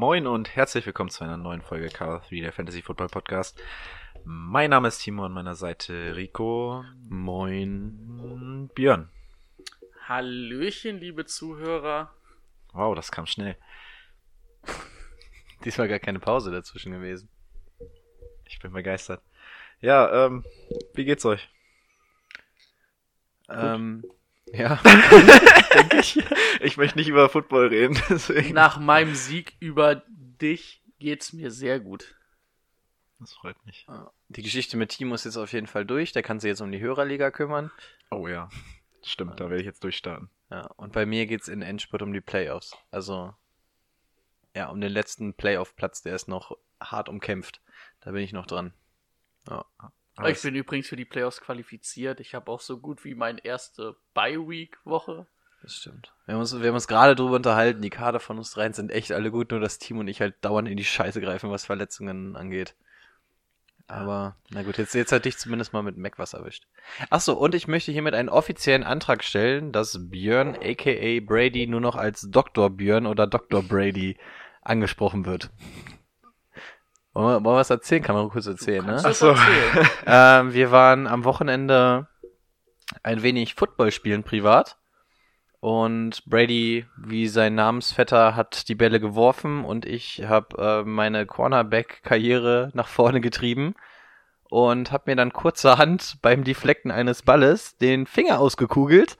Moin und herzlich willkommen zu einer neuen Folge Cover 3, der Fantasy Football Podcast. Mein Name ist Timo, an meiner Seite Rico. Moin. Björn. Hallöchen, liebe Zuhörer. Wow, das kam schnell. Diesmal gar keine Pause dazwischen gewesen. Ich bin begeistert. Ja, ähm, wie geht's euch? Ähm, ja, denke ich. Ich möchte nicht über Football reden, deswegen. Nach meinem Sieg über dich geht's mir sehr gut. Das freut mich. Die Geschichte mit Timo ist jetzt auf jeden Fall durch. Der kann sich jetzt um die Hörerliga kümmern. Oh ja, stimmt, da werde ich jetzt durchstarten. Ja, und bei mir geht's in Endspurt um die Playoffs. Also, ja, um den letzten Playoff-Platz, der ist noch hart umkämpft. Da bin ich noch dran. Ja. Aber ich bin übrigens für die Playoffs qualifiziert. Ich habe auch so gut wie meine erste Bye-Week-Woche. Das stimmt. Wir haben uns, wir haben uns gerade drüber unterhalten, die Kader von uns dreien sind echt alle gut, nur das Team und ich halt dauernd in die Scheiße greifen, was Verletzungen angeht. Aber, na gut, jetzt, jetzt hat dich zumindest mal mit Mac was erwischt. Achso, und ich möchte hiermit einen offiziellen Antrag stellen, dass Björn aka Brady nur noch als Dr. Björn oder Dr. Brady angesprochen wird. Wollen wir, wollen wir was erzählen? Kann man kurz erzählen, ne? Das erzählen? Ähm, wir waren am Wochenende ein wenig Football spielen privat. Und Brady, wie sein Namensvetter, hat die Bälle geworfen und ich habe äh, meine Cornerback-Karriere nach vorne getrieben und habe mir dann kurzerhand beim Deflecken eines Balles den Finger ausgekugelt,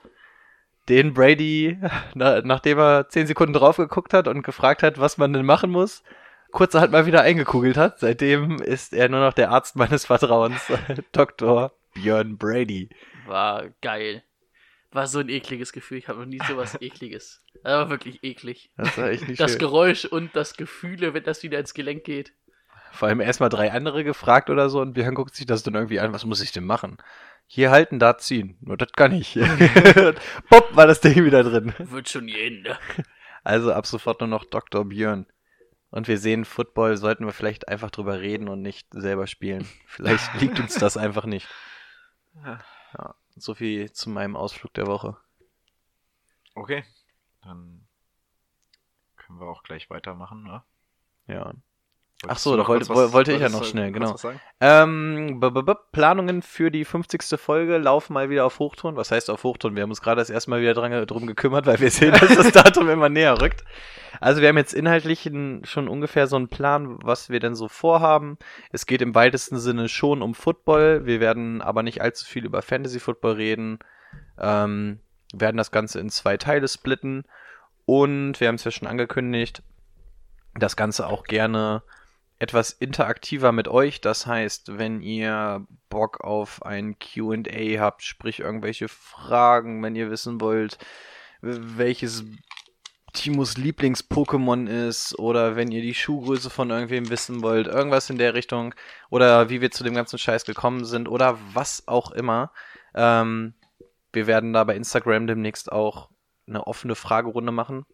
den Brady, na, nachdem er zehn Sekunden drauf geguckt hat und gefragt hat, was man denn machen muss, kurzerhand mal wieder eingekugelt hat. Seitdem ist er nur noch der Arzt meines Vertrauens, Dr. Björn Brady. War geil. War so ein ekliges Gefühl. Ich habe noch nie sowas ekliges. Das war wirklich eklig. Das war echt nicht Das schön. Geräusch und das Gefühle, wenn das wieder ins Gelenk geht. Vor allem erstmal drei andere gefragt oder so und Björn guckt sich das dann irgendwie an, was muss ich denn machen? Hier halten, da ziehen. Nur das kann ich. Pop, war das Ding wieder drin. Wird schon gehen. ne? Also ab sofort nur noch Dr. Björn. Und wir sehen, Football sollten wir vielleicht einfach drüber reden und nicht selber spielen. Vielleicht liegt uns das einfach nicht. Ja, so viel zu meinem Ausflug der Woche. Okay, dann können wir auch gleich weitermachen, ne? Ja. Ach so, da wollte- was- wollte ich ja noch schnell, genau. Ähm, b -b -b Planungen für die 50. Folge laufen mal wieder auf Hochton. Was heißt auf Hochton? Wir haben uns gerade das erste Mal wieder dran, drum gekümmert, weil wir sehen, dass das Datum immer näher rückt. Also wir haben jetzt inhaltlich ein, schon ungefähr so einen Plan, was wir denn so vorhaben. Es geht im weitesten Sinne schon um Football. Wir werden aber nicht allzu viel über Fantasy Football reden. Ähm, werden das Ganze in zwei Teile splitten. Und wir haben es ja schon angekündigt, das Ganze auch gerne etwas interaktiver mit euch. Das heißt, wenn ihr Bock auf ein QA habt, sprich irgendwelche Fragen, wenn ihr wissen wollt, welches Timos Lieblings-Pokémon ist oder wenn ihr die Schuhgröße von irgendwem wissen wollt, irgendwas in der Richtung oder wie wir zu dem ganzen Scheiß gekommen sind oder was auch immer. Ähm, wir werden da bei Instagram demnächst auch eine offene Fragerunde machen.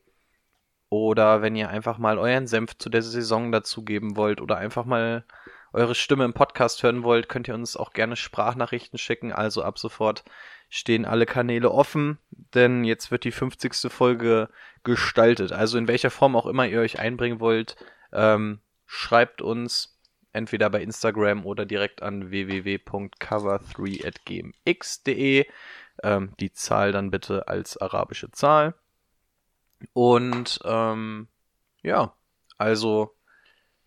Oder wenn ihr einfach mal euren Senf zu der Saison dazugeben wollt oder einfach mal eure Stimme im Podcast hören wollt, könnt ihr uns auch gerne Sprachnachrichten schicken. Also ab sofort stehen alle Kanäle offen, denn jetzt wird die 50. Folge gestaltet. Also in welcher Form auch immer ihr euch einbringen wollt, ähm, schreibt uns entweder bei Instagram oder direkt an www.cover3@gmx.de. Ähm, die Zahl dann bitte als arabische Zahl. Und ähm, ja, also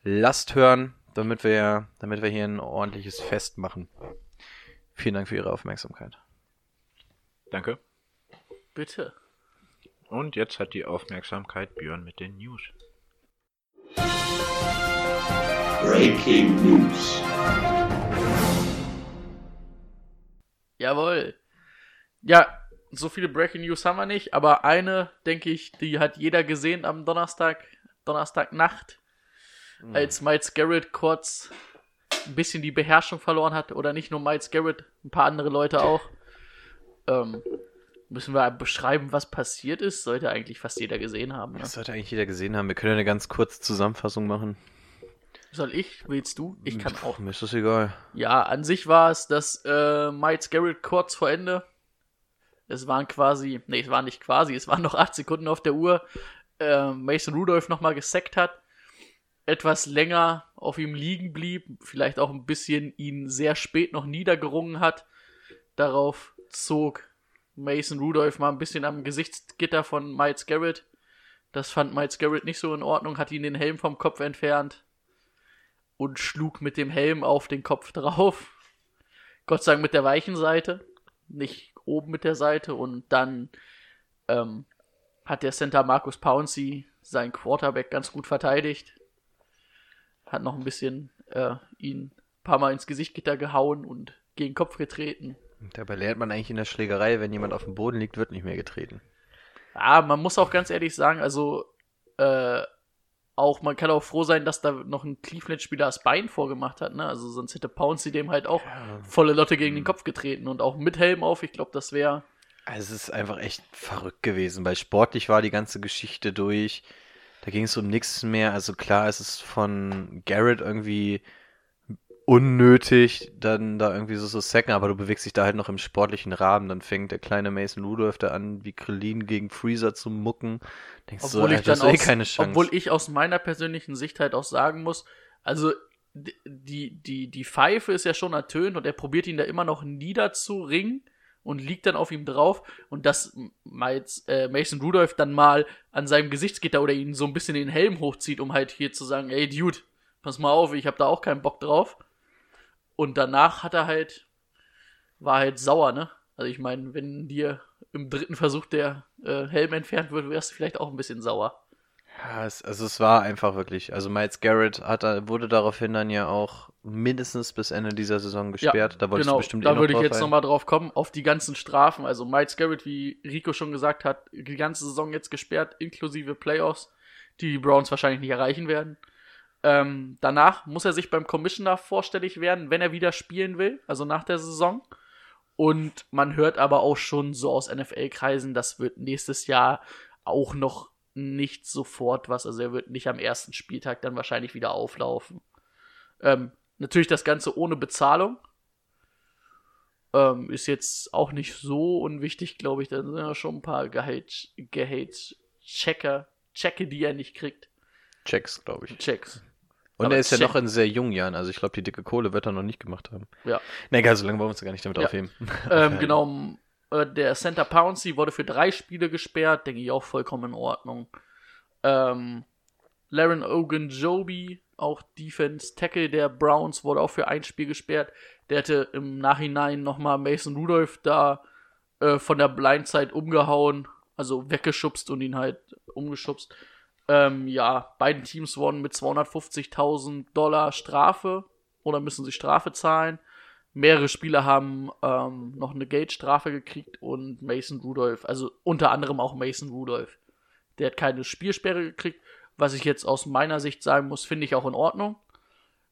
lasst hören, damit wir, damit wir hier ein ordentliches Fest machen. Vielen Dank für Ihre Aufmerksamkeit. Danke. Bitte. Und jetzt hat die Aufmerksamkeit Björn mit den News. Breaking News. Jawohl. Ja, so viele Breaking News haben wir nicht, aber eine, denke ich, die hat jeder gesehen am Donnerstag, Donnerstagnacht. als Miles Garrett kurz ein bisschen die Beherrschung verloren hat. Oder nicht nur Miles Garrett, ein paar andere Leute auch. Ähm, müssen wir beschreiben, was passiert ist? Sollte eigentlich fast jeder gesehen haben. Ne? Das sollte eigentlich jeder gesehen haben. Wir können eine ganz kurze Zusammenfassung machen. Soll ich? Willst du? Ich kann auch. Mir ist das egal. Ja, an sich war es, dass äh, Miles Garrett kurz vor Ende, es waren quasi, nee, es waren nicht quasi, es waren noch acht Sekunden auf der Uhr, äh, Mason Rudolph nochmal gesackt hat, etwas länger auf ihm liegen blieb, vielleicht auch ein bisschen ihn sehr spät noch niedergerungen hat. Darauf zog Mason Rudolph mal ein bisschen am Gesichtsgitter von Miles Garrett. Das fand Miles Garrett nicht so in Ordnung, hat ihn den Helm vom Kopf entfernt und schlug mit dem Helm auf den Kopf drauf. Gott sei Dank mit der weichen Seite, nicht oben mit der Seite. Und dann ähm, hat der Center Markus Pouncey seinen Quarterback ganz gut verteidigt. Hat noch ein bisschen äh, ihn ein paar Mal ins Gesichtgitter gehauen und gegen den Kopf getreten. Dabei lernt man eigentlich in der Schlägerei, wenn jemand auf dem Boden liegt, wird nicht mehr getreten. Ja, man muss auch ganz ehrlich sagen, also äh, auch, man kann auch froh sein, dass da noch ein Cleveland-Spieler das Bein vorgemacht hat, ne? Also sonst hätte Pouncey dem halt auch volle Lotte gegen den Kopf getreten und auch mit Helm auf. Ich glaube, das wäre. Also es ist einfach echt verrückt gewesen, weil sportlich war die ganze Geschichte durch. Da ging es um nichts mehr. Also klar, es ist von Garrett irgendwie unnötig, dann da irgendwie so so sacken, aber du bewegst dich da halt noch im sportlichen Rahmen. Dann fängt der kleine Mason Rudolph da an, wie Krillin gegen Freezer zu mucken. Denkst Obwohl du, ich Alter, dann ist eh aus, keine Chance. obwohl ich aus meiner persönlichen Sicht halt auch sagen muss, also die, die, die Pfeife ist ja schon ertönt und er probiert ihn da immer noch niederzuringen und liegt dann auf ihm drauf und dass äh, Mason Rudolph dann mal an seinem Gesichtsgitter oder ihn so ein bisschen den Helm hochzieht, um halt hier zu sagen, ey Dude, pass mal auf, ich hab da auch keinen Bock drauf. Und danach hat er halt, war halt sauer, ne? Also ich meine, wenn dir im dritten Versuch der äh, Helm entfernt wird, wärst du vielleicht auch ein bisschen sauer. Ja, es, also es war einfach wirklich. Also Miles Garrett hat, wurde daraufhin dann ja auch mindestens bis Ende dieser Saison gesperrt. da wolltest genau, du bestimmt da eh würde ich jetzt nochmal drauf kommen, auf die ganzen Strafen. Also Miles Garrett, wie Rico schon gesagt hat, die ganze Saison jetzt gesperrt, inklusive Playoffs, die die Browns wahrscheinlich nicht erreichen werden. Ähm, danach muss er sich beim Commissioner vorstellig werden, wenn er wieder spielen will, also nach der Saison. Und man hört aber auch schon so aus NFL-Kreisen, das wird nächstes Jahr auch noch nicht sofort was. Also er wird nicht am ersten Spieltag dann wahrscheinlich wieder auflaufen. Ähm, natürlich das Ganze ohne Bezahlung. Ähm, ist jetzt auch nicht so unwichtig, glaube ich. Da sind ja schon ein paar Gehalt, Gehalt-Checker, Checke, die er nicht kriegt. Checks, glaube ich. Checks. Und Aber er ist ja check- noch in sehr jungen Jahren. Also ich glaube, die dicke Kohle wird er noch nicht gemacht haben. Ja. Na egal, so lange wollen wir uns gar nicht damit Ja. aufheben. Ähm, genau, äh, der Center Pouncey wurde für drei Spiele gesperrt, denke ich auch vollkommen in Ordnung. Ähm, Laren Ogunjobi, auch Defense Tackle der Browns, wurde auch für ein Spiel gesperrt. Der hätte im Nachhinein nochmal Mason Rudolph da äh, von der Blindside umgehauen, also weggeschubst und ihn halt umgeschubst. Ähm, ja, beiden Teams wurden mit 250.000 Dollar Strafe oder müssen sie Strafe zahlen. Mehrere Spieler haben ähm, noch eine Geldstrafe gekriegt und Mason Rudolph, also unter anderem auch Mason Rudolph. Der hat keine Spielsperre gekriegt, was ich jetzt aus meiner Sicht sagen muss, finde ich auch in Ordnung.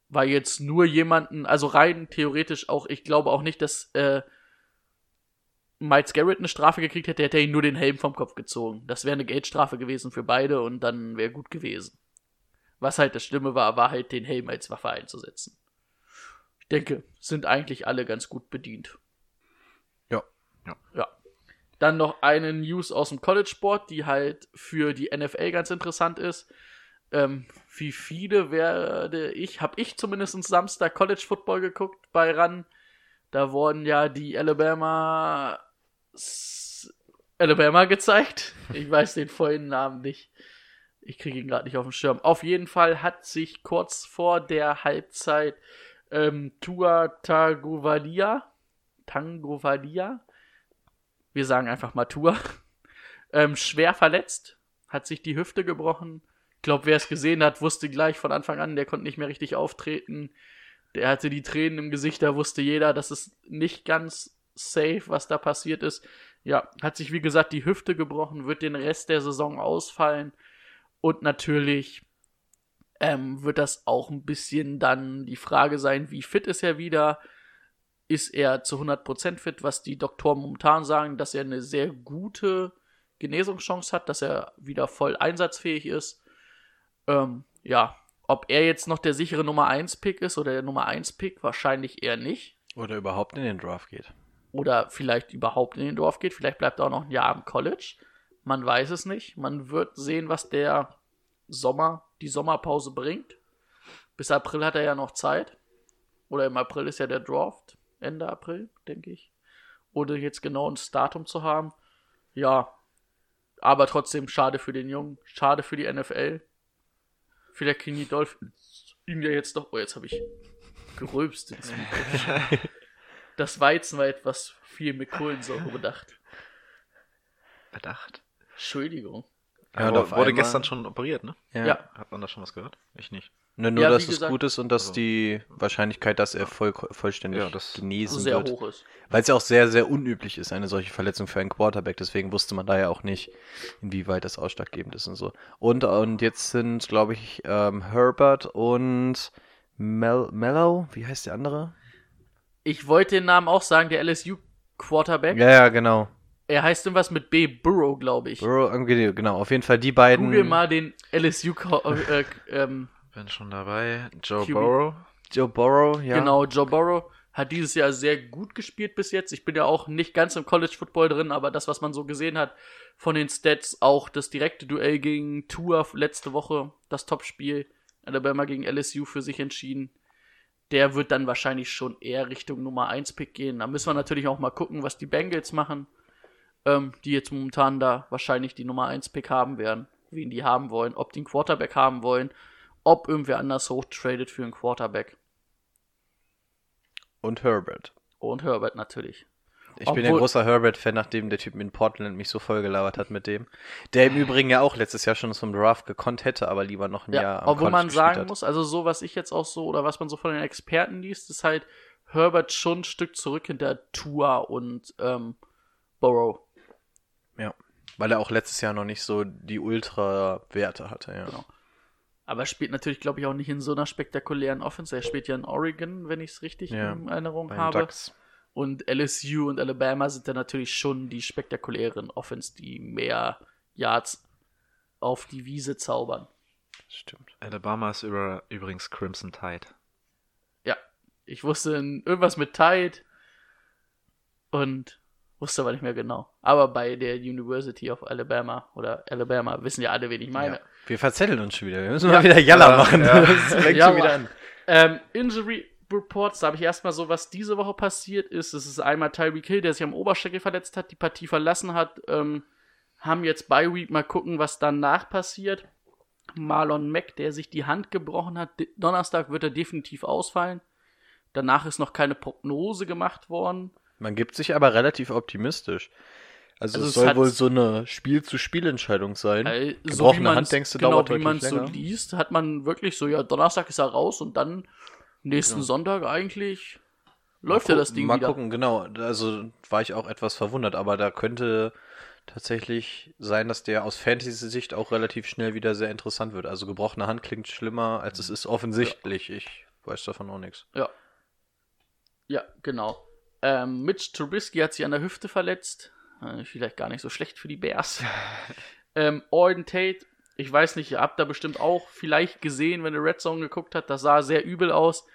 Weil jetzt nur jemanden, also rein theoretisch auch, ich glaube auch nicht, dass äh, Miles Garrett eine Strafe gekriegt hätte, hätte er ihn nur den Helm vom Kopf gezogen. Das wäre eine Geldstrafe gewesen für beide und dann wäre gut gewesen. Was halt das Schlimme war, war halt den Helm als Waffe einzusetzen. Ich denke, sind eigentlich alle ganz gut bedient. Ja. Ja. Ja. Dann noch eine News aus dem College-Sport, die halt für die NFL ganz interessant ist. Ähm, wie viele werde ich, habe ich zumindest Samstag College Football geguckt bei RAN. Da wurden ja die Alabama Alabama gezeigt. Ich weiß den vollen Namen nicht. Ich kriege ihn gerade nicht auf dem Schirm. Auf jeden Fall hat sich kurz vor der Halbzeit ähm, Tua Tagovailoa, Tangovalia, wir sagen einfach mal Tua, ähm, schwer verletzt, hat sich die Hüfte gebrochen. Ich glaube, wer es gesehen hat, wusste gleich von Anfang an, der konnte nicht mehr richtig auftreten. Der hatte die Tränen im Gesicht, da wusste jeder, das ist nicht ganz safe, was da passiert ist. Ja, hat sich wie gesagt die Hüfte gebrochen, wird den Rest der Saison ausfallen. Und natürlich ähm, wird das auch ein bisschen dann die Frage sein, wie fit ist er wieder? Ist er zu 100% fit, was die Doktoren momentan sagen, dass er eine sehr gute Genesungschance hat, dass er wieder voll einsatzfähig ist. Ähm, ja, ob er jetzt noch der sichere Nummer 1 Pick ist oder der Nummer 1 Pick, wahrscheinlich eher nicht. Oder überhaupt in den Draft geht. Oder vielleicht überhaupt in den Dorf geht. Vielleicht bleibt er auch noch ein Jahr am College. Man weiß es nicht. Man wird sehen, was der Sommer, die Sommerpause bringt. Bis April hat er ja noch Zeit. Oder im April ist ja der Draft. Ende April, denke ich. Oder jetzt genau ein Datum zu haben. Ja. Aber trotzdem schade für den Jungen. Schade für die NFL. Vielleicht kriegen die Dolphins ihn ja jetzt doch. Oh, jetzt habe ich gerülpst. Das Weizen war etwas viel mit Kohlensäure bedacht. Bedacht. Entschuldigung. Ja, auf wurde einmal- gestern schon operiert, ne? Ja. Hat man da schon was gehört? Ich nicht. Ne, nur, Ja, dass es gesagt- gut ist und dass Also- die Wahrscheinlichkeit, dass er voll, vollständig Ja, das- genesen sehr wird. hoch ist. Weil es ja auch sehr, sehr unüblich ist, eine solche Verletzung für einen Quarterback. Deswegen wusste man da ja auch nicht, inwieweit das ausschlaggebend ist und so. Und, und jetzt sind, glaube ich, ähm, Herbert und Mel Mellow, wie heißt der andere? Ich wollte den Namen auch sagen, der LSU Quarterback. Ja, ja, genau. Er heißt irgendwas mit B. Burrow, glaube ich. Burrow, irgendwie, genau, auf jeden Fall die beiden. Google mal den LSU Qua- äh, ähm, Bin schon dabei. Joe QB. Burrow. Joe Burrow, ja. Genau, Joe Burrow hat dieses Jahr sehr gut gespielt bis jetzt. Ich bin ja auch nicht ganz im College Football drin, aber das, was man so gesehen hat von den Stats, auch das direkte Duell gegen Tua letzte Woche, das Topspiel, Alabama gegen LSU für sich entschieden. Der wird dann wahrscheinlich schon eher Richtung Nummer 1 Pick gehen. Da müssen wir natürlich auch mal gucken, was die Bengals machen, ähm, die jetzt momentan da wahrscheinlich die Nummer 1 Pick haben werden, wen die haben wollen, ob die einen Quarterback haben wollen, ob irgendwer anders hochtradet für einen Quarterback. Und Herbert. Und Herbert natürlich. Ich bin ja Obwohl- großer Herbert-Fan, nachdem der Typ in Portland mich so vollgelabert hat mit dem. Der im Übrigen ja auch letztes Jahr schon zum Draft gekonnt hätte, aber lieber noch ein Ja, Jahr am obwohl College man sagen hat. muss, also so, was ich jetzt auch so, oder was man so von den Experten liest, ist halt Herbert schon ein Stück zurück hinter Tua und ähm, Burrow. Ja, weil er auch letztes Jahr noch nicht so die Ultra-Werte hatte, ja. Genau. Aber er spielt natürlich, glaube ich, auch nicht in so einer spektakulären Offense. Er spielt ja in Oregon, wenn ich es richtig Ja, in Erinnerung habe. Ducks. Und LSU und Alabama sind dann natürlich schon die spektakulären Offense, die mehr Yards auf die Wiese zaubern. Stimmt. Alabama ist über, übrigens Crimson Tide. Ja, ich wusste in- irgendwas mit Tide und wusste aber nicht mehr genau. Aber bei der University of Alabama oder Alabama wissen ja alle, wen ich meine. Ja. Wir verzetteln uns schon wieder. Wir müssen mal wieder Jalla Ja, machen. ja. Das fängt Ja, schon wieder an. Ähm, Injury Reports, da habe ich erstmal so, was diese Woche passiert ist. Es ist einmal Tyreek Hill, der sich am Oberschenkel verletzt hat, die Partie verlassen hat. Ähm, haben jetzt bei Week mal gucken, was danach passiert. Marlon Mack, der sich die Hand gebrochen hat. Donnerstag wird er definitiv ausfallen. Danach ist noch keine Prognose gemacht worden. Man gibt sich aber relativ optimistisch. Also, Also es es soll wohl so eine Spiel-zu-Spiel-Entscheidung sein. So wie Gebrochene man Hand, denkst du, genau, dauert wie man deutlich so liest, hat man wirklich so, ja, Donnerstag ist er raus und dann nächsten Sonntag eigentlich läuft ja Mal das Ding Mal wieder. gucken, genau. Also war ich auch etwas verwundert, aber da könnte tatsächlich sein, dass der aus Fantasy-Sicht auch relativ schnell wieder sehr interessant wird. Also gebrochene Hand klingt schlimmer, als es ist offensichtlich. Ich weiß davon auch nichts. Ja. Ja, genau. Ähm, Mitch Trubisky hat sich an der Hüfte verletzt. Äh, vielleicht gar nicht so schlecht für die Bears. ähm, Auden Tate, ich weiß nicht, ihr habt da bestimmt auch vielleicht gesehen, wenn ihr Red Zone geguckt habt, das sah sehr übel aus.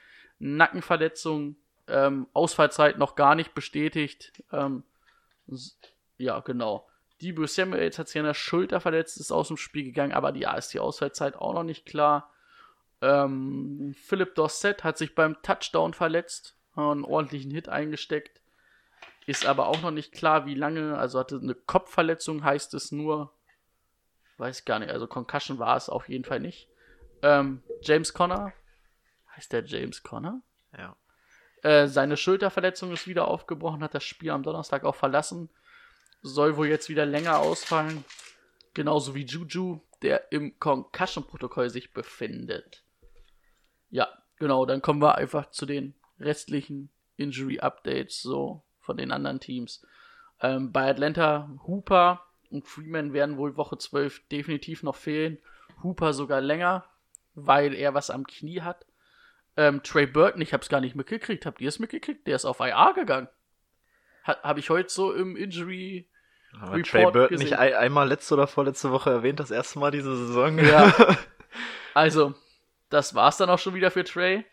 Nackenverletzung, ähm, Ausfallzeit noch gar nicht bestätigt. Ähm, ja, genau. Debo Samuels hat sich an der Schulter verletzt, ist aus dem Spiel gegangen, aber ja, ist die Ausfallzeit auch noch nicht klar. Ähm, Philipp Dorset hat sich beim Touchdown verletzt, hat einen ordentlichen Hit eingesteckt. Ist aber auch noch nicht klar, wie lange. Also hatte eine Kopfverletzung, heißt es nur. Weiß gar nicht. Also Concussion war es auf jeden Fall nicht. Ähm, James Conner. Heißt der James Conner? Ja. Äh, seine Schulterverletzung ist wieder aufgebrochen, hat das Spiel am Donnerstag auch verlassen. Soll wohl jetzt wieder länger ausfallen. Genauso wie Juju, der im Concussion-Protokoll sich befindet. Ja, genau, dann kommen wir einfach zu den restlichen Injury-Updates so von den anderen Teams. Ähm, bei Atlanta, Hooper und Freeman werden wohl Woche 12 definitiv noch fehlen. Hooper sogar länger. weil er was am Knie hat. Ähm, Trey Burton, ich habe es gar nicht mitgekriegt. Habt ihr es mitgekriegt? Der ist auf IA gegangen. Ha habe ich heute so im Injury Aber Report Trey Burton gesehen. nicht ein, einmal letzte oder vorletzte Woche erwähnt, das erste Mal diese Saison. Ja. Also, das war's dann auch schon wieder für Trey.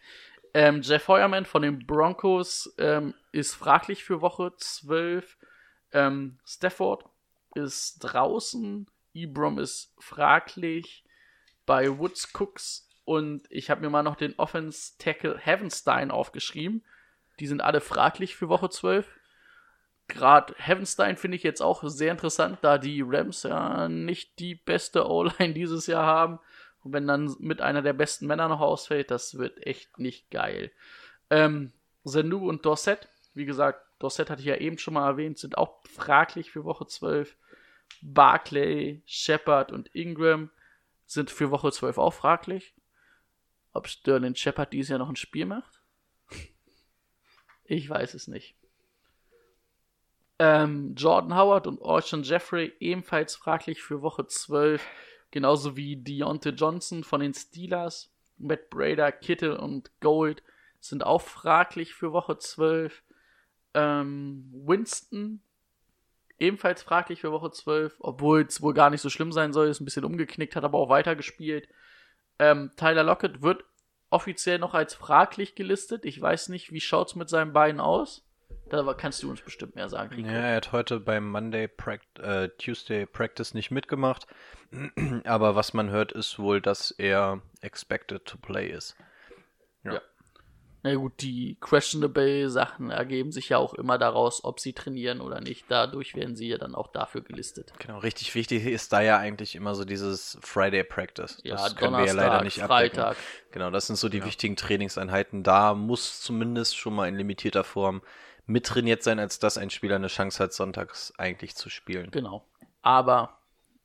Ähm, Jeff Heuerman von den Broncos ähm, ist fraglich für Woche 12. Ähm, Stafford ist draußen. Ibram ist fraglich. Bei Woods Cooks und ich habe mir mal noch den Offense Tackle Heavenstein aufgeschrieben. Die sind alle fraglich für Woche 12. Gerade Heavenstein finde ich jetzt auch sehr interessant, da die Rams ja nicht die beste O-Line dieses Jahr haben. Und wenn dann mit einer der besten Männer noch ausfällt, das wird echt nicht geil. Ähm, Senu und Dorset, wie gesagt, Dorset hatte ich ja eben schon mal erwähnt, sind auch fraglich für Woche 12. Barclay, Shepard und Ingram sind für Woche 12 auch fraglich. Ob Sterling Shepard dieses Jahr noch ein Spiel macht? Ich weiß es nicht. Ähm, Jordan Howard und Orson Jeffrey ebenfalls fraglich für Woche 12. Genauso wie Deontay Johnson von den Steelers. Matt Brader, Kittle und Gold sind auch fraglich für Woche 12. Ähm, Winston ebenfalls fraglich für Woche 12, obwohl es wohl gar nicht so schlimm sein soll, ist ein bisschen umgeknickt, hat aber auch weitergespielt. Ähm, Tyler Lockett wird offiziell noch als fraglich gelistet. Ich weiß nicht, wie schaut's mit seinen Beinen aus? Da kannst du uns bestimmt mehr sagen, Rico. Ja, er hat heute beim Monday Pract äh, Tuesday Practice nicht mitgemacht. Aber was man hört, ist wohl, dass er expected to play ist. Ja. Na gut, die questionable Sachen ergeben sich ja auch immer daraus, ob sie trainieren oder nicht. Dadurch werden sie ja dann auch dafür gelistet. Genau, richtig wichtig ist da ja eigentlich immer so dieses Friday Practice. Ja, das können wir ja leider nicht abdecken. Freitag. Genau, das sind so die wichtigen Trainingseinheiten. Da muss zumindest schon mal in limitierter Form mittrainiert sein, als dass ein Spieler eine Chance hat, sonntags eigentlich zu spielen. Genau. Aber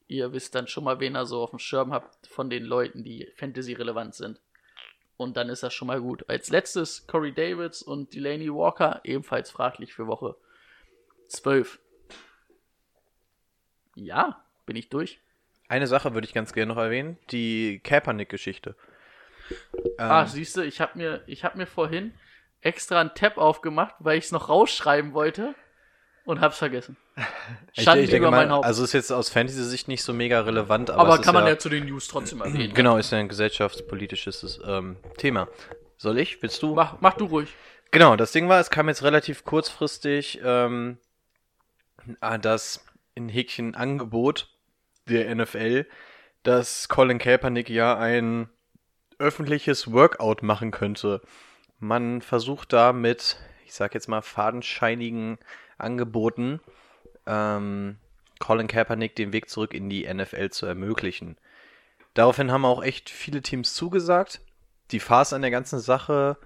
ihr wisst dann schon mal, wen ihr so auf dem Schirm habt von den Leuten, die Fantasy-relevant sind. Und dann ist das schon mal gut. Als letztes Corey Davids und Delaney Walker, ebenfalls fraglich für Woche 12. Ja, bin ich durch. Eine Sache würde ich ganz gerne noch erwähnen, die Kaepernick-Geschichte. Ah, Ähm, siehst du, ich habe mir, ich hab mir vorhin extra einen Tab aufgemacht, weil ich es noch rausschreiben wollte und hab's vergessen. ich, Schande ich denke über mal, mein Haupt. also ist jetzt aus Fantasy-Sicht nicht so mega relevant, aber, aber es ist kann man ja, ja zu den News trotzdem erwähnen. Genau, ist ja ein gesellschaftspolitisches ähm, Thema. Soll ich? Willst du? Mach, mach du ruhig. Genau, das Ding war, es kam jetzt relativ kurzfristig ähm, ah, das in Häkchen Angebot der NFL, dass Colin Kaepernick ja ein öffentliches Workout machen könnte. Man versucht da mit, ich sag jetzt mal, fadenscheinigen Angeboten ähm, Colin Kaepernick den Weg zurück in die NFL zu ermöglichen. Daraufhin haben auch echt viele Teams zugesagt. Die Farce an der ganzen Sache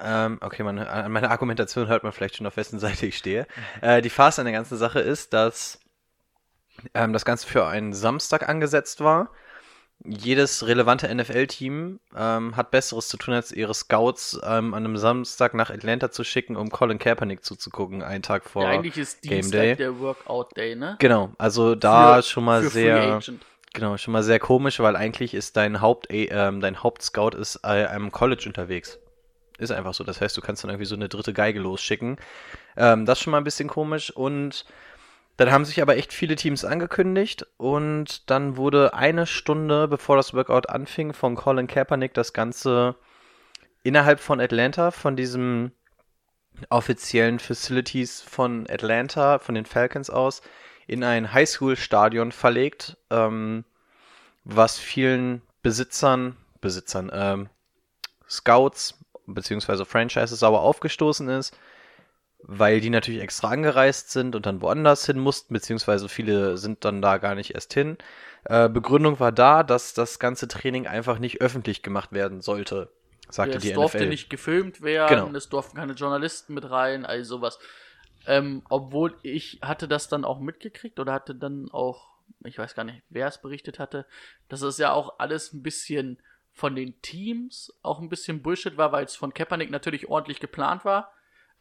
ähm, okay, man, an meiner Argumentation hört man vielleicht schon, auf wessen Seite ich stehe. Äh, die Farce an der ganzen Sache ist, dass ähm, das Ganze für einen Samstag angesetzt war. Jedes relevante NFL-Team ähm, hat Besseres zu tun, als ihre Scouts ähm, an einem Samstag nach Atlanta zu schicken, um Colin Kaepernick zuzugucken, einen Tag vor ja, eigentlich ist Game Dienstag Day. der Workout Day, ne? Genau, also da Für- schon mal sehr, genau, schon mal sehr komisch, weil eigentlich ist dein Haupt, ähm, dein Hauptscout ist äh, am College unterwegs. Ist einfach so. Das heißt, du kannst dann irgendwie so eine dritte Geige losschicken. Ähm, das ist schon mal ein bisschen komisch. Und dann haben sich aber echt viele Teams angekündigt. Und dann wurde eine Stunde, bevor das Workout anfing, von Colin Kaepernick das Ganze innerhalb von Atlanta, von diesem offiziellen Facilities von Atlanta, von den Falcons aus, in ein Highschool-Stadion verlegt, ähm, was vielen Besitzern, Besitzern, ähm, Scouts beziehungsweise Franchises sauer aufgestoßen ist, weil die natürlich extra angereist sind und dann woanders hin mussten, beziehungsweise viele sind dann da gar nicht erst hin. Äh, Begründung war da, dass das ganze Training einfach nicht öffentlich gemacht werden sollte, sagte es die durfte NFL. nicht gefilmt werden, Genau. es durften keine Journalisten mit rein, all sowas. Ähm, obwohl ich hatte das dann auch mitgekriegt oder hatte dann auch, ich weiß gar nicht, wer es berichtet hatte, dass es ja auch alles ein bisschen von den Teams auch ein bisschen Bullshit war, weil es von Kaepernick natürlich ordentlich geplant war.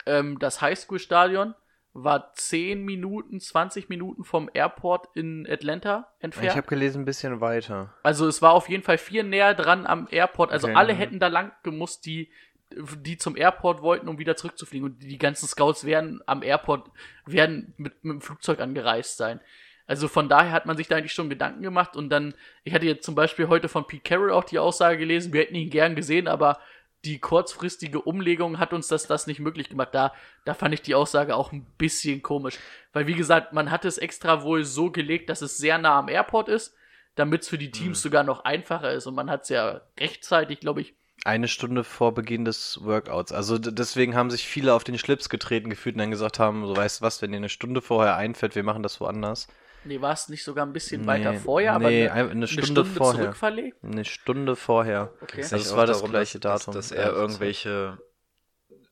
Ähm, das Highschool-Stadion war 10 Minuten, 20 Minuten vom Airport in Atlanta entfernt. Ich habe gelesen, ein bisschen weiter. Also es war auf jeden Fall viel näher dran am Airport. Also Okay. alle hätten da lang gemusst, die, die zum Airport wollten, um wieder zurückzufliegen. Und die ganzen Scouts werden am Airport, werden mit, mit dem Flugzeug angereist sein. Also von daher hat man sich da eigentlich schon Gedanken gemacht. Und dann, ich hatte jetzt zum Beispiel heute von Pete Carroll auch die Aussage gelesen, wir hätten ihn gern gesehen, aber die kurzfristige Umlegung hat uns das, das nicht möglich gemacht. Da, da fand ich die Aussage auch ein bisschen komisch. Weil, wie gesagt, man hat es extra wohl so gelegt, dass es sehr nah am Airport ist, damit es für die Teams sogar noch einfacher ist. Und man hat es ja rechtzeitig, glaube ich, Eine Stunde vor Beginn des Workouts. Also deswegen haben sich viele auf den Schlips getreten gefühlt und dann gesagt haben, so weißt du was, wenn dir eine Stunde vorher einfällt, wir machen das woanders. Nee, war es nicht sogar ein bisschen Nee, weiter vorher, nee, aber ein- eine Stunde vorher. zurückverlegt? Eine Stunde vorher. Okay. Also es war das gleiche Datum. Dass, dass er irgendwelche,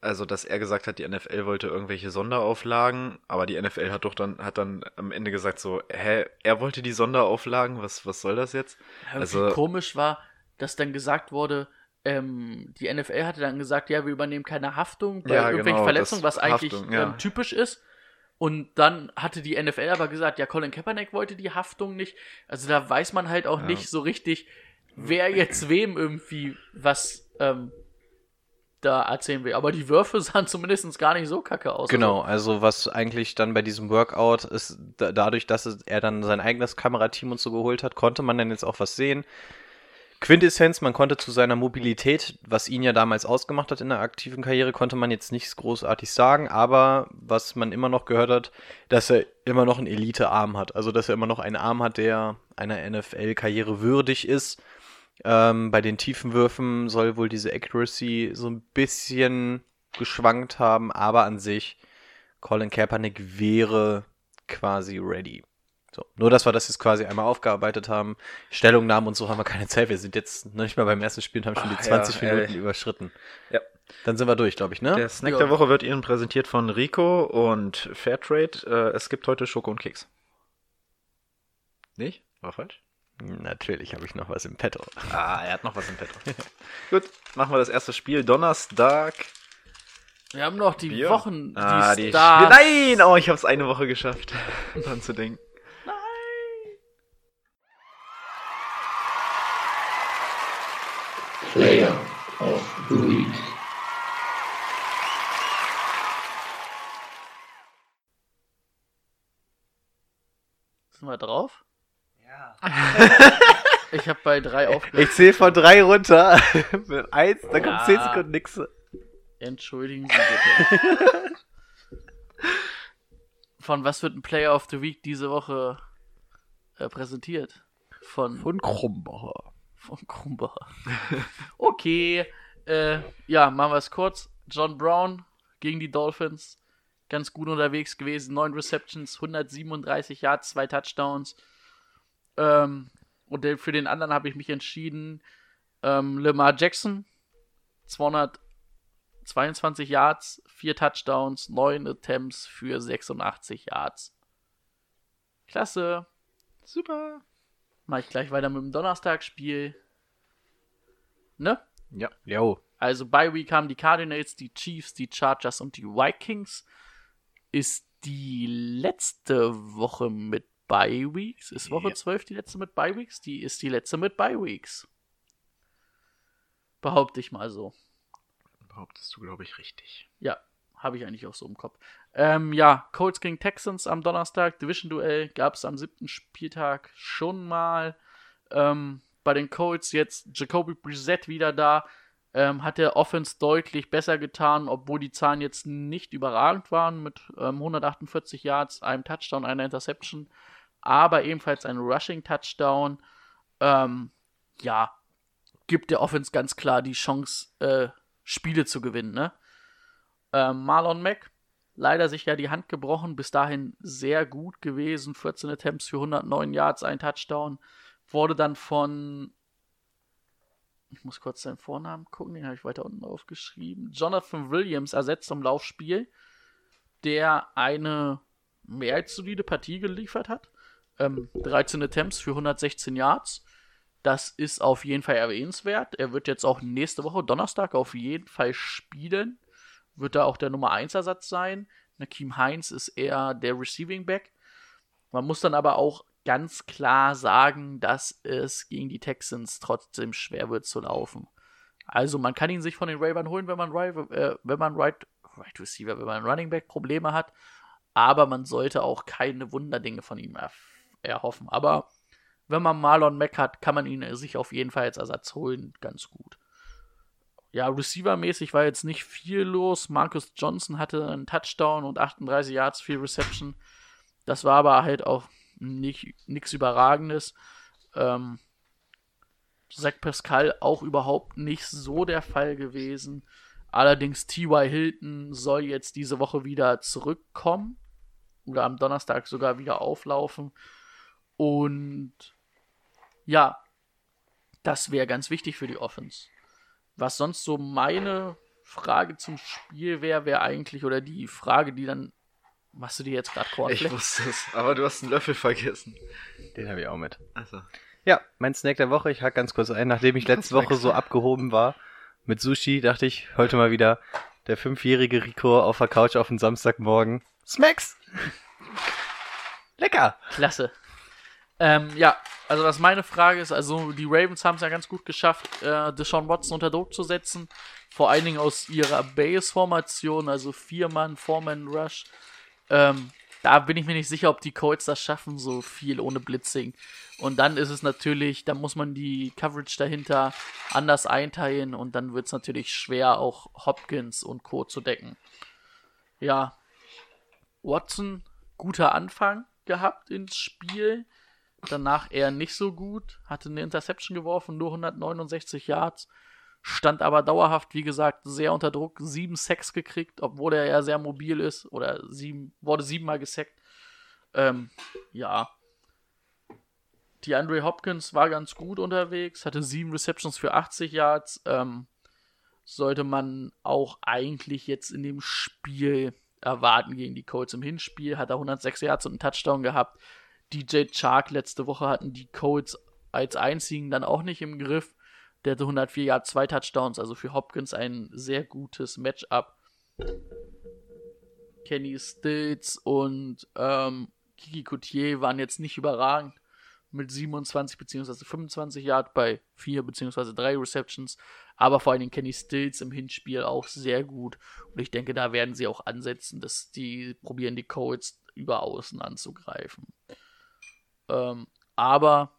also dass er gesagt hat, die NFL wollte irgendwelche Sonderauflagen, aber die NFL hat doch dann, hat dann am Ende gesagt so, hä, er wollte die Sonderauflagen, was, was soll das jetzt? Ja, Also- komisch war, dass dann gesagt wurde, ähm, die NFL hatte dann gesagt, ja, wir übernehmen keine Haftung bei Ja, irgendwelchen genau, Verletzungen, was eigentlich Haftung, ja. ähm, typisch ist. Und dann hatte die NFL aber gesagt, ja, Colin Kaepernick wollte die Haftung nicht. Also da weiß man halt auch Ja. nicht so richtig, wer jetzt wem irgendwie was ähm, da erzählen will. Aber die Würfe sahen zumindest gar nicht so kacke aus. Genau, also was eigentlich dann bei diesem Workout ist, da, dadurch, dass er dann sein eigenes Kamerateam und so geholt hat, konnte man dann jetzt auch was sehen. Quintessenz, man konnte zu seiner Mobilität, was ihn ja damals ausgemacht hat in der aktiven Karriere, konnte man jetzt nichts großartig sagen, aber was man immer noch gehört hat, dass er immer noch einen Elite-Arm hat. Also, dass er immer noch einen Arm hat, der einer NFL-Karriere würdig ist. Ähm, bei den tiefen Würfen soll wohl diese Accuracy so ein bisschen geschwankt haben, aber an sich, Colin Kaepernick wäre quasi ready. So, nur, dass wir das jetzt quasi einmal aufgearbeitet haben. Stellungnahmen und so haben wir keine Zeit. Wir sind jetzt noch nicht mal beim ersten Spiel und haben schon die Ach, 20 ja, Minuten ey. überschritten. Ja. Dann sind wir durch, glaube ich, ne? Der Snack Ja. der Woche wird Ihnen präsentiert von Rico und Fairtrade. Äh, es gibt heute Schoko und Keks. Nicht? War falsch? Natürlich habe ich noch was im Petto. Ah, er hat noch was im Petto. Gut, machen wir das erste Spiel. Donnerstag. Wir haben noch die Bier. Wochen, die Ah, die Stars. Nein! Oh, ich habe es eine Woche geschafft, dran zu denken. Player of the Week. Sind wir drauf? Ja. ich habe bei drei aufgehört. Ich zähle von drei runter. Mit eins, dann kommt Ja. 10 Sekunden nix. Entschuldigen Sie bitte. Von was wird ein Player of the Week diese Woche äh, präsentiert? Von, Von Krumbacher. Von Krumbacher. okay, äh, ja, machen wir es kurz. John Brown gegen die Dolphins. Ganz gut unterwegs gewesen. Neun Receptions, 137 Yards, zwei Touchdowns. Ähm, und für den anderen habe ich mich entschieden. Ähm, Lamar Jackson, 222 Yards, vier Touchdowns, neun Attempts für 86 Yards. Klasse. Super. Mach ich gleich weiter mit dem Donnerstagsspiel. Ne? Ja. Jo. Also bei Week haben die Cardinals, die Chiefs, die Chargers und die Vikings. Ist die letzte Woche mit Bye Weeks? Ist Woche Ja. 12 die letzte mit Bye Weeks? Die ist die letzte mit Bye Weeks. Behaupte ich mal so. Behauptest du, glaube ich, richtig. Ja, habe ich eigentlich auch so im Kopf. Ähm, ja, Colts gegen Texans am Donnerstag, Division-Duell gab es am siebten Spieltag schon mal. Ähm, bei den Colts jetzt Jacoby Brissett wieder da. Ähm, hat der Offense deutlich besser getan, obwohl die Zahlen jetzt nicht überragend waren mit ähm, 148 Yards, einem Touchdown, einer Interception, aber ebenfalls ein Rushing-Touchdown. Ähm, ja, gibt der Offense ganz klar die Chance, äh, Spiele zu gewinnen, ne? Ähm, Marlon Mack, leider sich ja die Hand gebrochen, bis dahin sehr gut gewesen, 14 Attempts für 109 Yards, ein Touchdown, wurde dann von, ich muss kurz seinen Vornamen gucken, den habe ich weiter unten aufgeschrieben, Jonathan Williams ersetzt im Laufspiel, der eine mehr als solide Partie geliefert hat, ähm, 13 Attempts für 116 Yards, das ist auf jeden Fall erwähnenswert. Er wird jetzt auch nächste Woche, Donnerstag, auf jeden Fall spielen. Wird da auch der Nummer 1 Ersatz sein. Nakeem Heinz ist eher der Receiving Back. Man muss dann aber auch ganz klar sagen, dass es gegen die Texans trotzdem schwer wird zu laufen. Also man kann ihn sich von den Ravens holen, wenn man, äh, wenn man right, right Receiver, wenn man Running Back Probleme hat. Aber man sollte auch keine Wunderdinge von ihm er erhoffen. Aber wenn man Marlon Mack hat, kann man ihn sich auf jeden Fall als Ersatz holen. Ganz gut. Ja, Receiver-mäßig war jetzt nicht viel los. Marcus Johnson hatte einen Touchdown und 38 Yards, viel Reception. Das war aber halt auch nichts Überragendes. Ähm, Zach Pascal auch überhaupt nicht so der Fall gewesen. Allerdings T.Y. Hilton soll jetzt diese Woche wieder zurückkommen. Oder am Donnerstag sogar wieder auflaufen. Und ja, das wäre ganz wichtig für die Offense. Was sonst so meine Frage zum Spiel wäre, wäre eigentlich, oder die Frage, die dann. Machst du dir jetzt gerade Cornflakes? Ich wusste es, aber du hast einen Löffel vergessen. Den habe ich auch mit. Also. Ja, mein Snack der Woche, ich hack ganz kurz ein, nachdem ich letzte Woche so abgehoben war mit Sushi, dachte ich, heute mal wieder der fünfjährige Rico auf der Couch auf den Samstagmorgen. Smacks! Lecker! Klasse. Ähm, ja, also was meine Frage ist, also die Ravens haben es ja ganz gut geschafft, äh, Deshaun Watson unter Druck zu setzen. Vor allen Dingen aus ihrer Base-Formation, also Vier-Mann, Four-Man-Rush. Ähm, da bin ich mir nicht sicher, ob die Colts das schaffen, so viel ohne Blitzing. Und dann ist es natürlich, da muss man die Coverage dahinter anders einteilen und dann wird es natürlich schwer, auch Hopkins und Co. zu decken. Ja, Watson, guter Anfang gehabt ins Spiel danach eher nicht so gut, hatte eine Interception geworfen, nur 169 Yards, stand aber dauerhaft, wie gesagt, sehr unter Druck, sieben Sacks gekriegt, obwohl er ja sehr mobil ist, oder sieben, wurde siebenmal gesackt. Ähm, ja. Die Andre Hopkins war ganz gut unterwegs, hatte sieben Receptions für 80 Yards. Ähm, sollte man auch eigentlich jetzt in dem Spiel erwarten gegen die Colts im Hinspiel. Hat er 106 Yards und einen Touchdown gehabt. DJ Chark letzte Woche hatten die Colts als einzigen dann auch nicht im Griff. Der hatte 104 Yards, zwei Touchdowns, also für Hopkins ein sehr gutes Matchup. Kenny Stills und ähm, Kiki Coutier waren jetzt nicht überragend mit 27 bzw. 25 Yards bei 4 bzw. 3 Receptions, aber vor allem Kenny Stills im Hinspiel auch sehr gut und ich denke, da werden sie auch ansetzen, dass die probieren die Colts über außen anzugreifen. Ähm, aber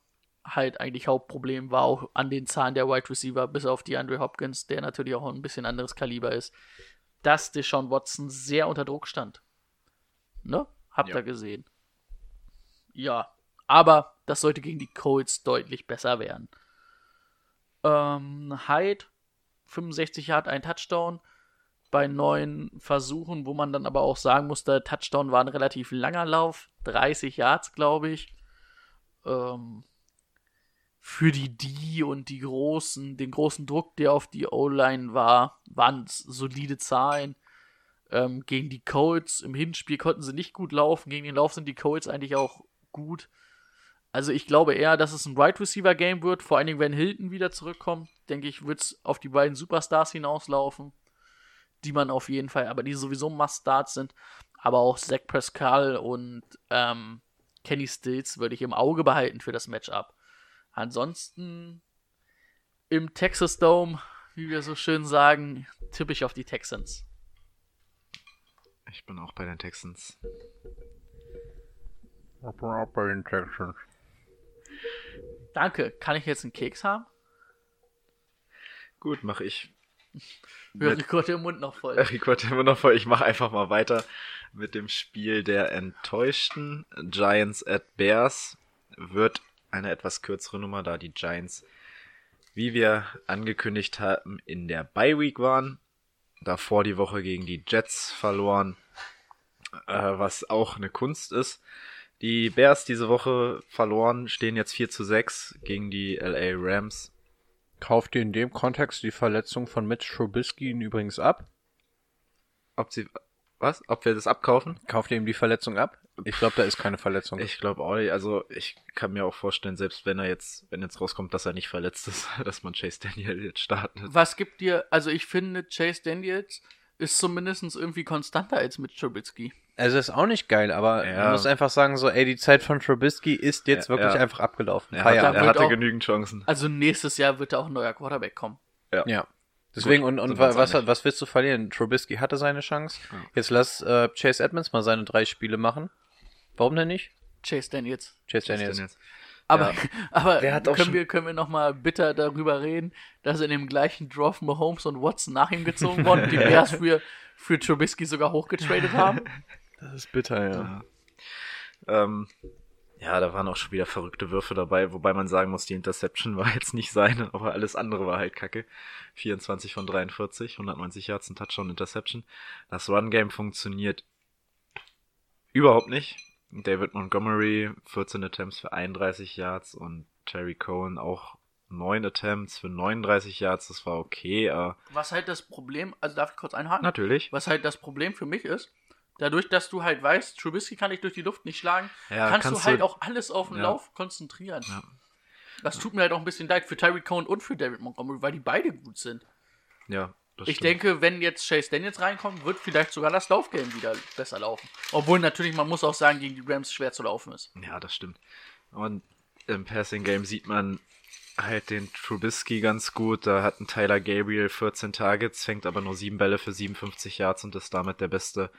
halt eigentlich Hauptproblem war auch an den Zahlen der Wide Receiver, bis auf die Andre Hopkins, der natürlich auch ein bisschen anderes Kaliber ist, dass Deshaun Watson sehr unter Druck stand. Ne? Habt ihr gesehen. Ja, aber das sollte gegen die Colts deutlich besser werden. Ähm, Hyde, 65 Yard, ein Touchdown bei neun Versuchen, wo man dann aber auch sagen musste, Touchdown war ein relativ langer Lauf, 30 Yards, glaube ich ähm, für die D und die großen, den großen Druck, der auf die O-Line war, waren solide Zahlen. Ähm, gegen die Colts im Hinspiel konnten sie nicht gut laufen. Gegen den Lauf sind die Colts eigentlich auch gut. Also ich glaube eher, dass es ein Right Receiver Game wird. Vor allen Dingen, wenn Hilton wieder zurückkommt, denke ich, wird es auf die beiden Superstars hinauslaufen, die man auf jeden Fall, aber die sowieso Must-Starts sind. Aber auch Zach Pascal und ähm, Kenny Stills würde ich im Auge behalten für das Matchup. Ansonsten im Texas Dome, wie wir so schön sagen, tippe ich auf die Texans. Ich bin auch bei den Texans. Ich bin auch bei den Texans. Danke. Kann ich jetzt einen Keks haben? Gut, mache ich. Hör Rico den Mund noch voll. Rico hat den Mund noch voll. Ich mache einfach mal weiter mit dem Spiel der Enttäuschten. Giants at Bears wird eine etwas kürzere Nummer, da die Giants, wie wir angekündigt haben, in der Bye Week waren. Davor die Woche gegen die Jets verloren, äh, was auch eine Kunst ist. Die Bears diese Woche verloren, stehen jetzt 4 zu 6 gegen die LA Rams. Kauft ihr in dem Kontext die Verletzung von Mitch Trubisky übrigens ab? Ob sie, was? Ob wir das abkaufen? Kauft ihr ihm die Verletzung ab? Ich glaube, da ist keine Verletzung. Ich glaube auch nicht. Also ich kann mir auch vorstellen, selbst wenn er jetzt, wenn jetzt rauskommt, dass er nicht verletzt ist, dass man Chase Daniel jetzt startet. Was gibt dir, also ich finde Chase Daniels ist zumindest irgendwie konstanter als mit Trubisky. Also ist auch nicht geil, aber Ja. man muss einfach sagen, so, ey, die Zeit von Trubisky ist jetzt Ja, wirklich ja. einfach abgelaufen. Er hatte, er hatte auch- genügend Chancen. Also nächstes Jahr wird da auch ein neuer Quarterback kommen. Ja. Deswegen, und, und uns was, was willst du verlieren? Trubisky hatte seine Chance. Ja. Jetzt lass äh, Chase Edmonds mal seine drei Spiele machen. Warum denn nicht? Chase Daniels. Chase Was denn Daniels. jetzt? Aber, Ja. aber hat können, wir, können wir noch mal bitter darüber reden, dass in dem gleichen Draft Mahomes und Watson nach ihm gezogen wurden, die Bears für, für Trubisky sogar hochgetradet haben? Das ist bitter, Ja. Ähm, ja, da waren auch schon wieder verrückte Würfe dabei, wobei man sagen muss, die Interception war jetzt nicht seine, aber alles andere war halt kacke. 24 von 43, 190 Yards, ein Touchdown, Interception. Das Run-Game funktioniert überhaupt nicht. David Montgomery, 14 Attempts für 31 Yards und Terry Cohen auch 9 Attempts für 39 Yards, das war okay, äh, Was halt das Problem, also darf ich kurz einhaken? natürlich. Was halt das Problem für mich ist, dadurch, dass du halt weißt, Trubisky kann dich durch die Luft nicht schlagen, Ja, kannst, kannst du halt du- auch alles auf den Ja. Lauf konzentrieren. Ja. Das tut mir halt auch ein bisschen leid für Tyreek Cohen und für David Montgomery, weil die beide gut sind. Ja, das Ich stimmt. denke, wenn jetzt Chase Daniels reinkommt, wird vielleicht sogar das Laufgame wieder besser laufen. Obwohl natürlich, man muss auch sagen, gegen die Rams schwer zu laufen ist. Ja, das stimmt. Und im Passing Game sieht man halt den Trubisky ganz gut. Da hat ein Tyler Gabriel 14 Targets, fängt aber nur 7 Bälle für 57 Yards und ist damit der beste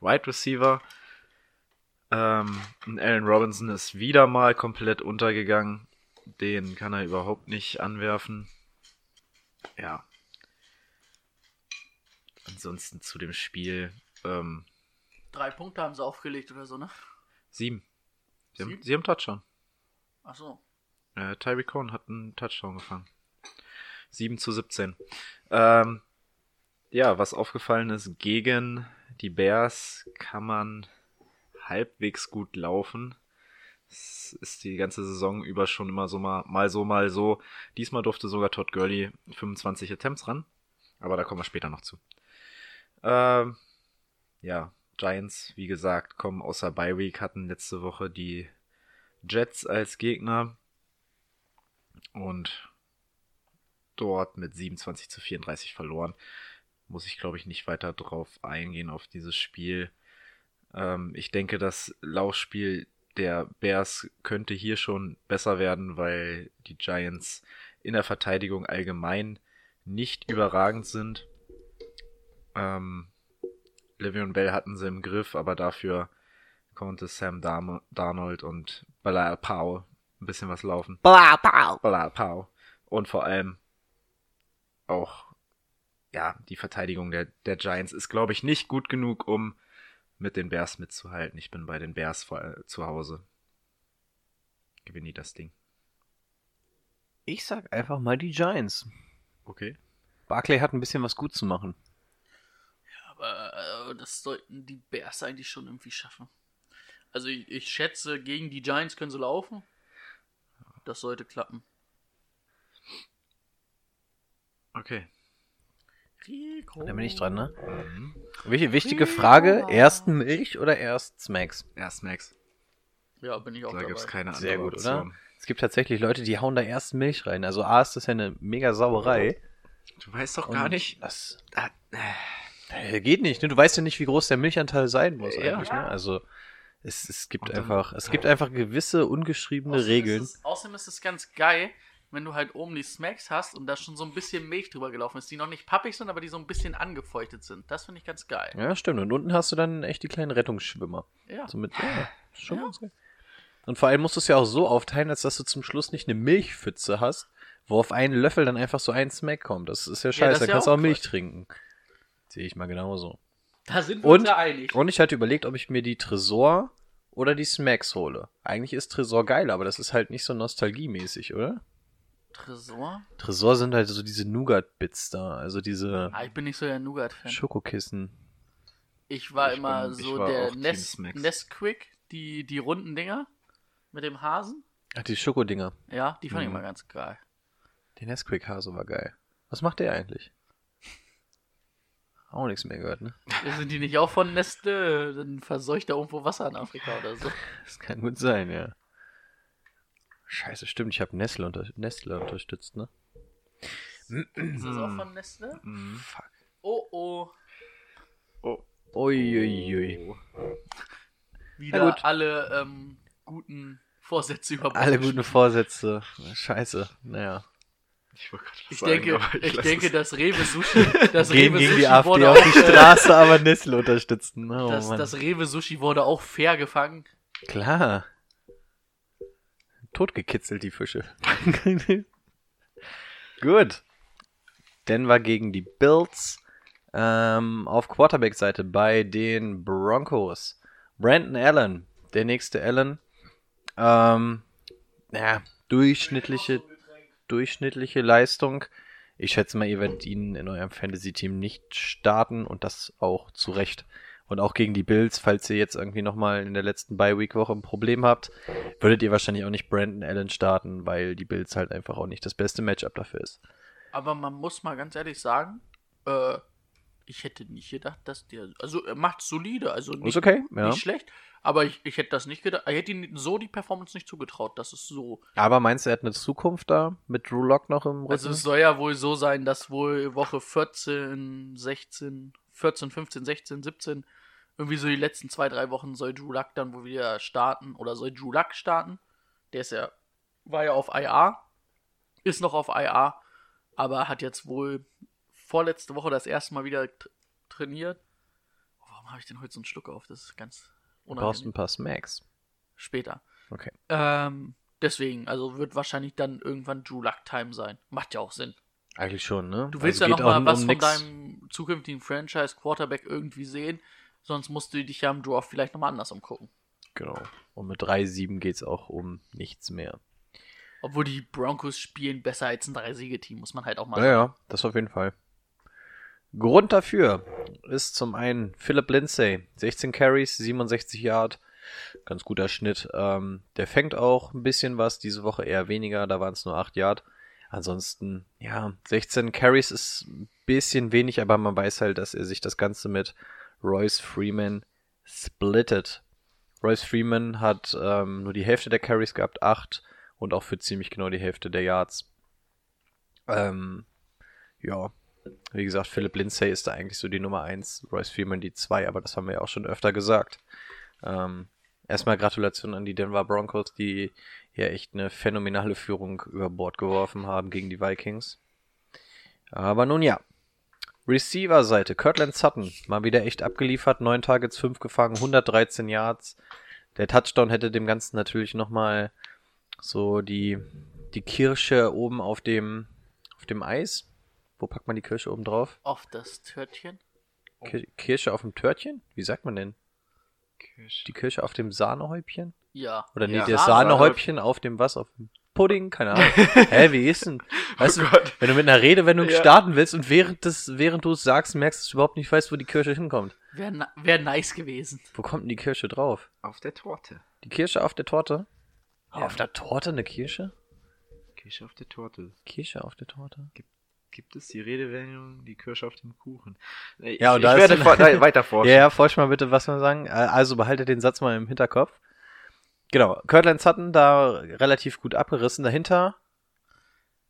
Wide Receiver. Ähm, und Allen Robinson ist wieder mal komplett untergegangen. Den kann er überhaupt nicht anwerfen. Ja. Ansonsten zu dem Spiel. Ähm, Drei Punkte haben sie aufgelegt oder so, ne? sieben. Sie haben, Sieben? sie haben Touchdown. Achso. Äh, Tyreek Cohen hat einen Touchdown gefangen. 7 zu 17. Ähm, ja, was aufgefallen ist, gegen die Bears kann man halbwegs gut laufen. Es ist die ganze Saison über schon immer so mal, mal so, mal so. Diesmal durfte sogar Todd Gurley 25 Attempts ran. Aber da kommen wir später noch zu. Ähm, ja, Giants, wie gesagt, kommen außer Bye Week, hatten letzte Woche die Jets als Gegner und dort mit 27 zu 34 verloren. Muss ich, glaube ich, nicht weiter drauf eingehen auf dieses Spiel. Ähm, ich denke, das Laufspiel der Bears könnte hier schon besser werden, weil die Giants in der Verteidigung allgemein nicht überragend sind. Ähm, Le'Veon Bell hatten sie im Griff, aber dafür konnte Sam Darm Darnold und Balal Powell ein bisschen was laufen. Bla, bla. Balal Powell. Und vor allem auch, ja, die Verteidigung der, der Giants ist, glaube ich, nicht gut genug, um mit den Bears mitzuhalten. Ich bin bei den Bears vor, äh, zu Hause. Gewinne die das Ding. Ich sag einfach mal die Giants. Okay. Barclay hat ein bisschen was gut zu machen. Aber äh, das sollten die Bears eigentlich schon irgendwie schaffen. Also ich, ich schätze, gegen die Giants können sie laufen. Das sollte klappen. Okay. Rico. Da bin ich dran, ne? Mhm. Welche wichtige Frage? Erst Milch oder erst Smacks? Erst Max. Ja, bin ich auch Da dabei. gibt es keine andere Sehr gut, Option. oder? Es gibt tatsächlich Leute, die hauen da erst Milch rein. Also A ist das ja eine mega Sauerei. Du weißt doch Und gar nicht. Das Ah, äh, geht nicht. Ne? Du weißt ja nicht, wie groß der Milchanteil sein muss Ja. eigentlich. Ne? Also es, es gibt Und dann- einfach, es gibt einfach gewisse ungeschriebene Außerdem Regeln. Ist es, außerdem ist es ganz geil, wenn du halt oben die Smacks hast und da schon so ein bisschen Milch drüber gelaufen ist, die noch nicht pappig sind, aber die so ein bisschen angefeuchtet sind. Das finde ich ganz geil. Ja, stimmt. Und unten hast du dann echt die kleinen Rettungsschwimmer. Ja. So mit, ja, schon Ja. ganz geil. Und vor allem musst du es ja auch so aufteilen, als dass du zum Schluss nicht eine Milchpfütze hast, wo auf einen Löffel dann einfach so ein Smack kommt. Das ist ja scheiße, ist dann ja kannst du auch auch Milch trinken. Sehe ich mal genauso. Da sind wir Und- uns ja einig. Und ich hatte überlegt, ob ich mir die Tresor oder die Smacks hole. Eigentlich ist Tresor geil, aber das ist halt nicht so nostalgiemäßig, oder? Tresor? Tresor sind halt so diese Nougat-Bits da, also diese Ah, ich bin nicht so der Nougat-Fan. Schokokissen. Ich war Ich immer bin- ich so war der Smacks. Nesquik, die, die runden Dinger mit dem Hasen. Ach, die Schokodinger. Ja, die fand ich Mhm. immer ganz geil. Der Nesquik-Hase war geil. Was macht der eigentlich? Auch nichts mehr gehört, ne? Sind die nicht auch von Nestle? Dann verseucht er irgendwo Wasser in Afrika oder so. Das kann gut sein, ja. Scheiße, stimmt, ich habe Nestle, unter Nestle unterstützt, ne? Ist das auch von Nestle? Mhm. Fuck. Oh oh. Oh. Uiuiui. Wieder gut. alle ähm, guten Vorsätze über Bord Alle guten Vorsätze. Scheiße. Naja. Ich, wollte gerade was Ich sagen, denke, ich lass denke, es. das Rewe Sushi, das Gehen Rewe gegen Sushi die AfD wurde auf die Straße, aber Nessel unterstützen. Oh, das, das Rewe Sushi wurde auch fair gefangen. Klar. Totgekitzelt, die Fische. Gut. Denver gegen die Bills. Ähm, auf Quarterback-Seite bei den Broncos. Brandon Allen, der nächste Allen. Ähm, ja, durchschnittliche, durchschnittliche Leistung. Ich schätze mal, ihr werdet ihn in eurem Fantasy-Team nicht starten und das auch zu Recht. Und auch gegen die Bills, falls ihr jetzt irgendwie nochmal in der letzten Bye-Week-Woche ein Problem habt, würdet ihr wahrscheinlich auch nicht Brandon Allen starten, weil die Bills halt einfach auch nicht das beste Matchup dafür ist. Aber man muss mal ganz ehrlich sagen, äh, ich hätte nicht gedacht, dass der. Also er macht solide, also nicht, Ist okay, ja. nicht schlecht. Aber ich, ich hätte das nicht gedacht. Ich hätte ihm so die Performance nicht zugetraut. Das ist so. Aber meinst du, er hat eine Zukunft da mit Drew Lock noch im Rücken? Also es soll ja wohl so sein, dass wohl Woche 14, 16, 14, 15, 16, 17, irgendwie so die letzten zwei, drei Wochen soll Drew Luck dann wohl wieder starten oder soll Drew Luck starten. Der ist ja, war ja auf IA, ist noch auf IA, aber hat jetzt wohl vorletzte Woche das erste Mal wieder trainiert. Oh, warum habe ich denn heute so einen Schluck auf? Das ist ganz Du brauchst unangenehm. ein paar Smacks. Später. Okay. Ähm, deswegen, also wird wahrscheinlich dann irgendwann Drew Luck Time sein. Macht ja auch Sinn. Eigentlich schon, ne? Du willst Also ja geht noch mal auch was um von nix. deinem zukünftigen Franchise-Quarterback irgendwie sehen. Sonst musst du dich ja im Draft vielleicht nochmal anders umgucken. Genau. Und mit 3-7 geht's auch um nichts mehr. Obwohl die Broncos spielen besser als ein Drei-Siege-Team, muss man halt auch mal Ja, ja, das auf jeden Fall. Grund dafür ist zum einen Philip Lindsay, 16 Carries, 67 Yard, ganz guter Schnitt. Ähm, der fängt auch ein bisschen was, diese Woche eher weniger, da waren es nur 8 Yard. Ansonsten, ja, 16 Carries ist ein bisschen wenig, aber man weiß halt, dass er sich das Ganze mit Royce Freeman splittet. Royce Freeman hat ähm, nur die Hälfte der Carries gehabt, 8 und auch für ziemlich genau die Hälfte der Yards. Ähm, ja, wie gesagt, Philip Lindsay ist da eigentlich so die Nummer 1, Royce Freeman die 2, aber das haben wir ja auch schon öfter gesagt. Ähm, erstmal Gratulation an die Denver Broncos, die ja echt eine phänomenale Führung über Bord geworfen haben gegen die Vikings. Aber nun ja. Receiver-Seite, Kirtland Sutton, mal wieder echt abgeliefert, 9 Targets, 5 gefangen, 113 Yards. Der Touchdown hätte dem Ganzen natürlich nochmal so die, die Kirsche oben auf dem, auf dem Eis. Wo packt man die Kirsche oben drauf? auf das Törtchen. Ki- Kirsche auf dem Törtchen? Wie sagt man denn? Die Kirsche auf dem Sahnehäubchen? Ja. Oder nee, Ja. das Sahne- Sahnehäubchen auf dem was? Auf dem Pudding? Keine Ahnung. Hä, wie ist denn? Weißt Oh du, Gott. wenn du mit einer Redewendung Ja. starten willst und während, des, während du es sagst, merkst, dass du überhaupt nicht weißt, wo die Kirsche hinkommt. Wäre wär nice gewesen. Wo kommt denn die Kirsche drauf? Auf der Torte. Die Kirsche auf der Torte? Ja. Auf der Torte eine Kirsche? Kirsche auf der Torte. Kirsche auf der Torte? Gibt es die Redewendung, die Kirsche auf dem Kuchen? Ich, Ja, und ich da ist werde vor, da, weiter forschen. Ja, ja, forsch mal bitte, was wir sagen. Äh, Also behaltet den Satz mal im Hinterkopf. Genau, Kirtland Sutton da relativ gut abgerissen. Dahinter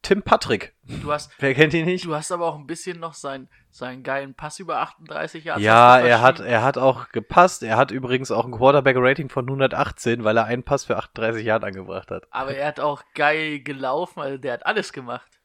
Tim Patrick. Du hast, Wer kennt ihn nicht? du hast aber auch ein bisschen noch seinen, seinen geilen Pass über 38 Jahre. Ja, er hat, er hat auch gepasst. Er hat übrigens auch ein Quarterback-Rating von 118, weil er einen Pass für 38 Yard angebracht hat. Aber er hat auch geil gelaufen, also der hat alles gemacht.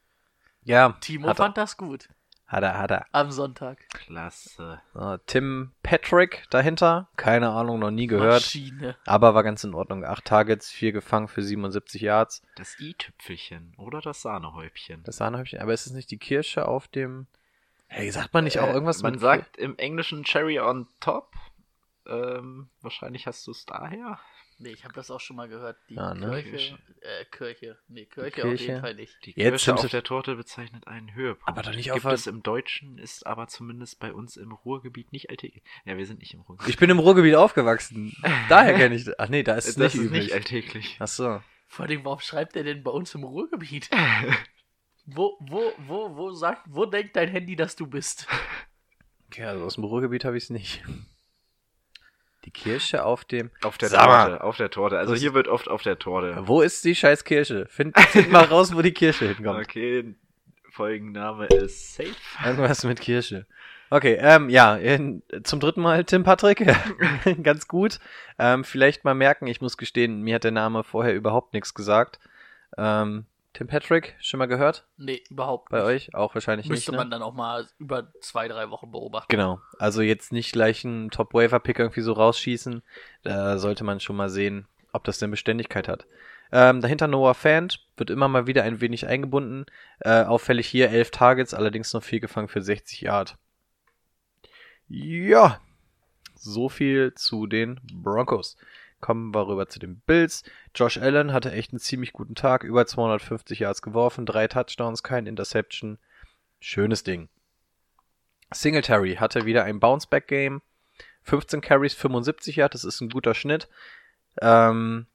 Ja, Timo hat er, fand das gut. Hat er, hat er. Am Sonntag. Klasse. So, Tim Patrick dahinter. Keine Ahnung, noch nie gehört. Maschine. Aber war ganz in Ordnung. Acht Targets, vier gefangen für 77 Yards. Das i-Tüpfelchen oder das Sahnehäubchen. Das Sahnehäubchen. Aber ist es nicht die Kirsche auf dem... Hey, sagt man nicht auch Äh, irgendwas Man mit... sagt im Englischen Cherry on top. Ähm, wahrscheinlich hast du es daher. Nee, ich habe das auch schon mal gehört. Die Ja, ne? Kirche. Kirche. Äh, Kirche. Nee, Kirche, Kirche. auf jeden Fall nicht. Die Jetzt Kirsche sind auf der Torte bezeichnet einen Höhepunkt. Aber doch nicht Gibt auf- es im Deutschen, ist aber zumindest bei uns im Ruhrgebiet nicht alltäglich. Ja, wir sind nicht im Ruhrgebiet. Ich bin im Ruhrgebiet aufgewachsen. Daher kenne ich... Ach nee, da ist es das nicht ist üblich. nicht alltäglich. Ach so. Vor allem, warum schreibt er denn bei uns im Ruhrgebiet? wo, wo, wo, wo sagt, wo denkt dein Handy, dass du bist? Okay, also aus dem Ruhrgebiet habe ich es nicht. Die Kirsche auf dem... Auf der Sag mal. Torte, auf der Torte. Also hier wird oft auf der Torte. Wo ist die scheiß Kirsche? Find, find mal raus, wo die Kirsche hinkommt. Okay, Folgenname ist Safe. Irgendwas mit Kirsche. Okay, ähm, ja, zum dritten Mal Tim Patrick. Ganz gut. Ähm, vielleicht mal merken, ich muss gestehen, mir hat der Name vorher überhaupt nichts gesagt. Ähm, Tim Patrick, schon mal gehört? Nee, überhaupt Bei nicht. euch? Auch wahrscheinlich Müsste nicht. Ne? man dann auch mal über zwei, drei Wochen beobachten. Genau. Also jetzt nicht gleich einen Top-Waiver-Pick irgendwie so rausschießen. Da sollte man schon mal sehen, ob das denn Beständigkeit hat. Ähm, dahinter Noah Fant wird immer mal wieder ein wenig eingebunden. Äh, auffällig hier 11 Targets, allerdings noch viel gefangen für 60 Yard. Ja, so viel zu den Broncos. Kommen wir rüber zu den Bills. Josh Allen hatte echt einen ziemlich guten Tag, über 250 Yards geworfen, drei Touchdowns, kein Interception. Schönes Ding. Singletary hatte wieder ein Bounceback-Game. 15 Carries, 75 Yards, das ist ein guter Schnitt. Ähm,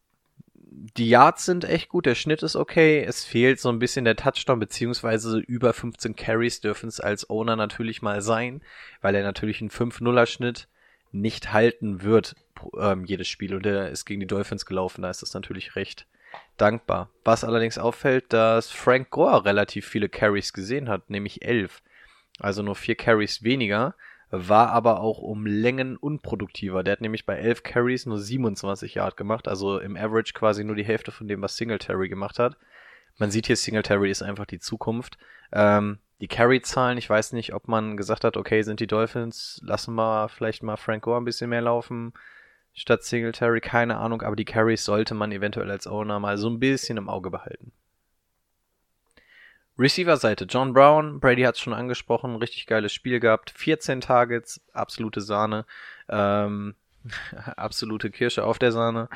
die Yards sind echt gut, der Schnitt ist okay. Es fehlt so ein bisschen der Touchdown, beziehungsweise über 15 Carries dürfen es als Owner natürlich mal sein, weil er natürlich einen 5-0er-Schnitt nicht halten wird, ähm, jedes Spiel. Und er ist gegen die Dolphins gelaufen, da ist das natürlich recht dankbar. Was allerdings auffällt, dass Frank Gore relativ viele Carries gesehen hat, nämlich 11. Also nur vier Carries weniger, war aber auch um Längen unproduktiver. Der hat nämlich bei 11 Carries nur 27 Yard gemacht, also im Average quasi nur die Hälfte von dem, was Singletary gemacht hat. Man sieht hier, Singletary ist einfach die Zukunft. Ähm, die Carry-Zahlen, ich weiß nicht, ob man gesagt hat, okay, sind die Dolphins, lassen wir vielleicht mal Frank Gore ein bisschen mehr laufen statt Singletary, keine Ahnung, aber die Carries sollte man eventuell als Owner mal so ein bisschen im Auge behalten. Receiver-Seite, John Brown, Brady hat es schon angesprochen, richtig geiles Spiel gehabt, 14 Targets, absolute Sahne, ähm, absolute Kirsche auf der Sahne,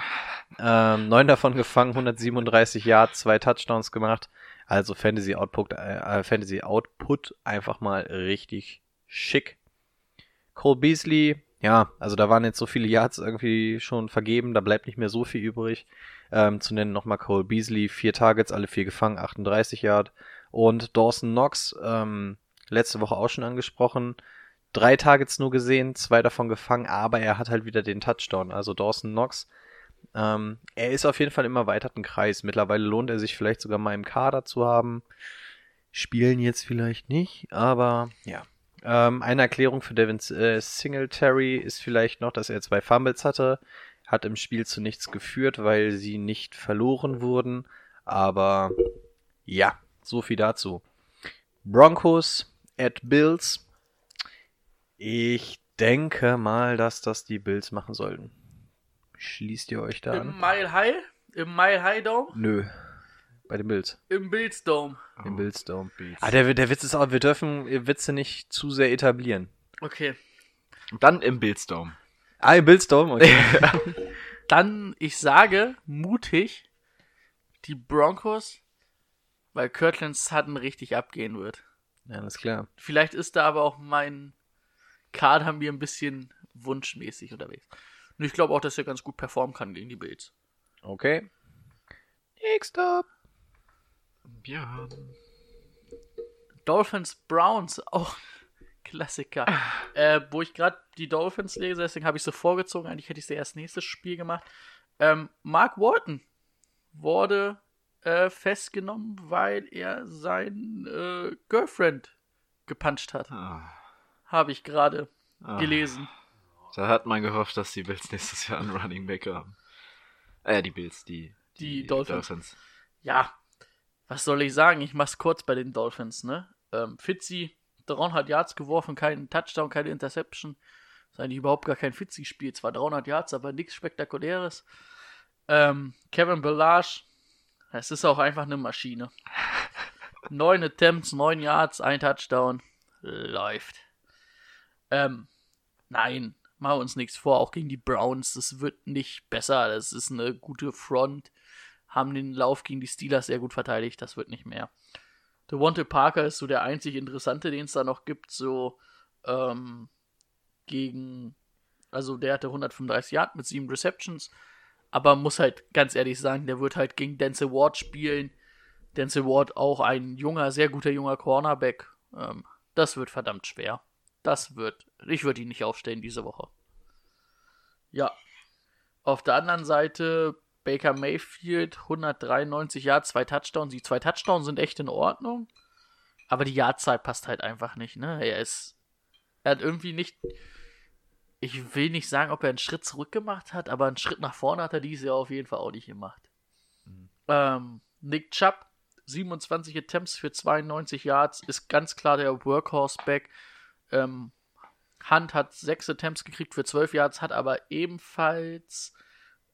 ähm, 9 davon gefangen, 137 Yards, zwei Touchdowns gemacht, also Fantasy Output, äh, Fantasy Output einfach mal richtig schick. Cole Beasley, ja, also da waren jetzt so viele Yards irgendwie schon vergeben, da bleibt nicht mehr so viel übrig. Ähm, zu nennen nochmal Cole Beasley, vier Targets, alle vier gefangen, 38 Yard. Und Dawson Knox, ähm, letzte Woche auch schon angesprochen, drei Targets nur gesehen, zwei davon gefangen, aber er hat halt wieder den Touchdown. Also Dawson Knox, ähm, er ist auf jeden Fall im erweiterten Kreis. Mittlerweile lohnt er sich vielleicht sogar mal im Kader zu haben. Spielen jetzt vielleicht nicht, aber ja. Ähm, eine Erklärung für Devin äh, Singletary ist vielleicht noch, dass er zwei Fumbles hatte. Hat im Spiel zu nichts geführt, weil sie nicht verloren wurden. Aber ja, so viel dazu. Broncos at Bills. Ich denke mal, dass das die Bills machen sollten. Schließt ihr euch da Im an? Mile High? Im Mile High Dome? Nö. Bei den Bills. Im Bills Dome. Im Bills Dome. Beats. Ah, der, der Witz ist auch, wir dürfen Witze nicht zu sehr etablieren. Okay. Dann im Bildstorm. Ah, im Bills Dome? Okay. Dann, ich sage mutig, die Broncos, weil Kirtland Sutton richtig abgehen wird. ja, alles klar. Vielleicht ist da aber auch mein Kader mir ein bisschen wunschmäßig unterwegs. Und ich glaube auch, dass er ganz gut performen kann gegen die Bills. Okay. Nächster. Ja. Dolphins Browns, auch Klassiker. äh, wo ich gerade die Dolphins lese, deswegen habe ich sie vorgezogen. Eigentlich hätte ich sie erst nächstes Spiel gemacht. Ähm, Mark Walton wurde äh, festgenommen, weil er sein äh, Girlfriend gepuncht hat. Ah, Habe ich gerade ah. gelesen. Da hat man gehofft, dass die Bills nächstes Jahr einen Running Back haben. Äh, die Bills, die, Die Dolphins. Ja, was soll ich sagen? Ich mach's kurz bei den Dolphins, ne? Ähm, Fitzy, 300 Yards geworfen, kein Touchdown, keine Interception. Das ist eigentlich überhaupt gar kein Fitzy-Spiel. Zwar 300 Yards, aber nichts Spektakuläres. Ähm, Kevin Belage, es ist auch einfach eine Maschine. Neun Attempts, neun Yards, ein Touchdown. Läuft. Ähm, nein, machen wir uns nichts vor. Auch gegen die Browns, das wird nicht besser. Das ist eine gute Front. Haben den Lauf gegen die Steelers sehr gut verteidigt. Das wird nicht mehr. Devontae Parker ist so der einzig Interessante, den es da noch gibt. So ähm, gegen, also der hatte 135 Yards mit sieben Receptions. Aber muss halt ganz ehrlich sagen, der wird halt gegen Denzel Ward spielen. Denzel Ward auch ein junger, sehr guter junger Cornerback. Ähm, das wird verdammt schwer. Das wird, ich würde ihn nicht aufstellen diese Woche. Ja. Auf der anderen Seite Baker Mayfield, 193 Yards, zwei Touchdowns. Die zwei Touchdowns sind echt in Ordnung. Aber die Jahrzahl passt halt einfach nicht, ne? Er ist. Er hat irgendwie nicht. Ich will nicht sagen, ob er einen Schritt zurück gemacht hat, aber einen Schritt nach vorne hat er dieses Jahr auf jeden Fall auch nicht gemacht. Ähm, Nick Chubb, 27 Attempts für 92 Yards, ist ganz klar der Workhorse-Back. Ähm, Hunt hat 6 Attempts gekriegt für 12 Yards, hat aber ebenfalls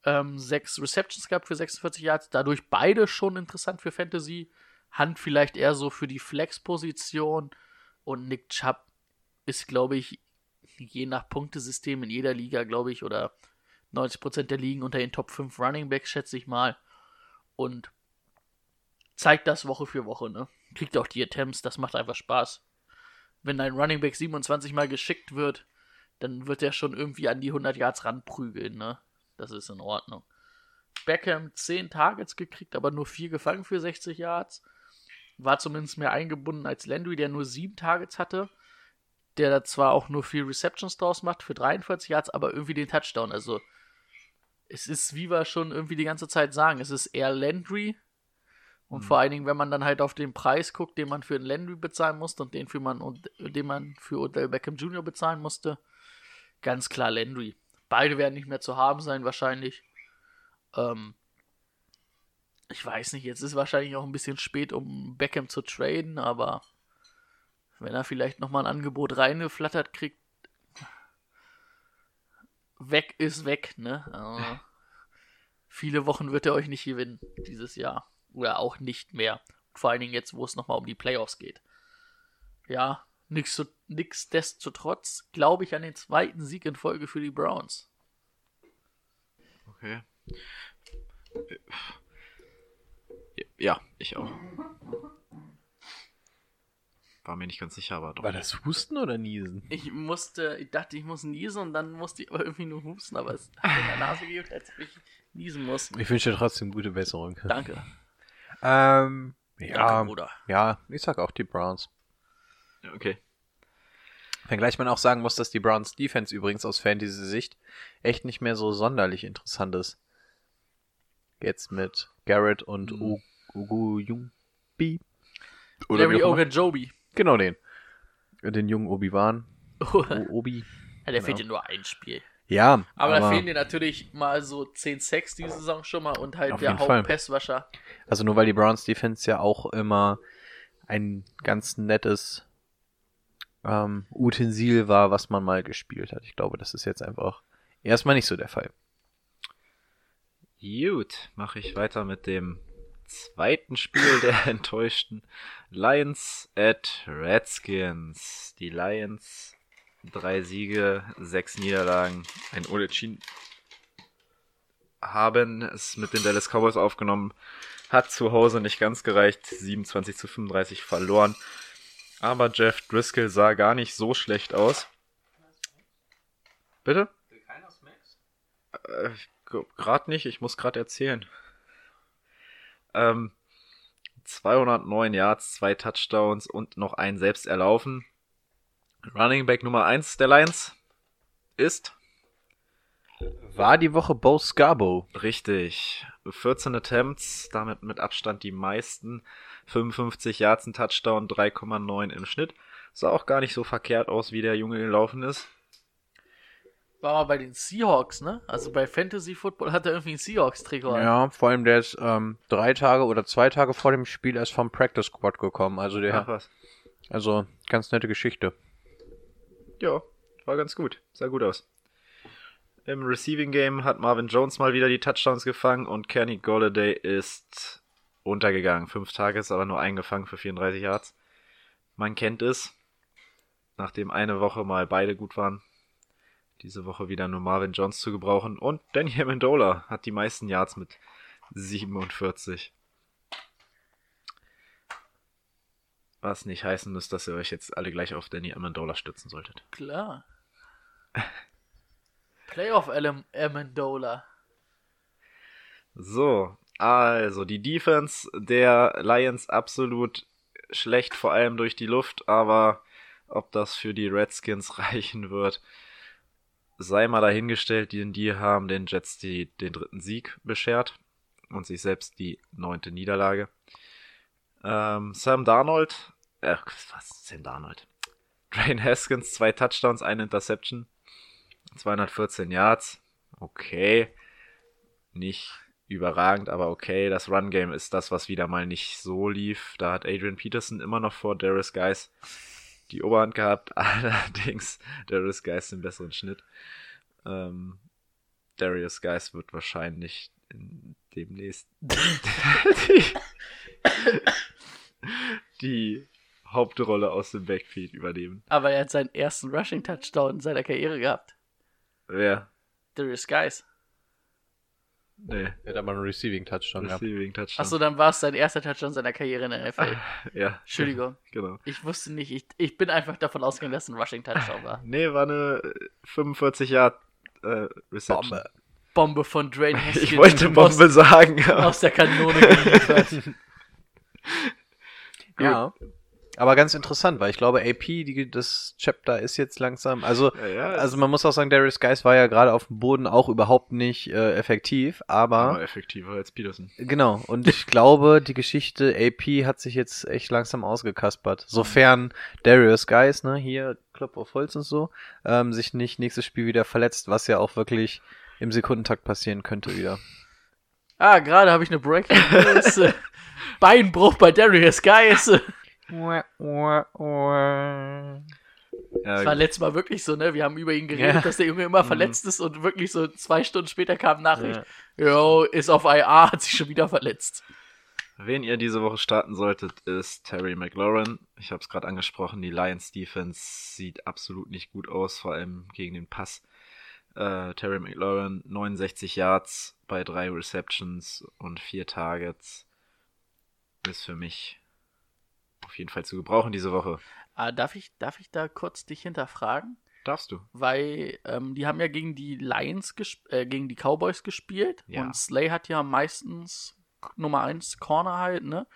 ähm, 6 Receptions gehabt für 46 Yards. Dadurch beide schon interessant für Fantasy. Hunt vielleicht eher so für die Flex-Position. Und Nick Chubb ist, glaube ich, je nach Punktesystem in jeder Liga, glaube ich, oder 90% der Ligen unter den Top 5 Running Backs, schätze ich mal. Und zeigt das Woche für Woche, ne? Kriegt auch die Attempts, das macht einfach Spaß. Wenn ein Running Back 27 Mal geschickt wird, dann wird er schon irgendwie an die 100 Yards ranprügeln, ne? Das ist in Ordnung. Beckham 10 Targets gekriegt, aber nur 4 gefangen für 60 Yards. War zumindest mehr eingebunden als Landry, der nur 7 Targets hatte. Der da zwar auch nur 4 Receptions draus macht für 43 Yards, aber irgendwie den Touchdown. Also, es ist, wie wir schon irgendwie die ganze Zeit sagen, es ist eher Landry. Und vor allen Dingen, wenn man dann halt auf den Preis guckt, den man für einen Landry bezahlen musste und den, für man, und, den man für Odell Beckham Jr. bezahlen musste, ganz klar Landry. Beide werden nicht mehr zu haben sein, wahrscheinlich. Ähm, ich weiß nicht, jetzt ist wahrscheinlich auch ein bisschen spät, um Beckham zu traden, aber wenn er vielleicht nochmal ein Angebot reingeflattert kriegt, weg ist weg, ne? Also, viele Wochen wird er euch nicht gewinnen dieses Jahr. Oder auch nicht mehr. Vor allen Dingen jetzt, wo es nochmal um die Playoffs geht. Ja, nichtsdestotrotz glaube ich an den zweiten Sieg in Folge für die Browns. Okay. Ja, ich auch. War mir nicht ganz sicher, aber doch. War das Husten oder Niesen? Ich musste, ich dachte, ich muss niesen und dann musste ich aber irgendwie nur husten, aber es hat in der Nase gejuckt, als ob ich niesen muss. Ich wünsche dir trotzdem gute Besserung. Danke. Ähm, ja, Danke, Bruder. ja, ich sag auch die Browns. Okay. Wenngleich man auch sagen muss, dass die Browns Defense übrigens aus Fantasy-Sicht echt nicht mehr so sonderlich interessant ist. Jetzt mit Garrett und Mhm. U- Ugu Jumbi. Larry. Ogunjobi. Genau den. Den jungen Obi-Wan. Obi. ja, der Genau. fehlt dir nur ein Spiel. Ja, Aber, da fehlen dir natürlich mal so 10 Sacks diese Saison schon mal und halt der. Hauptpasswascher. Also nur weil die Browns Defense ja auch immer ein ganz nettes ähm, Utensil war, was man mal gespielt hat. Ich glaube, das ist jetzt einfach erstmal nicht so der Fall. Gut, mache ich weiter mit dem zweiten Spiel der enttäuschten Lions at Redskins. Die Lions, drei Siege, sechs Niederlagen, ein Unentschieden haben es mit den Dallas Cowboys aufgenommen, hat zu Hause nicht ganz gereicht, 27 zu 35 verloren. Aber Jeff Driscoll sah gar nicht so schlecht aus. Bitte? Äh, gerade nicht, ich muss gerade erzählen. Ähm, 209 Yards, zwei Touchdowns und noch ein selbst erlaufen. Running Back Nummer 1 der Lions ist War die Woche Bo Scarborough. richtig. 14 Attempts, damit mit Abstand die meisten. 55 Yards, ein Touchdown, 3,9 im Schnitt. Sah auch gar nicht so verkehrt aus, wie der Junge gelaufen ist. War mal bei den Seahawks, ne? Also bei Fantasy Football hat er irgendwie ein Seahawks-Trikot. Ja, vor allem der ist ähm, drei Tage oder zwei Tage vor dem Spiel erst vom Practice Squad gekommen. Also der, Ach was. also ganz nette Geschichte. Ja, war ganz gut. Sah gut aus. Im Receiving Game hat Marvin Jones mal wieder die Touchdowns gefangen und Kenny Golladay ist untergegangen. Fünf Tages, aber nur eingefangen für 34 Yards. Man kennt es. Nachdem eine Woche mal beide gut waren. Diese Woche wieder nur Marvin Jones zu gebrauchen. Und Danny Amendola hat die meisten Yards mit 47. Was nicht heißen muss, dass ihr euch jetzt alle gleich auf Danny Amendola stützen solltet. Klar. Playoff Amendola. So, also die Defense der Lions absolut schlecht, vor allem durch die Luft, aber ob das für die Redskins reichen wird, sei mal dahingestellt, denn die haben den Jets die, den dritten Sieg beschert und sich selbst die neunte Niederlage. Ähm, Sam Darnold Äh, was denn Darnold? Dwayne Haskins, zwei Touchdowns, eine Interception. 214 Yards. Okay. Nicht überragend, aber okay. Das Run-Game ist das, was wieder mal nicht so lief. Da hat Adrian Peterson immer noch vor Darius Guys die Oberhand gehabt. Allerdings Darius Guys den besseren Schnitt. Ähm, Darius Guys wird wahrscheinlich in demnächst die Hauptrolle aus dem Backfield übernehmen. Aber er hat seinen ersten Rushing-Touchdown in seiner Karriere gehabt. Wer? Darius Guys. Nee, Er hat aber einen Receiving Touchdown gehabt. Receiving Touchdown. Achso, dann war es sein erster Touchdown seiner Karriere in der NFL. ja. Entschuldigung. Genau. Ich wusste nicht, ich, ich bin einfach davon ausgegangen, dass es ein Rushing-Touchdown war. Nee, war eine 45 Yard äh, Reception. Bombe. Bombe von Dwayne Haskins. Ich wollte Bombe sagen. Aus, aber- aus der Kanone geliefert. Ja. Aber ganz interessant, weil ich glaube, AP, die, das Chapter ist jetzt langsam. Also, Ja, ja, also man muss auch sagen, Darius Guys war ja gerade auf dem Boden auch überhaupt nicht äh, effektiv, aber, aber effektiver als Peterson. genau. Und ich glaube, die Geschichte AP hat sich jetzt echt langsam ausgekaspert. Sofern Darius Guys, ne, hier Klopf auf Holz und so, ähm, sich nicht nächstes Spiel wieder verletzt, was ja auch wirklich im Sekundentakt passieren könnte wieder. ah, gerade habe ich eine Breaking News. Beinbruch bei Darius Guys. Das war Ja, letztes Mal wirklich so, ne? Wir haben über ihn geredet, Ja. dass der Junge immer verletzt ist und wirklich so zwei Stunden später kam Nachricht. Jo, ist auf IR, hat sich schon wieder verletzt. wen ihr diese Woche starten solltet, ist Terry McLaurin. Ich habe es gerade angesprochen, die Lions Defense sieht absolut nicht gut aus, vor allem gegen den Pass. Äh, Terry McLaurin, 69 Yards bei drei Receptions und vier Targets. Ist für mich auf jeden Fall zu gebrauchen diese Woche. Ah, darf, ich, darf ich da kurz dich hinterfragen? Darfst du? Weil ähm, die haben ja gegen die Lions, gesp äh, gegen die Cowboys gespielt. Ja. Und Slay hat ja meistens Nummer 1 Corner halt, ne?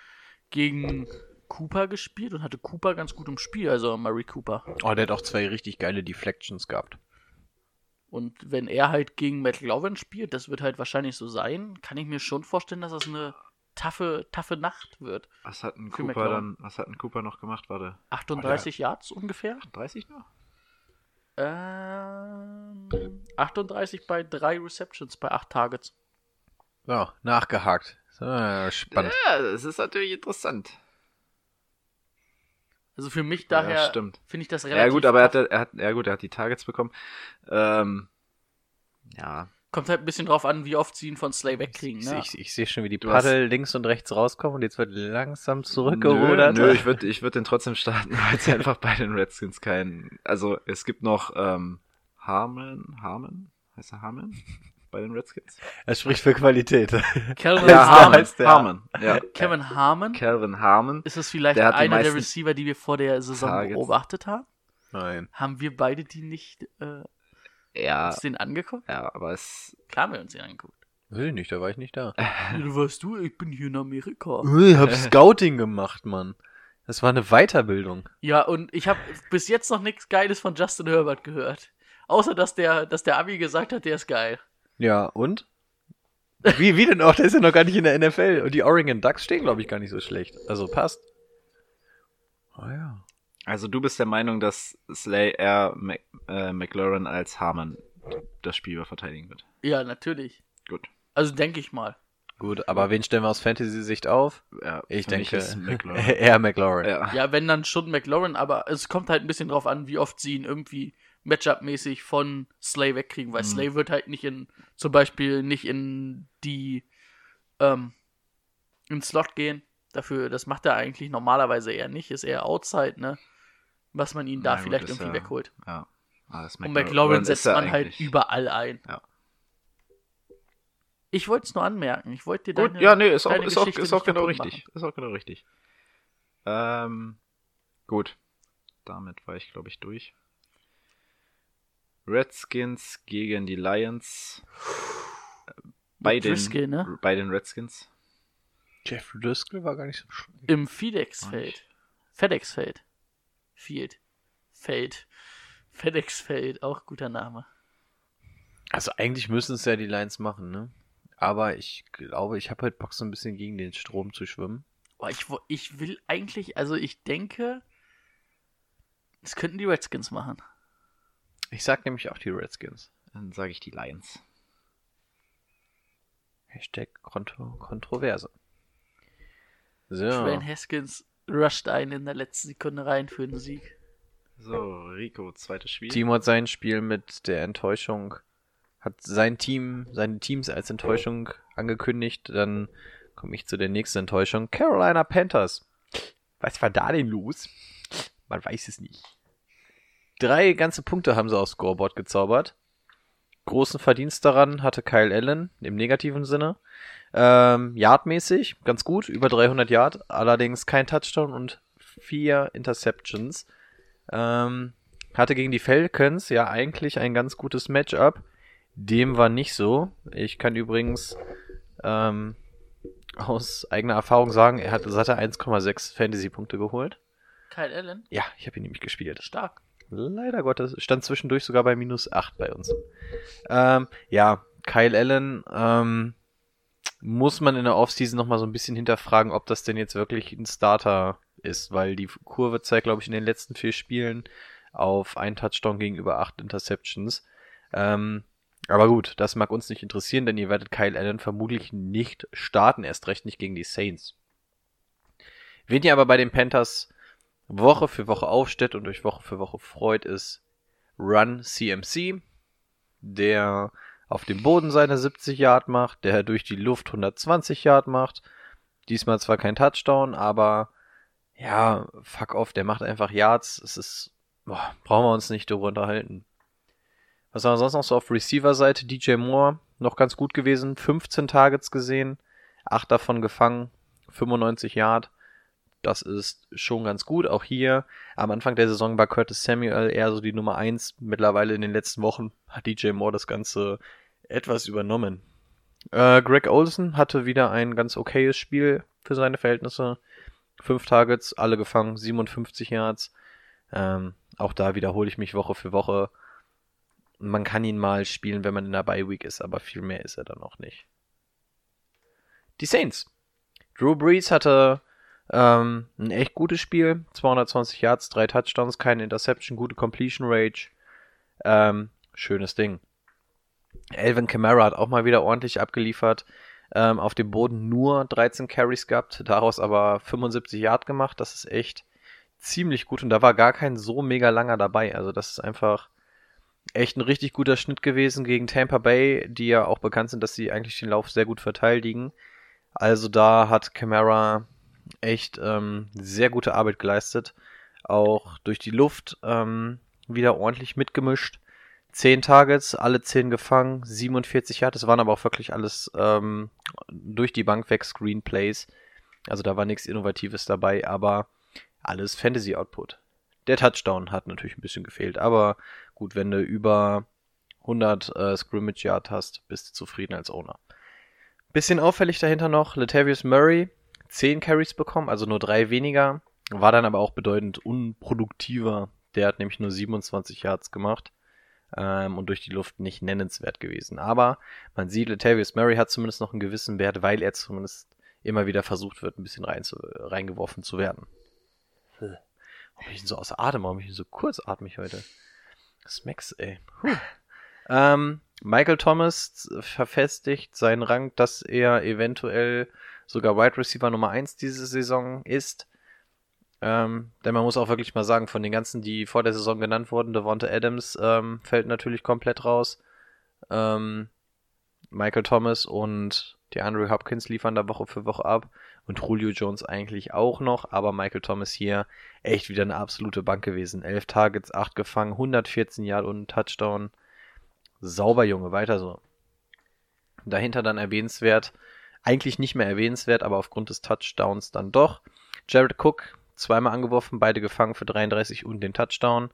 Gegen Cooper gespielt und hatte Cooper ganz gut im Spiel, also Murray Cooper. Oh, der hat auch zwei richtig geile Deflections gehabt. Und wenn er halt gegen McLovin spielt, das wird halt wahrscheinlich so sein, kann ich mir schon vorstellen, dass das eine taffe, taffe Nacht wird. Was hat ein Cooper dann, was hat ein Cooper noch gemacht? Warte, 38 Yards ungefähr? 30 noch? Ähm, 38 bei drei Receptions bei 8 Targets. So, nachgehakt. So, spannend. Ja, das ist natürlich interessant. Also für mich Ja, daher stimmt. finde ich das relativ. Ja gut, aber er hat, er hat, ja gut, er hat die Targets bekommen. Ähm, ja, Kommt halt ein bisschen drauf an, wie oft sie ihn von Slay wegkriegen. Ich, Ne? ich, ich sehe schon, wie die Du hast- Paddel links und rechts rauskommen und jetzt wird langsam nö, zurückgerudert. nö, ich würde ich würd den trotzdem starten, weil es einfach bei den Redskins kein, also es gibt noch ähm, Harmon, Harmon, heißt er Harmon? Bei den Redskins? Er spricht für Qualität. Calvin, Ja, Harmon. Harmon. heißt der. Harmon, ja. Kevin Harmon. Calvin Harmon. Ist es vielleicht Der einer der Receiver, die wir vor der Saison Targets. beobachtet haben? Nein. Haben wir beide die nicht äh, Ja, uns den angeguckt? ja, aber es, Klar haben wir uns den angeguckt. Will ich nicht, da war ich nicht da. Du weißt du, ich bin hier in Amerika. Ich hab Scouting gemacht, Mann. Das war eine Weiterbildung. Ja, und ich habe bis jetzt noch nichts Geiles von Justin Herbert gehört. Außer, dass der, dass der Abi gesagt hat, der ist geil. Ja, und? Wie, wie denn auch? Der ist ja noch gar nicht in der NFL. Und die Oregon Ducks stehen, glaube ich, gar nicht so schlecht. Also passt. Oh ja. Also du bist der Meinung, dass Slay eher Mac, äh, McLaurin als Harmon das Spiel über verteidigen wird. Ja, natürlich. Gut. Also denke ich mal. Gut, aber wen stellen wir aus Fantasy-Sicht auf? Ja, Ich denke, ist McLaurin. eher McLaurin. ja. Ja, wenn dann schon McLaurin, aber es kommt halt ein bisschen drauf an, wie oft sie ihn irgendwie Matchup-mäßig von Slay wegkriegen, weil Mhm. Slay wird halt nicht in, zum Beispiel nicht in die, ähm, in Slot gehen. Dafür, das macht er eigentlich normalerweise eher nicht, ist eher Outside, ne? Was man ihn da gut, vielleicht irgendwie ja- wegholt. Ja. Ah, Und McLaurin setzt man halt überall ein. Ja. Ich wollte es nur anmerken. Ich wollte dir Gut, deine, ja, nee, ist auch, ist auch, ist auch genau richtig. Ist auch genau richtig. Ähm, gut. Damit war ich, glaube ich, durch. Redskins gegen die Lions. Äh, Bei den, Driscoll, ne? bei den Redskins. Jeff Driscoll war gar nicht so schlecht. Im FedEx-Feld. FedEx-Feld. Field. Feld. FedEx-Feld, auch guter Name. Also eigentlich müssen es ja die Lions machen, ne? Aber ich glaube, ich habe halt Bock, so ein bisschen gegen den Strom zu schwimmen. Boah, ich, ich will eigentlich, also ich denke, das könnten die Redskins machen. Ich sag nämlich auch die Redskins. Dann sage ich die Lions. Hashtag Kontro Kontroverse. So. Dwayne Haskins rusht einen in der letzten Sekunde rein für den Sieg. So, Rico, zweites Spiel. Timo hat sein Spiel mit der Enttäuschung, hat sein Team, seine Teams als Enttäuschung angekündigt. Dann komme ich zu der nächsten Enttäuschung. Carolina Panthers. Was war da denn los? Man weiß es nicht. Drei ganze Punkte haben sie aufs Scoreboard gezaubert. Großen Verdienst daran hatte Kyle Allen im negativen Sinne. Ähm, Yardmäßig ganz gut, über 300 Yard, allerdings kein Touchdown und vier Interceptions. Ähm, hatte gegen die Falcons ja eigentlich ein ganz gutes Matchup. Dem war nicht so. Ich kann übrigens ähm, aus eigener Erfahrung sagen, er hat satte 1,6 Fantasy-Punkte geholt. Kyle Allen, Ja, ich habe ihn nämlich gespielt. stark. Leider Gottes stand zwischendurch sogar bei minus 8 bei uns. Ähm, ja, Kyle Allen ähm, muss man in der Offseason nochmal so ein bisschen hinterfragen, ob das denn jetzt wirklich ein Starter ist, weil die Kurve zeigt, glaube ich, in den letzten vier Spielen auf ein Touchdown gegenüber acht Interceptions. Ähm, aber gut, das mag uns nicht interessieren, denn ihr werdet Kyle Allen vermutlich nicht starten, erst recht nicht gegen die Saints. Wen ihr aber bei den Panthers Woche für Woche aufstellt und euch Woche für Woche freut, ist Run CMC, der auf dem Boden seine 70 Yard macht, der durch die Luft 120 Yard macht. Diesmal zwar kein Touchdown, aber ja, fuck off, der macht einfach Yards. Es ist, boah, brauchen wir uns nicht darüber unterhalten. Was haben wir sonst noch so auf Receiver-Seite? DJ Moore, noch ganz gut gewesen. 15 Targets gesehen, 8 davon gefangen, 95 Yard. Das ist schon ganz gut. Auch hier am Anfang der Saison war Curtis Samuel eher so die Nummer 1. Mittlerweile in den letzten Wochen hat DJ Moore das Ganze etwas übernommen. Äh, Greg Olsen hatte wieder ein ganz okayes Spiel für seine Verhältnisse. Fünf Targets, alle gefangen, 57 Yards. Ähm, auch da wiederhole ich mich Woche für Woche. Man kann ihn mal spielen, wenn man in der Bye Week ist, aber viel mehr ist er dann auch nicht. Die Saints. Drew Brees hatte ähm, ein echt gutes Spiel. 220 Yards, drei Touchdowns, keine Interception, gute Completion Rate. Ähm, schönes Ding. Elvin Kamara hat auch mal wieder ordentlich abgeliefert. Ähm, auf dem Boden nur 13 Carries gehabt, daraus aber 75 Yard gemacht. Das ist echt ziemlich gut und da war gar kein so mega langer dabei. Also das ist einfach echt ein richtig guter Schnitt gewesen gegen Tampa Bay, die ja auch bekannt sind, dass sie eigentlich den Lauf sehr gut verteidigen. Also da hat Kamara echt ähm, sehr gute Arbeit geleistet. Auch durch die Luft ähm, wieder ordentlich mitgemischt. 10 Targets, alle 10 gefangen, 47 Yards. Das waren aber auch wirklich alles ähm, durch die Bank weg Screenplays. Also da war nichts Innovatives dabei, aber alles Fantasy-Output. Der Touchdown hat natürlich ein bisschen gefehlt, aber gut, wenn du über 100 äh, Scrimmage Yard hast, bist du zufrieden als Owner. Bisschen auffällig dahinter noch, Latavius Murray, 10 Carries bekommen, also nur drei weniger, war dann aber auch bedeutend unproduktiver. Der hat nämlich nur 27 Yards gemacht ähm, und durch die Luft nicht nennenswert gewesen. Aber man sieht, Latavius Murray hat zumindest noch einen gewissen Wert, weil er zumindest immer wieder versucht wird, ein bisschen rein zu, reingeworfen zu werden. Warum bin ich denn so außer Atem? Warum bin ich denn so kurzatmig heute? Smacks, ey. Puh. Ähm, Michael Thomas verfestigt seinen Rang, dass er eventuell sogar Wide Receiver Nummer 1 diese Saison ist. Ähm, denn man muss auch wirklich mal sagen, von den ganzen, die vor der Saison genannt wurden, Devonta Adams ähm, fällt natürlich komplett raus. Ähm, Michael Thomas und der Andrew Hopkins liefern da Woche für Woche ab. Und Julio Jones eigentlich auch noch. Aber Michael Thomas hier echt wieder eine absolute Bank gewesen. 11 Targets, 8 gefangen, 114 Yard und ein Touchdown. Sauber, Junge, weiter so. Dahinter dann erwähnenswert, eigentlich nicht mehr erwähnenswert, aber aufgrund des Touchdowns dann doch. Jared Cook, zweimal angeworfen, beide gefangen für 33 und den Touchdown.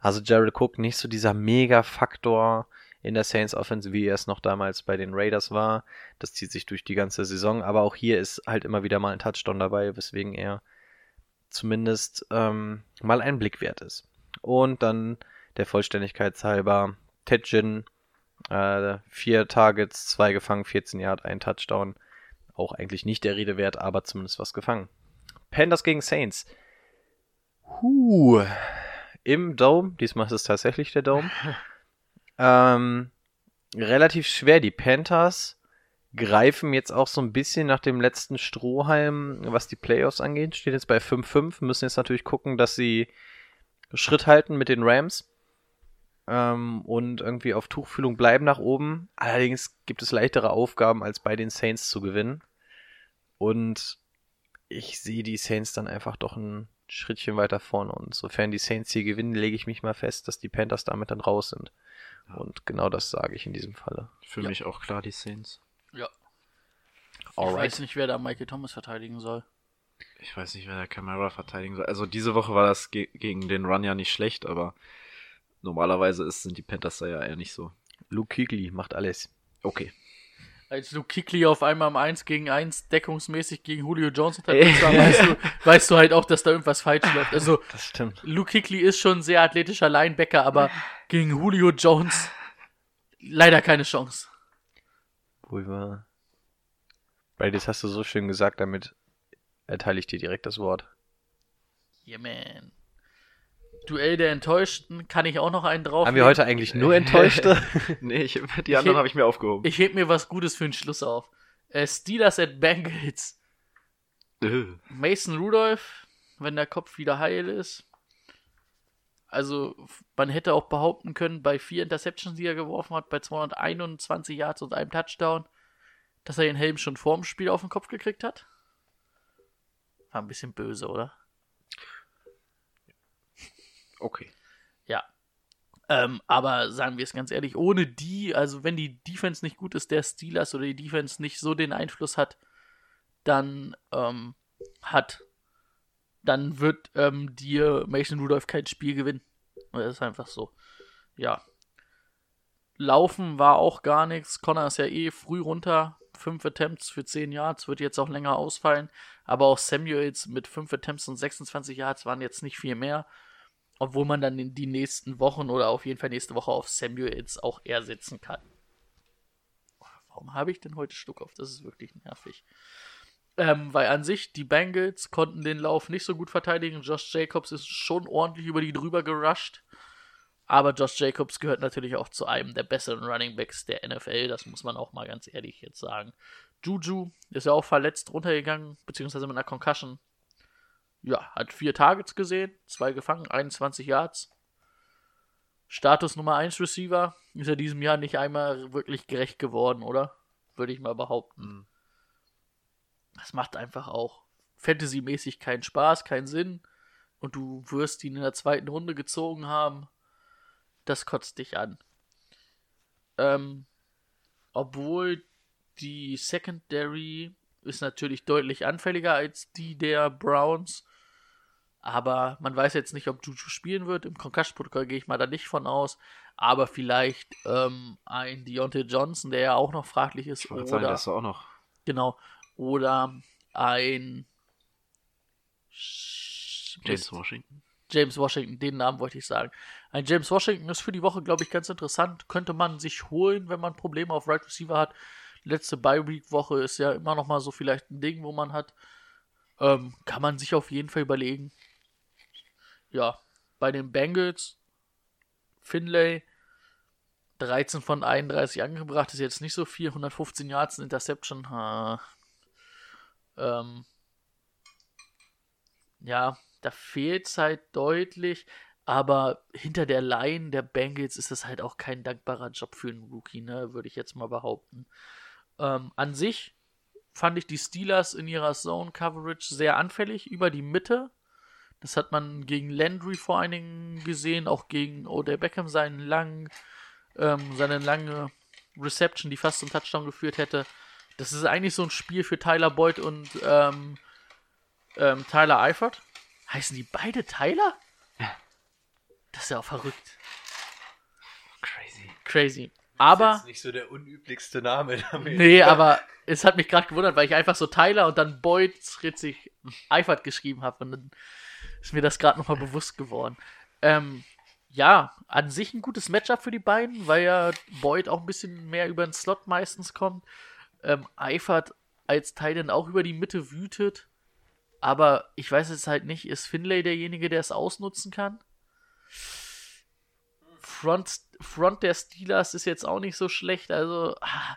Also Jared Cook nicht so dieser Mega-Faktor in der Saints Offense, wie er es noch damals bei den Raiders war. Das zieht sich durch die ganze Saison, aber auch hier ist halt immer wieder mal ein Touchdown dabei, weswegen er zumindest ähm, mal ein Blick wert ist. Und dann der Vollständigkeit halber Ted Ginn, äh, vier Targets, zwei gefangen, 14 Yard, ein Touchdown. Auch eigentlich nicht der Rede wert, aber zumindest was gefangen. Panthers gegen Saints. Huh. Im Dome, diesmal ist es tatsächlich der Dome. ähm, relativ schwer. Die Panthers greifen jetzt auch so ein bisschen nach dem letzten Strohhalm, was die Playoffs angeht. Steht jetzt bei 5-5. Müssen jetzt natürlich gucken, dass sie Schritt halten mit den Rams ähm, und irgendwie auf Tuchfühlung bleiben nach oben. Allerdings gibt es leichtere Aufgaben, als bei den Saints zu gewinnen. Und ich sehe die Saints dann einfach doch ein Schrittchen weiter vorne. Und sofern die Saints hier gewinnen, lege ich mich mal fest, dass die Panthers damit dann raus sind. Und genau das sage ich in diesem Falle. Für mich auch klar die Saints. Ja. Ich Alright. weiß nicht, wer da Michael Thomas verteidigen soll. Ich weiß nicht, wer der Camara verteidigen soll. Also diese Woche war das ge gegen den Run ja nicht schlecht, aber normalerweise ist, sind die Panthers da ja eher nicht so. Luke Kuechly macht alles. Okay. Als du Kikli auf einmal im 1 gegen 1 deckungsmäßig gegen Julio Jones unterwegs war, weißt du, weißt du halt auch, dass da irgendwas falsch läuft. Also, Das stimmt. Luke Kikli ist schon ein sehr athletischer Linebacker, aber gegen Julio Jones leider keine Chance. Wahr. Brady, das hast du so schön gesagt, damit erteile ich dir direkt das Wort. Yeah, man. Duell der Enttäuschten, kann ich auch noch einen drauf. Haben wir heute eigentlich nur Enttäuschte? nee, ich, die anderen habe ich mir aufgehoben. Ich heb mir was Gutes für den Schluss auf. Äh, Steelers at Bengals. Mason Rudolph, wenn der Kopf wieder heil ist. Also, man hätte auch behaupten können, bei vier Interceptions, die er geworfen hat, bei 221 Yards und einem Touchdown, dass er den Helm schon vorm Spiel auf den Kopf gekriegt hat. War ein bisschen böse, oder? Okay. Ja. Ähm, aber sagen wir es ganz ehrlich, ohne die, also wenn die Defense nicht gut ist, der Steelers oder die Defense nicht so den Einfluss hat, dann ähm, hat, dann wird ähm, dir Mason Rudolph kein Spiel gewinnen. Das ist einfach so. Ja. Laufen war auch gar nichts. Connor ist ja eh früh runter. Fünf Attempts für 10 Yards, wird jetzt auch länger ausfallen. Aber auch Samuels mit 5 Attempts und 26 Yards waren jetzt nicht viel mehr. Obwohl man dann in die nächsten Wochen oder auf jeden Fall nächste Woche auf Samuels auch eher setzen kann. Warum habe ich denn heute Stuck auf? Das ist wirklich nervig. Ähm, weil an sich, die Bengals konnten den Lauf nicht so gut verteidigen. Josh Jacobs ist schon ordentlich über die drüber gerusht. Aber Josh Jacobs gehört natürlich auch zu einem der besseren Running Backs der NFL. Das muss man auch mal ganz ehrlich jetzt sagen. Juju ist ja auch verletzt runtergegangen, beziehungsweise mit einer Concussion. Ja, hat vier Targets gesehen, zwei gefangen, 21 Yards. Status Nummer 1 Receiver ist er diesem Jahr nicht einmal wirklich gerecht geworden, oder? Würde ich mal behaupten. Das macht einfach auch Fantasy-mäßig keinen Spaß, keinen Sinn. Und du wirst ihn in der zweiten Runde gezogen haben. Das kotzt dich an. Ähm, obwohl die Secondary ist natürlich deutlich anfälliger als die der Browns. Aber man weiß jetzt nicht, ob Juju spielen wird. Im Concussion-Protokoll gehe ich mal da nicht von aus. Aber vielleicht ähm, ein Deontay Johnson, der ja auch noch fraglich ist. Ich wollte sagen, Oder, das ist auch noch. genau. Oder ein James Washington. James Washington, den Namen wollte ich sagen. Ein James Washington ist für die Woche, glaube ich, ganz interessant. Könnte man sich holen, wenn man Probleme auf Right Receiver hat. Letzte Bye-Week-Woche ist ja immer noch mal so vielleicht ein Ding, wo man hat. Ähm, kann man sich auf jeden Fall überlegen. Ja, bei den Bengals, Finlay, 13 von 31 angebracht, ist jetzt nicht so viel. 115 Yards, Interception. Ha. Ähm, ja, da fehlt es halt deutlich, aber hinter der Line der Bengals ist es halt auch kein dankbarer Job für einen Rookie, ne, würde ich jetzt mal behaupten. Ähm, an sich fand ich die Steelers in ihrer Zone Coverage sehr anfällig über die Mitte. Das hat man gegen Landry vor allen Dingen gesehen, auch gegen Odell Beckham seinen langen, ähm, seine lange Reception, die fast zum Touchdown geführt hätte. Das ist eigentlich so ein Spiel für Tyler Boyd und ähm, ähm, Tyler Eifert. Heißen die beide Tyler? Das ist ja auch verrückt. Crazy. Crazy. Aber, nicht so der unüblichste Name damit. nee, aber es hat mich gerade gewundert, weil ich einfach so Tyler und dann Boyd Ritzig Eifert geschrieben habe und dann ist mir das gerade nochmal bewusst geworden. Ähm, ja, an sich ein gutes Matchup für die beiden, weil ja Boyd auch ein bisschen mehr über den Slot meistens kommt. Ähm, Eifert als Teil dann auch über die Mitte wütet. Aber ich weiß jetzt halt nicht, ist Finlay derjenige, der es ausnutzen kann? Front, Front der Steelers ist jetzt auch nicht so schlecht. Also, ah,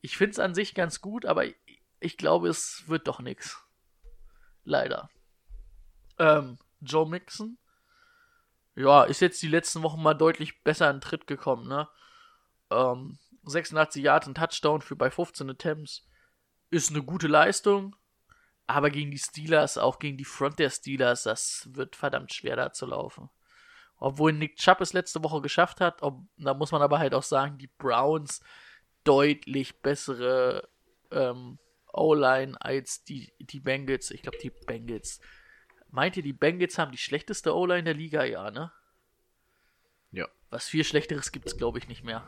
ich finde es an sich ganz gut, aber ich, ich glaube, es wird doch nichts. Leider. Ähm, Joe Mixon. Ja, ist jetzt die letzten Wochen mal deutlich besser in Tritt gekommen, ne? Ähm, 86 Yards und Touchdown für bei 15 Attempts ist eine gute Leistung. Aber gegen die Steelers, auch gegen die Front der Steelers, das wird verdammt schwer da zu laufen. Obwohl Nick Chubb es letzte Woche geschafft hat, ob, da muss man aber halt auch sagen, die Browns deutlich bessere ähm, O-Line als die, die Bengals. Ich glaube, die Bengals. Meint ihr, die Bengals haben die schlechteste O-Line der Liga? Ja, ne? Ja. Was viel Schlechteres gibt es, glaube ich, nicht mehr.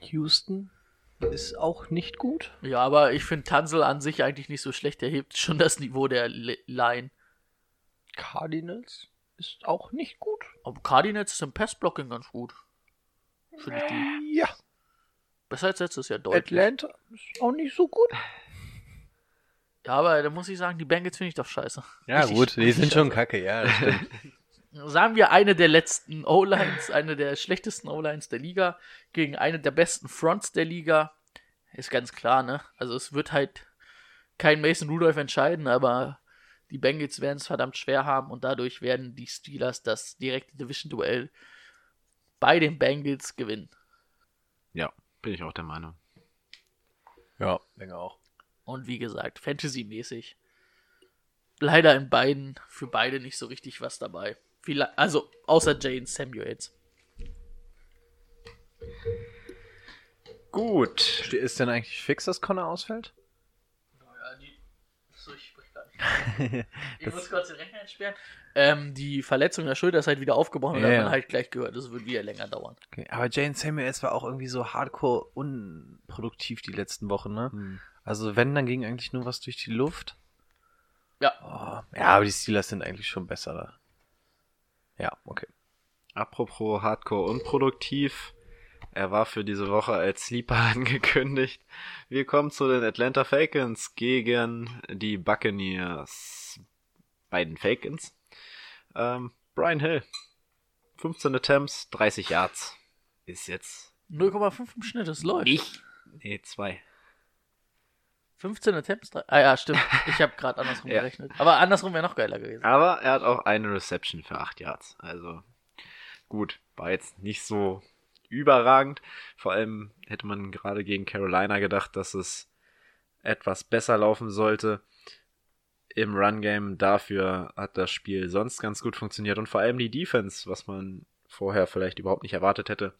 Houston ist auch nicht gut. Ja, aber ich finde Tansel an sich eigentlich nicht so schlecht. Er hebt schon das Niveau der Line. Cardinals ist auch nicht gut. Aber Cardinals ist im Passblocking ganz gut. Finde ich die. Ja. Besser als letztes Jahr deutlich. Atlanta ist auch nicht so gut. Ja, aber da muss ich sagen, die Bengals finde ich doch scheiße. Ja, Richtig- gut, die richtig sind schon kacke, ja, das stimmt. Sagen wir eine der letzten O-Lines, eine der schlechtesten O-Lines der Liga gegen eine der besten Fronts der Liga. Ist ganz klar, ne? Also es wird halt kein Mason Rudolph entscheiden, aber die Bengals werden es verdammt schwer haben und dadurch werden die Steelers das direkte Division-Duell bei den Bengals gewinnen. Ja, bin ich auch der Meinung. ja, denke auch. Und wie gesagt, Fantasy-mäßig. Leider in beiden, für beide nicht so richtig was dabei. Vielleicht, also, außer Jane Samuels. Gut. Ist denn eigentlich fix, dass Connor ausfällt? Ich muss kurz den Rechner entsperren. Ähm, die Verletzung der Schulter ist halt wieder aufgebrochen und Ja, hat ja. man halt gleich gehört, das wird wieder länger dauern. Okay. Aber Jane Samuels war auch irgendwie so hardcore unproduktiv die letzten Wochen, ne? Hm. Also wenn, dann ging eigentlich nur was durch die Luft. Ja. Oh, ja, aber die Steelers sind eigentlich schon besser da. Ja, okay. Apropos Hardcore unproduktiv. Er war für diese Woche als Sleeper angekündigt. Wir kommen zu den Atlanta Falcons gegen die Buccaneers. Beiden Falcons. Ähm, Brian Hill. 15 Attempts, 30 Yards. Ist jetzt 0,5 im Schnitt, das läuft. nicht. Nee, zwei. 15 Attempts? Ah ja, stimmt. Ich habe gerade andersrum Ja. gerechnet. Aber andersrum wäre noch geiler gewesen. Aber er hat auch eine Reception für 8 Yards. Also gut, war jetzt nicht so überragend. Vor allem hätte man gerade gegen Carolina gedacht, dass es etwas besser laufen sollte im Run-Game. Dafür hat das Spiel sonst ganz gut funktioniert und vor allem die Defense, was man vorher vielleicht überhaupt nicht erwartet hätte.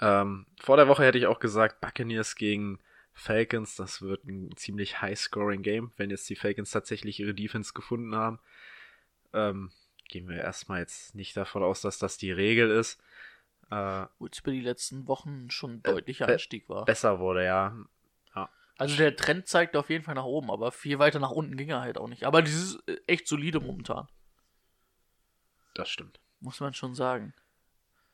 Ähm, vor der Woche hätte ich auch gesagt, Buccaneers gegen Falcons, das wird ein ziemlich high-scoring-Game, wenn jetzt die Falcons tatsächlich ihre Defense gefunden haben. Ähm, gehen wir erstmal jetzt nicht davon aus, dass das die Regel ist. Äh, Gut, für die letzten Wochen schon ein deutlicher be- Anstieg war. besser wurde, ja. Also der Trend zeigt auf jeden Fall nach oben, aber viel weiter nach unten ging er halt auch nicht. Aber dieses ist echt solide momentan, Das stimmt. muss man schon sagen.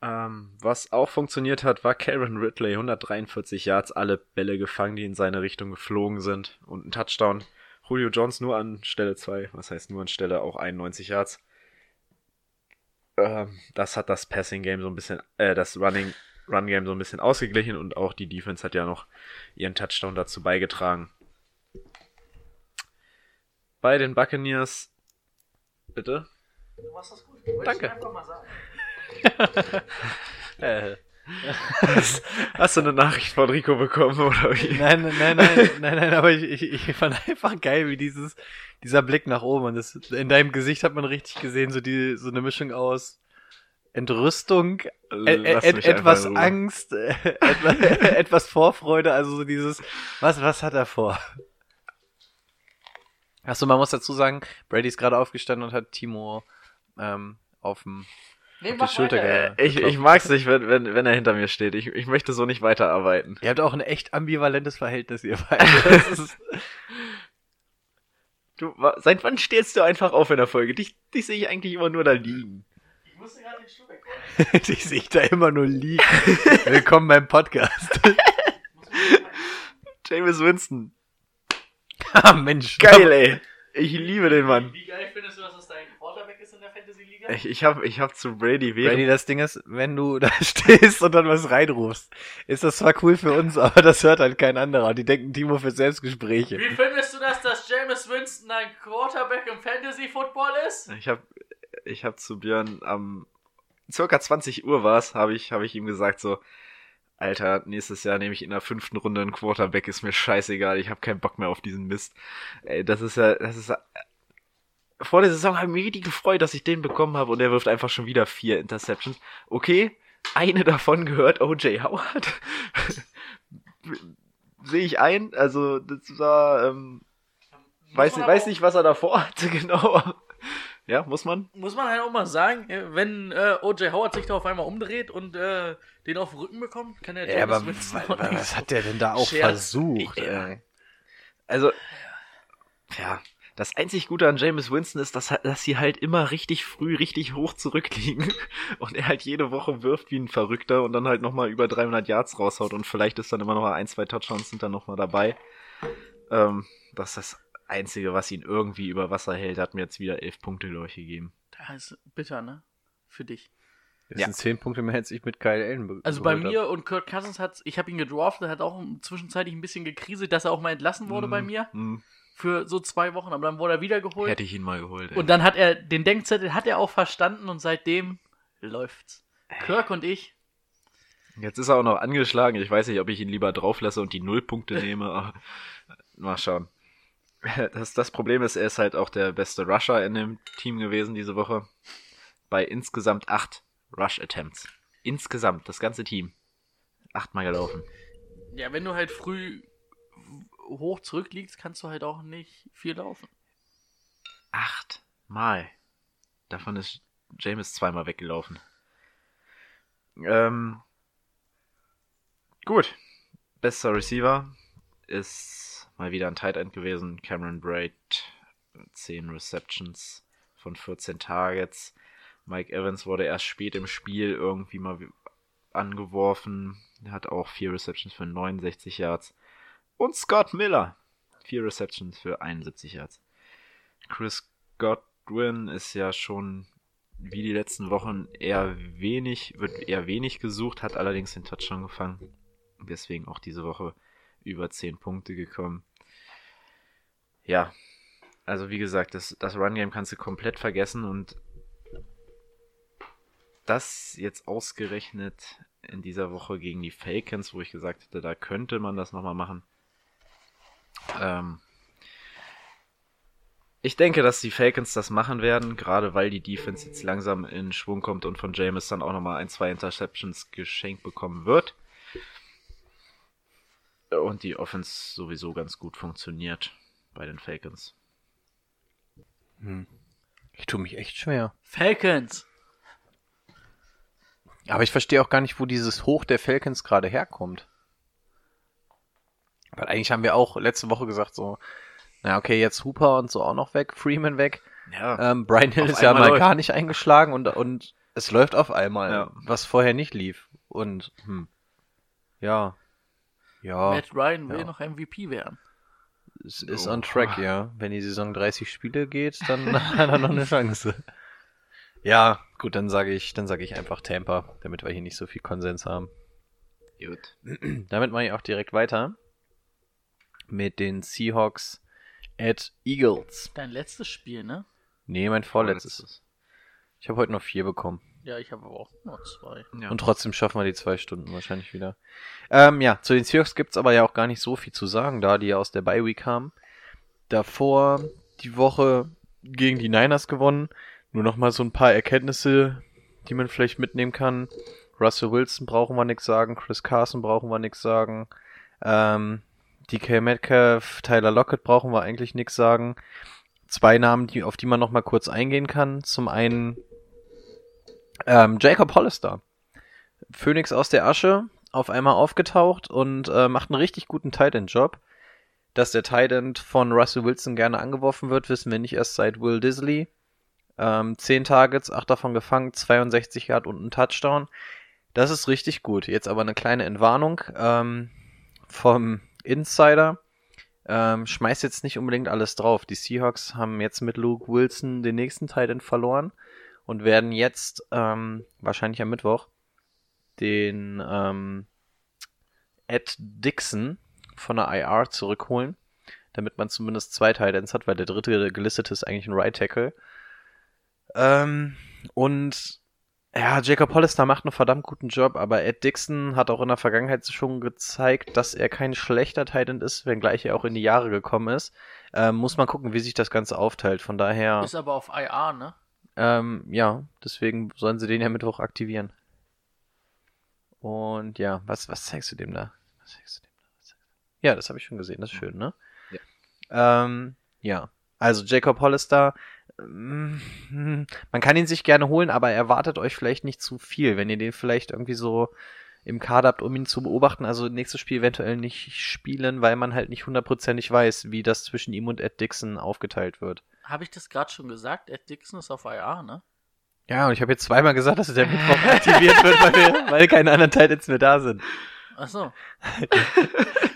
Ähm, was auch funktioniert hat, war Karen Ridley. 143 Yards, alle Bälle gefangen, die in seine Richtung geflogen sind. Und ein Touchdown. Julio Jones nur an Stelle 2. Was heißt nur an Stelle auch 91 Yards. Ähm, das hat das Passing Game so ein bisschen, äh, das Running, Run Game so ein bisschen ausgeglichen und auch die Defense hat ja noch ihren Touchdown dazu beigetragen. Bei den Buccaneers, bitte? Du machst das gut. Danke. einfach mal sagen. Äh, Hast du eine Nachricht von Rico bekommen oder wie? nein, nein, nein, nein, nein, aber ich, ich, ich fand einfach geil, wie dieses, dieser Blick nach oben. Und das, in deinem Gesicht hat man richtig gesehen, so die, so eine Mischung aus Entrüstung, äh, äh, etwas. Angst, äh, etwas, etwas Vorfreude, also so dieses, was, was hat er vor? Achso, man muss dazu sagen, Brady ist gerade aufgestanden und hat Timo ähm, auf dem Nee, die Schulter ge ich, ich mag's nicht, wenn, wenn, wenn er hinter mir steht. Ich, ich möchte so nicht weiterarbeiten. Ihr habt auch ein echt ambivalentes Verhältnis, ihr beide. Das ist, Du, seit wann stehst du einfach auf in der Folge? Dich, dich sehe ich eigentlich immer nur da liegen. Ich musste gerade den Schluck weg. ich sehe da immer nur liegen. Willkommen beim Podcast. James Winston. ah, Mensch. Geil, ey. Ich liebe den Mann. Wie geil findest du, das dein Quarterback ist in Ich, ich habe ich hab zu Brady während Brady, das Ding ist, wenn du da stehst und dann was reinrufst, ist das zwar cool für uns, aber das hört halt kein anderer. Die denken Timo für Selbstgespräche. Wie findest du das, dass Jameis Winston ein Quarterback im Fantasy-Football ist? Ich habe ich hab zu Björn am circa 20 Uhr war's, habe ich, hab ich ihm gesagt so, Alter, nächstes Jahr nehme ich in der fünften Runde einen Quarterback, ist mir scheißegal, ich habe keinen Bock mehr auf diesen Mist. Ey, das ist ja, das ist ja, vor der Saison habe ich mich richtig gefreut, dass ich den bekommen habe und er wirft einfach schon wieder vier Interceptions. Okay, eine davon gehört OJ Howard. Sehe ich ein, also das war, ähm, weiß, nicht, weiß nicht, was er davor hatte, genau. Ja, muss man? Muss man halt auch mal sagen, äh, wenn äh, O.J. Howard sich da auf einmal umdreht und äh, den auf den Rücken bekommt, kann der Ja, aber was so hat der denn da auch Scherz. versucht? Ja. Also, ja, das einzig Gute an James Winston ist, dass, dass sie halt immer richtig früh, richtig hoch zurückliegen und er halt jede Woche wirft wie ein Verrückter und dann halt nochmal über 300 Yards raushaut und vielleicht ist dann immer noch mal ein, zwei Touchdowns sind dann nochmal dabei. Ähm, das ist das Einzige, was ihn irgendwie über Wasser hält. Hat mir jetzt wieder elf Punkte, glaube ich, gegeben. Das ist bitter, ne? Für dich. Das Ja. sind zehn Punkte mehr, als ich mit Kyle Allen be- Also bei geholt hab. mir und Kurt Cousins hat, ich habe ihn gedraftet, hat auch zwischenzeitlich ein bisschen gekriselt, dass er auch mal entlassen wurde bei Mm, mir mm. Für so zwei Wochen, aber dann wurde er wieder geholt. Hätte ich ihn mal geholt. Ey. Und dann hat er den Denkzettel hat er auch verstanden und seitdem läuft's. Kirk und ich, Jetzt ist er auch noch angeschlagen. Ich weiß nicht, ob ich ihn lieber drauf lasse und die Nullpunkte nehme. Aber mal schauen. Das, das Problem ist, er ist halt auch der beste Rusher in dem Team gewesen diese Woche. Bei insgesamt acht Rush Attempts. Insgesamt, das ganze Team. Achtmal gelaufen. ja, wenn du halt früh hoch zurückliegst, kannst du halt auch nicht viel laufen. Achtmal. Davon ist James zweimal weggelaufen. Ähm, gut. Bester Receiver ist mal wieder ein Tight End gewesen. Cameron Braid. 10 Receptions von 14 Targets. Mike Evans wurde erst spät im Spiel irgendwie mal angeworfen. Er hat auch 4 Receptions für 69 Yards. Und Scott Miller. 4 Receptions für 71 Yards. Chris Godwin ist ja schon wie die letzten Wochen eher wenig, wird eher wenig gesucht, hat allerdings den Touchdown gefangen. Deswegen auch diese Woche über 10 Punkte gekommen. Ja, also wie gesagt, das, das Run-Game kannst du komplett vergessen und das jetzt ausgerechnet in dieser Woche gegen die Falcons, wo ich gesagt hätte, da könnte man das nochmal machen. Ähm, ich denke, dass die Falcons das machen werden, gerade weil die Defense jetzt langsam in Schwung kommt und von Jameis dann auch nochmal ein, zwei Interceptions geschenkt bekommen wird. Und die Offense sowieso ganz gut funktioniert bei den Falcons. Ich tue mich echt schwer. Falcons. Aber ich verstehe auch gar nicht, wo dieses Hoch der Falcons gerade herkommt. Weil eigentlich haben wir auch letzte Woche gesagt so, na okay, jetzt Hooper und so auch noch weg, Freeman weg. Ja, Ähm, Brian Hill ist ja mal läuft. gar nicht eingeschlagen und, und es läuft auf einmal, Ja. was vorher nicht lief. Und hm, ja, ja, Matt Ryan will ja. noch MVP werden. es ist Oh. on track, ja. Wenn die Saison 30 Spiele geht, dann hat er noch eine Chance. Ja, gut, dann sage ich, dann sage ich einfach Tampa, damit wir hier nicht so viel Konsens haben. gut. Damit mache ich auch direkt weiter mit den Seahawks at Eagles. Dein letztes Spiel, ne? Nee, mein vorletztes. Ich habe heute noch vier bekommen. Ja, ich habe aber auch nur zwei. Ja. Und trotzdem schaffen wir die zwei Stunden wahrscheinlich wieder. Ähm, ja, zu den Seahawks gibt's aber ja auch gar nicht so viel zu sagen, da die ja aus der Bye Week kamen. Davor die Woche gegen die Niners gewonnen. Nur noch mal so ein paar Erkenntnisse, die man vielleicht mitnehmen kann. Russell Wilson brauchen wir nichts sagen, Chris Carson brauchen wir nichts sagen. Ähm, DK Metcalf, Tyler Lockett brauchen wir eigentlich nichts sagen. Zwei Namen, die, auf die man noch mal kurz eingehen kann. Zum einen ähm, Jacob Hollister. Phoenix aus der Asche, auf einmal aufgetaucht und äh, macht einen richtig guten Tight End Job. Dass der Tight End von Russell Wilson gerne angeworfen wird, wissen wir nicht erst seit Will Disley. Ähm, 10 Targets, 8 davon gefangen, 62 Yard und ein Touchdown. Das ist richtig gut. Jetzt aber eine kleine Entwarnung ähm, vom Insider. Ähm, schmeißt jetzt nicht unbedingt alles drauf. Die Seahawks haben jetzt mit Luke Wilson den nächsten Titan verloren und werden jetzt ähm, wahrscheinlich am Mittwoch den ähm, Ed Dixon von der IR zurückholen, damit man zumindest zwei Titans hat, weil der dritte gelistete ist eigentlich ein Right Tackle. Ähm, und ja, Jacob Hollister macht einen verdammt guten Job, aber Ed Dixon hat auch in der Vergangenheit schon gezeigt, dass er kein schlechter Titan ist, wenngleich er auch in die Jahre gekommen ist. Ähm, muss man gucken, wie sich das Ganze aufteilt. Von daher, Ist aber auf IR, ne? ähm, ja, deswegen sollen sie den ja Mittwoch aktivieren. Und ja, was, was zeigst du dem da? Was zeigst du dem da? Du? Ja, das habe ich schon gesehen, das ist schön, ne? Ja. Ähm, ja, also Jacob Hollister, man kann ihn sich gerne holen, aber erwartet euch vielleicht nicht zu viel, wenn ihr den vielleicht irgendwie so im Kader habt, um ihn zu beobachten. Also nächstes Spiel eventuell nicht spielen, weil man halt nicht hundertprozentig weiß, wie das zwischen ihm und Ed Dixon aufgeteilt wird. Habe ich das gerade schon gesagt? Ed Dixon ist auf IR, ne? Ja, und ich habe jetzt zweimal gesagt, dass der Mittwoch aktiviert wird, weil, wir, weil keine anderen Titans mehr da sind. Achso.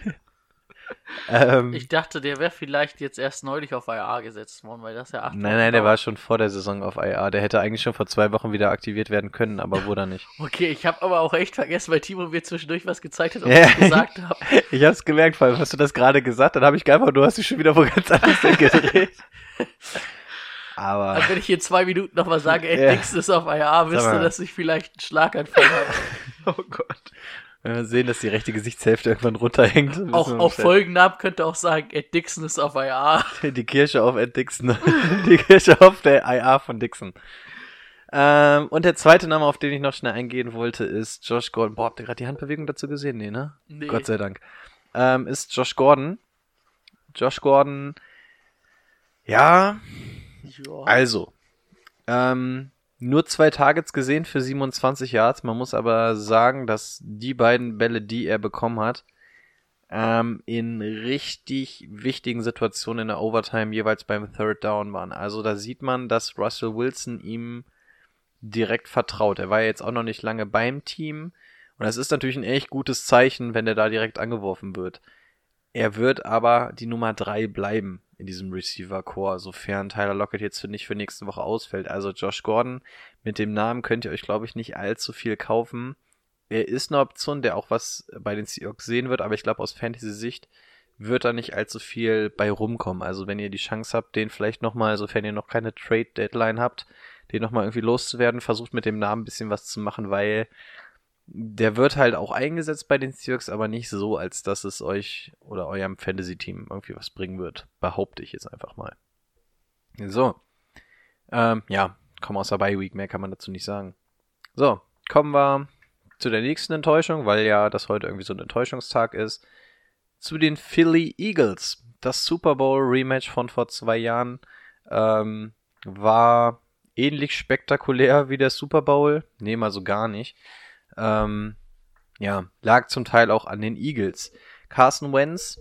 Ähm, Ich dachte, der wäre vielleicht jetzt erst neulich auf IR gesetzt worden, weil das ja acht nein, Wochen nein, der war schon vor der Saison auf IA. Der hätte eigentlich schon vor zwei Wochen wieder aktiviert werden können, aber wurde er nicht. Okay, ich habe aber auch echt vergessen, weil Timo mir zwischendurch was gezeigt hat, ob Ja. ich gesagt habe. Ich hab's gemerkt, vor allem hast du das gerade gesagt, dann habe ich einfach, du hast dich schon wieder wo ganz anders gedreht. Aber Also wenn ich in zwei Minuten nochmal sage, Ed Ja. Dixon ist auf IR, wisst ihr, dass ich vielleicht einen Schlaganfall habe. Oh Gott. Wenn wir sehen, dass die rechte Gesichtshälfte irgendwann runterhängt. Auch auf. Folgennamen könnte auch sagen, Ed Dixon ist auf IR. Die Kirche auf Ed Dixon. Die Kirche auf der IA von Dixon. Ähm, und der zweite Name, auf den ich noch schnell eingehen wollte, ist Josh Gordon. Boah, habt ihr gerade die Handbewegung dazu gesehen? Nee, ne? Nee. Gott sei Dank. Ähm, ist Josh Gordon. Josh Gordon. Ja, Ja. also. Ähm, nur zwei Targets gesehen für 27 Yards. Man muss aber sagen, dass die beiden Bälle, die er bekommen hat, ähm, in richtig wichtigen Situationen in der Overtime jeweils beim Third Down waren. Also da sieht man, dass Russell Wilson ihm direkt vertraut. Er war ja jetzt auch noch nicht lange beim Team. Und das ist natürlich ein echt gutes Zeichen, wenn er da direkt angeworfen wird. Er wird aber die Nummer drei bleiben in diesem Receiver-Core, sofern Tyler Lockett jetzt für nicht für nächste Woche ausfällt. Also Josh Gordon, mit dem Namen könnt ihr euch, glaube ich, nicht allzu viel kaufen. Er ist eine Option, der auch was bei den Seahawks sehen wird, aber ich glaube, aus Fantasy-Sicht wird da nicht allzu viel bei rumkommen. Also wenn ihr die Chance habt, den vielleicht nochmal, sofern ihr noch keine Trade-Deadline habt, den nochmal irgendwie loszuwerden, versucht mit dem Namen ein bisschen was zu machen, weil der wird halt auch eingesetzt bei den Seahawks, aber nicht so, als dass es euch oder eurem Fantasy-Team irgendwie was bringen wird. Behaupte ich jetzt einfach mal. So. Ähm, ja, kommen aus der Bye-Week, mehr kann man dazu nicht sagen. So, kommen wir zu der nächsten Enttäuschung, weil ja das heute irgendwie so ein Enttäuschungstag ist. Zu den Philly Eagles. Das Super Bowl Rematch von vor zwei Jahren ähm, war ähnlich spektakulär wie der Super Bowl. Nee, mal so gar nicht. Ähm, ja, lag zum Teil auch an den Eagles. Carson Wentz,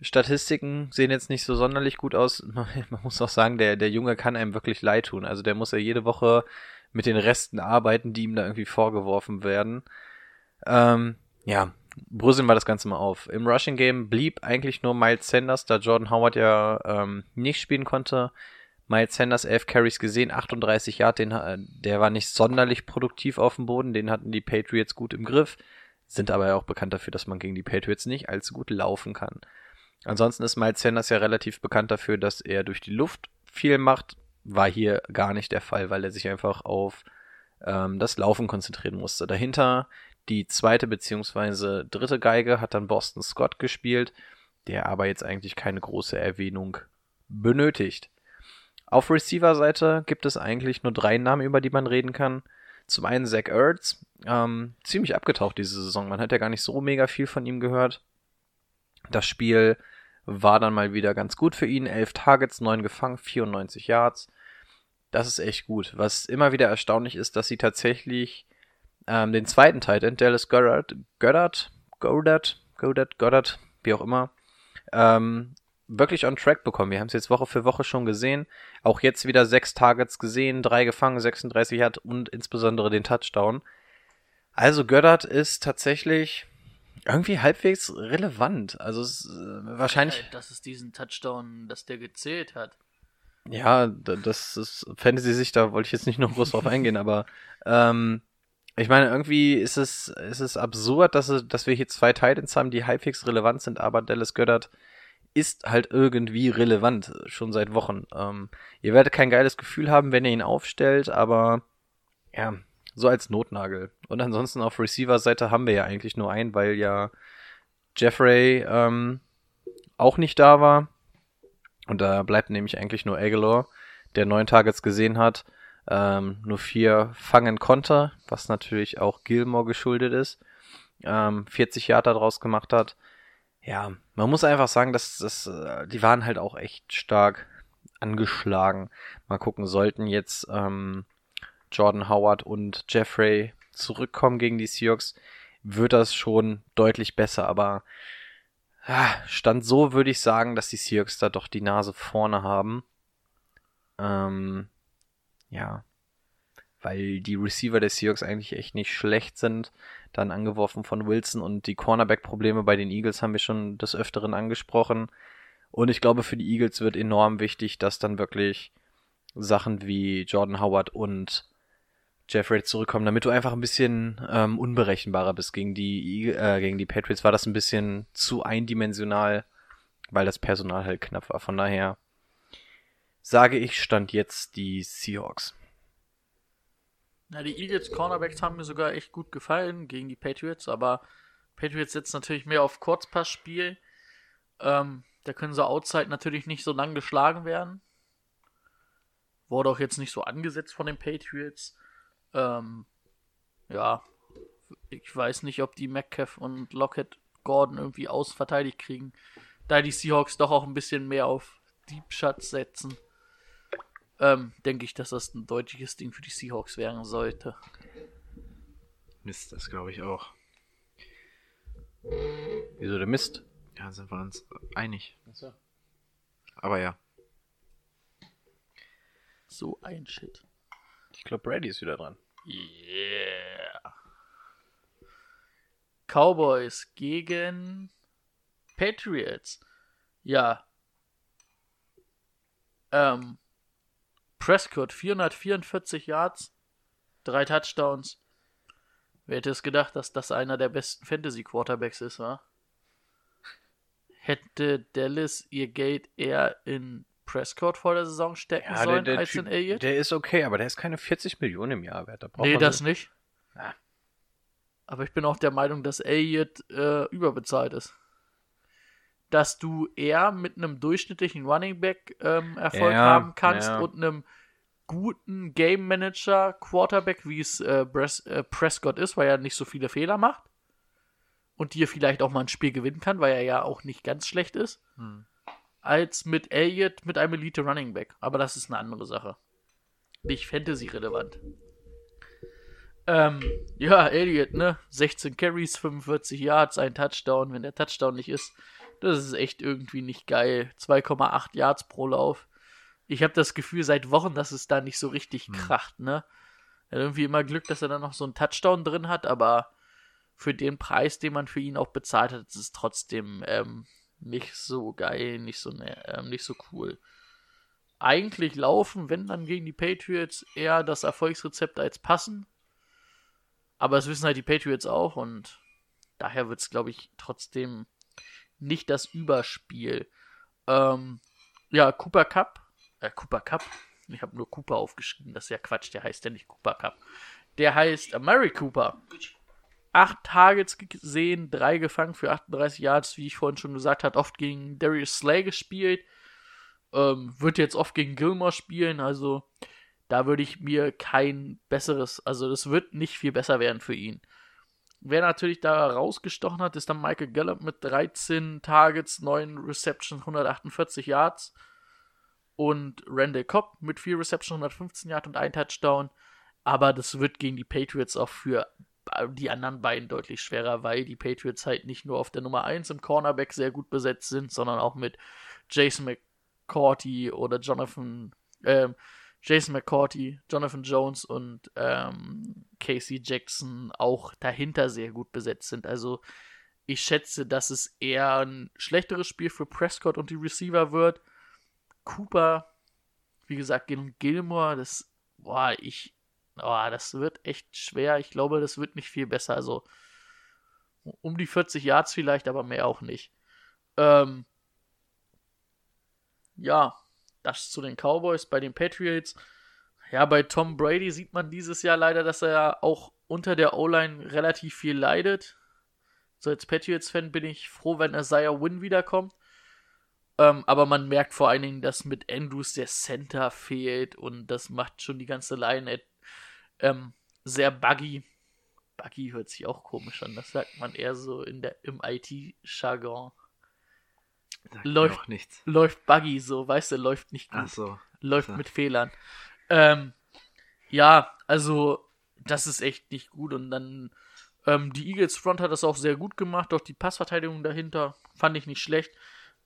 Statistiken sehen jetzt nicht so sonderlich gut aus. Man muss auch sagen, der, der Junge kann einem wirklich leid tun. Also der muss ja jede Woche mit den Resten arbeiten, die ihm da irgendwie vorgeworfen werden. Ähm, ja, bröseln wir das Ganze mal auf. Im Rushing Game blieb eigentlich nur Miles Sanders, da Jordan Howard ja ähm, nicht spielen konnte. Miles Sanders 11 Carries gesehen, 38 Yard, den, der war nicht sonderlich produktiv auf dem Boden, den hatten die Patriots gut im Griff, sind aber ja auch bekannt dafür, dass man gegen die Patriots nicht allzu gut laufen kann. Ansonsten ist Miles Sanders ja relativ bekannt dafür, dass er durch die Luft viel macht, war hier gar nicht der Fall, weil er sich einfach auf ähm, das Laufen konzentrieren musste. Dahinter die zweite beziehungsweise dritte Geige hat dann Boston Scott gespielt, der aber jetzt eigentlich keine große Erwähnung benötigt. Auf Receiver-Seite gibt es eigentlich nur drei Namen, über die man reden kann. Zum einen Zach Ertz, ähm, ziemlich abgetaucht diese Saison. Man hat ja gar nicht so mega viel von ihm gehört. Das Spiel war dann mal wieder ganz gut für ihn. 11 Targets, 9 gefangen, 94 Yards. Das ist echt gut. Was immer wieder erstaunlich ist, dass sie tatsächlich ähm, den zweiten Tight End, Dallas Goddard, Goddard, Goddard, Goddard, Goddard, wie auch immer, ähm, wirklich on track bekommen. Wir haben es jetzt Woche für Woche schon gesehen. Auch jetzt wieder sechs Targets gesehen, drei gefangen, 36 hat und insbesondere den Touchdown. Also Goddard ist tatsächlich irgendwie halbwegs relevant. Also es, äh, wahrscheinlich. Äh, Dass es diesen Touchdown, dass der gezählt hat. Ja, da- das ist Fantasy-Sicht, da wollte ich jetzt nicht noch groß drauf eingehen, aber ähm, ich meine, irgendwie ist es, ist es absurd, dass, es, dass wir hier zwei Titans haben, die halbwegs relevant sind, aber Dallas Goddard ist halt irgendwie relevant, schon seit Wochen. Ähm, ihr werdet kein geiles Gefühl haben, wenn ihr ihn aufstellt, aber ja, so als Notnagel. Und ansonsten auf Receiver-Seite haben wir ja eigentlich nur einen, weil ja Jeffrey ähm, auch nicht da war. Und da bleibt nämlich eigentlich nur Aguilar, der neun Targets gesehen hat, ähm, nur vier fangen konnte, was natürlich auch Gilmore geschuldet ist, ähm, 40 Jahre daraus gemacht hat. Ja, man muss einfach sagen, dass das, äh, die waren halt auch echt stark angeschlagen. Mal gucken, sollten jetzt ähm, Jordan Howard und Jeffrey zurückkommen gegen die Seahawks, wird das schon deutlich besser, aber Ah, Stand so würde ich sagen, dass die Seahawks da doch die Nase vorne haben. Ähm, ja. Weil die Receiver der Seahawks eigentlich echt nicht schlecht sind. Dann angeworfen von Wilson und die Cornerback-Probleme bei den Eagles haben wir schon des Öfteren angesprochen. Und ich glaube, für die Eagles wird enorm wichtig, dass dann wirklich Sachen wie Jordan Howard und Jeffrey zurückkommen, damit du einfach ein bisschen ähm, unberechenbarer bist. Gegen die, äh, gegen die Patriots war das ein bisschen zu eindimensional, weil das Personal halt knapp war. Von daher sage ich, stand jetzt die Seahawks. Na, die Eagles Cornerbacks haben mir sogar echt gut gefallen gegen die Patriots, aber Patriots setzt natürlich mehr auf Kurzpassspiel. Ähm, da können sie outside natürlich nicht so lang geschlagen werden. Wurde auch jetzt nicht so angesetzt von den Patriots. Ähm, ja, ich weiß nicht, ob die Metcalf und Lockett Gordon irgendwie ausverteidigt kriegen, da die Seahawks doch auch ein bisschen mehr auf Deep Shots setzen. Ähm, denke ich, dass das ein deutliches Ding für die Seahawks werden sollte. Mist, das glaube ich auch. Wieso der Mist? Ja, sind wir uns einig. Aber ja. So ein Shit. Ich glaube, Brady ist wieder dran. Yeah. Cowboys gegen Patriots. Ja. Ähm. Prescott 444 Yards, drei Touchdowns. Wer hätte es gedacht, dass das einer der besten Fantasy Quarterbacks ist, wa? Hätte Dallas ihr Geld eher in Prescott vor der Saison stecken sollen als in Elliott? der ist okay, aber der ist keine 40 Millionen im Jahr wert. Da braucht Nee, das so- nicht. Ja. Aber ich bin auch der Meinung, dass Elliott äh, überbezahlt ist. Dass du eher mit einem durchschnittlichen Running Back ähm, Erfolg Ja, haben kannst ja. und einem guten Game Manager Quarterback, wie es äh, Bres äh, Prescott ist, weil er nicht so viele Fehler macht und dir vielleicht auch mal ein Spiel gewinnen kann, weil er ja auch nicht ganz schlecht ist, als mit Elliott mit einem Elite Running Back. Aber das ist eine andere Sache. Nicht Fantasy relevant. Ähm, ja, Elliott, ne? 16 Carries, 45 Yards, ein Touchdown. Wenn der Touchdown nicht ist, das ist echt irgendwie nicht geil. 2,8 Yards pro Lauf. Ich habe das Gefühl seit Wochen, dass es da nicht so richtig kracht, ne? Er hat irgendwie immer Glück, dass er da noch so einen Touchdown drin hat, aber für den Preis, den man für ihn auch bezahlt hat, ist es trotzdem ähm, nicht so geil, nicht so, ne, ähm, nicht so cool. Eigentlich laufen, wenn dann gegen die Patriots, eher das Erfolgsrezept als passen. Aber es wissen halt die Patriots auch und daher wird es, glaube ich, trotzdem nicht das Überspiel. Ähm, ja, Cooper Cup. Äh, Cooper Cup? Ich habe nur Cooper aufgeschrieben. Das ist ja Quatsch. Der heißt ja nicht Cooper Cup. Der heißt äh, Murray Cooper. Acht Targets gesehen, drei gefangen für 38 Yards, wie ich vorhin schon gesagt habe, oft gegen Darius Slay gespielt. Ähm, wird jetzt oft gegen Gilmore spielen, also da würde ich mir kein besseres, also das wird nicht viel besser werden für ihn. Wer natürlich da rausgestochen hat, ist dann Michael Gallup mit 13 Targets, 9 Receptions, 148 Yards. Und Randall Cobb mit 4 Receptions, 115 Yards und 1 Touchdown. Aber das wird gegen die Patriots auch für die anderen beiden deutlich schwerer, weil die Patriots halt nicht nur auf der Nummer 1 im Cornerback sehr gut besetzt sind, sondern auch mit Jason McCourty oder Jonathan, ähm, Jason McCourty, Jonathan Jones und ähm, Casey Jackson auch dahinter sehr gut besetzt sind. Also ich schätze, dass es eher ein schlechteres Spiel für Prescott und die Receiver wird. Cooper, wie gesagt, gegen Gilmore, das, boah, ich, boah, das wird echt schwer. Ich glaube, das wird nicht viel besser. Also um die 40 Yards vielleicht, aber mehr auch nicht. Ähm, ja, das zu den Cowboys. Bei den Patriots, ja, bei Tom Brady sieht man dieses Jahr leider, dass er auch unter der O-Line relativ viel leidet. So als Patriots-Fan bin ich froh, wenn Isaiah Win wiederkommt. Ähm, aber man merkt vor allen Dingen, dass mit Andrews der Center fehlt und das macht schon die ganze Line ähm, sehr buggy. Buggy hört sich auch komisch an, das sagt man eher so in der, im IT-Jargon. Sagt Läuft- nichts. Läuft buggy so, weißt du, läuft nicht gut Ach so. läuft So. mit Fehlern. Ähm, ja, also das ist echt nicht gut. Und dann ähm, die Eagles Front hat das auch sehr gut gemacht, auch die Passverteidigung dahinter fand ich nicht schlecht.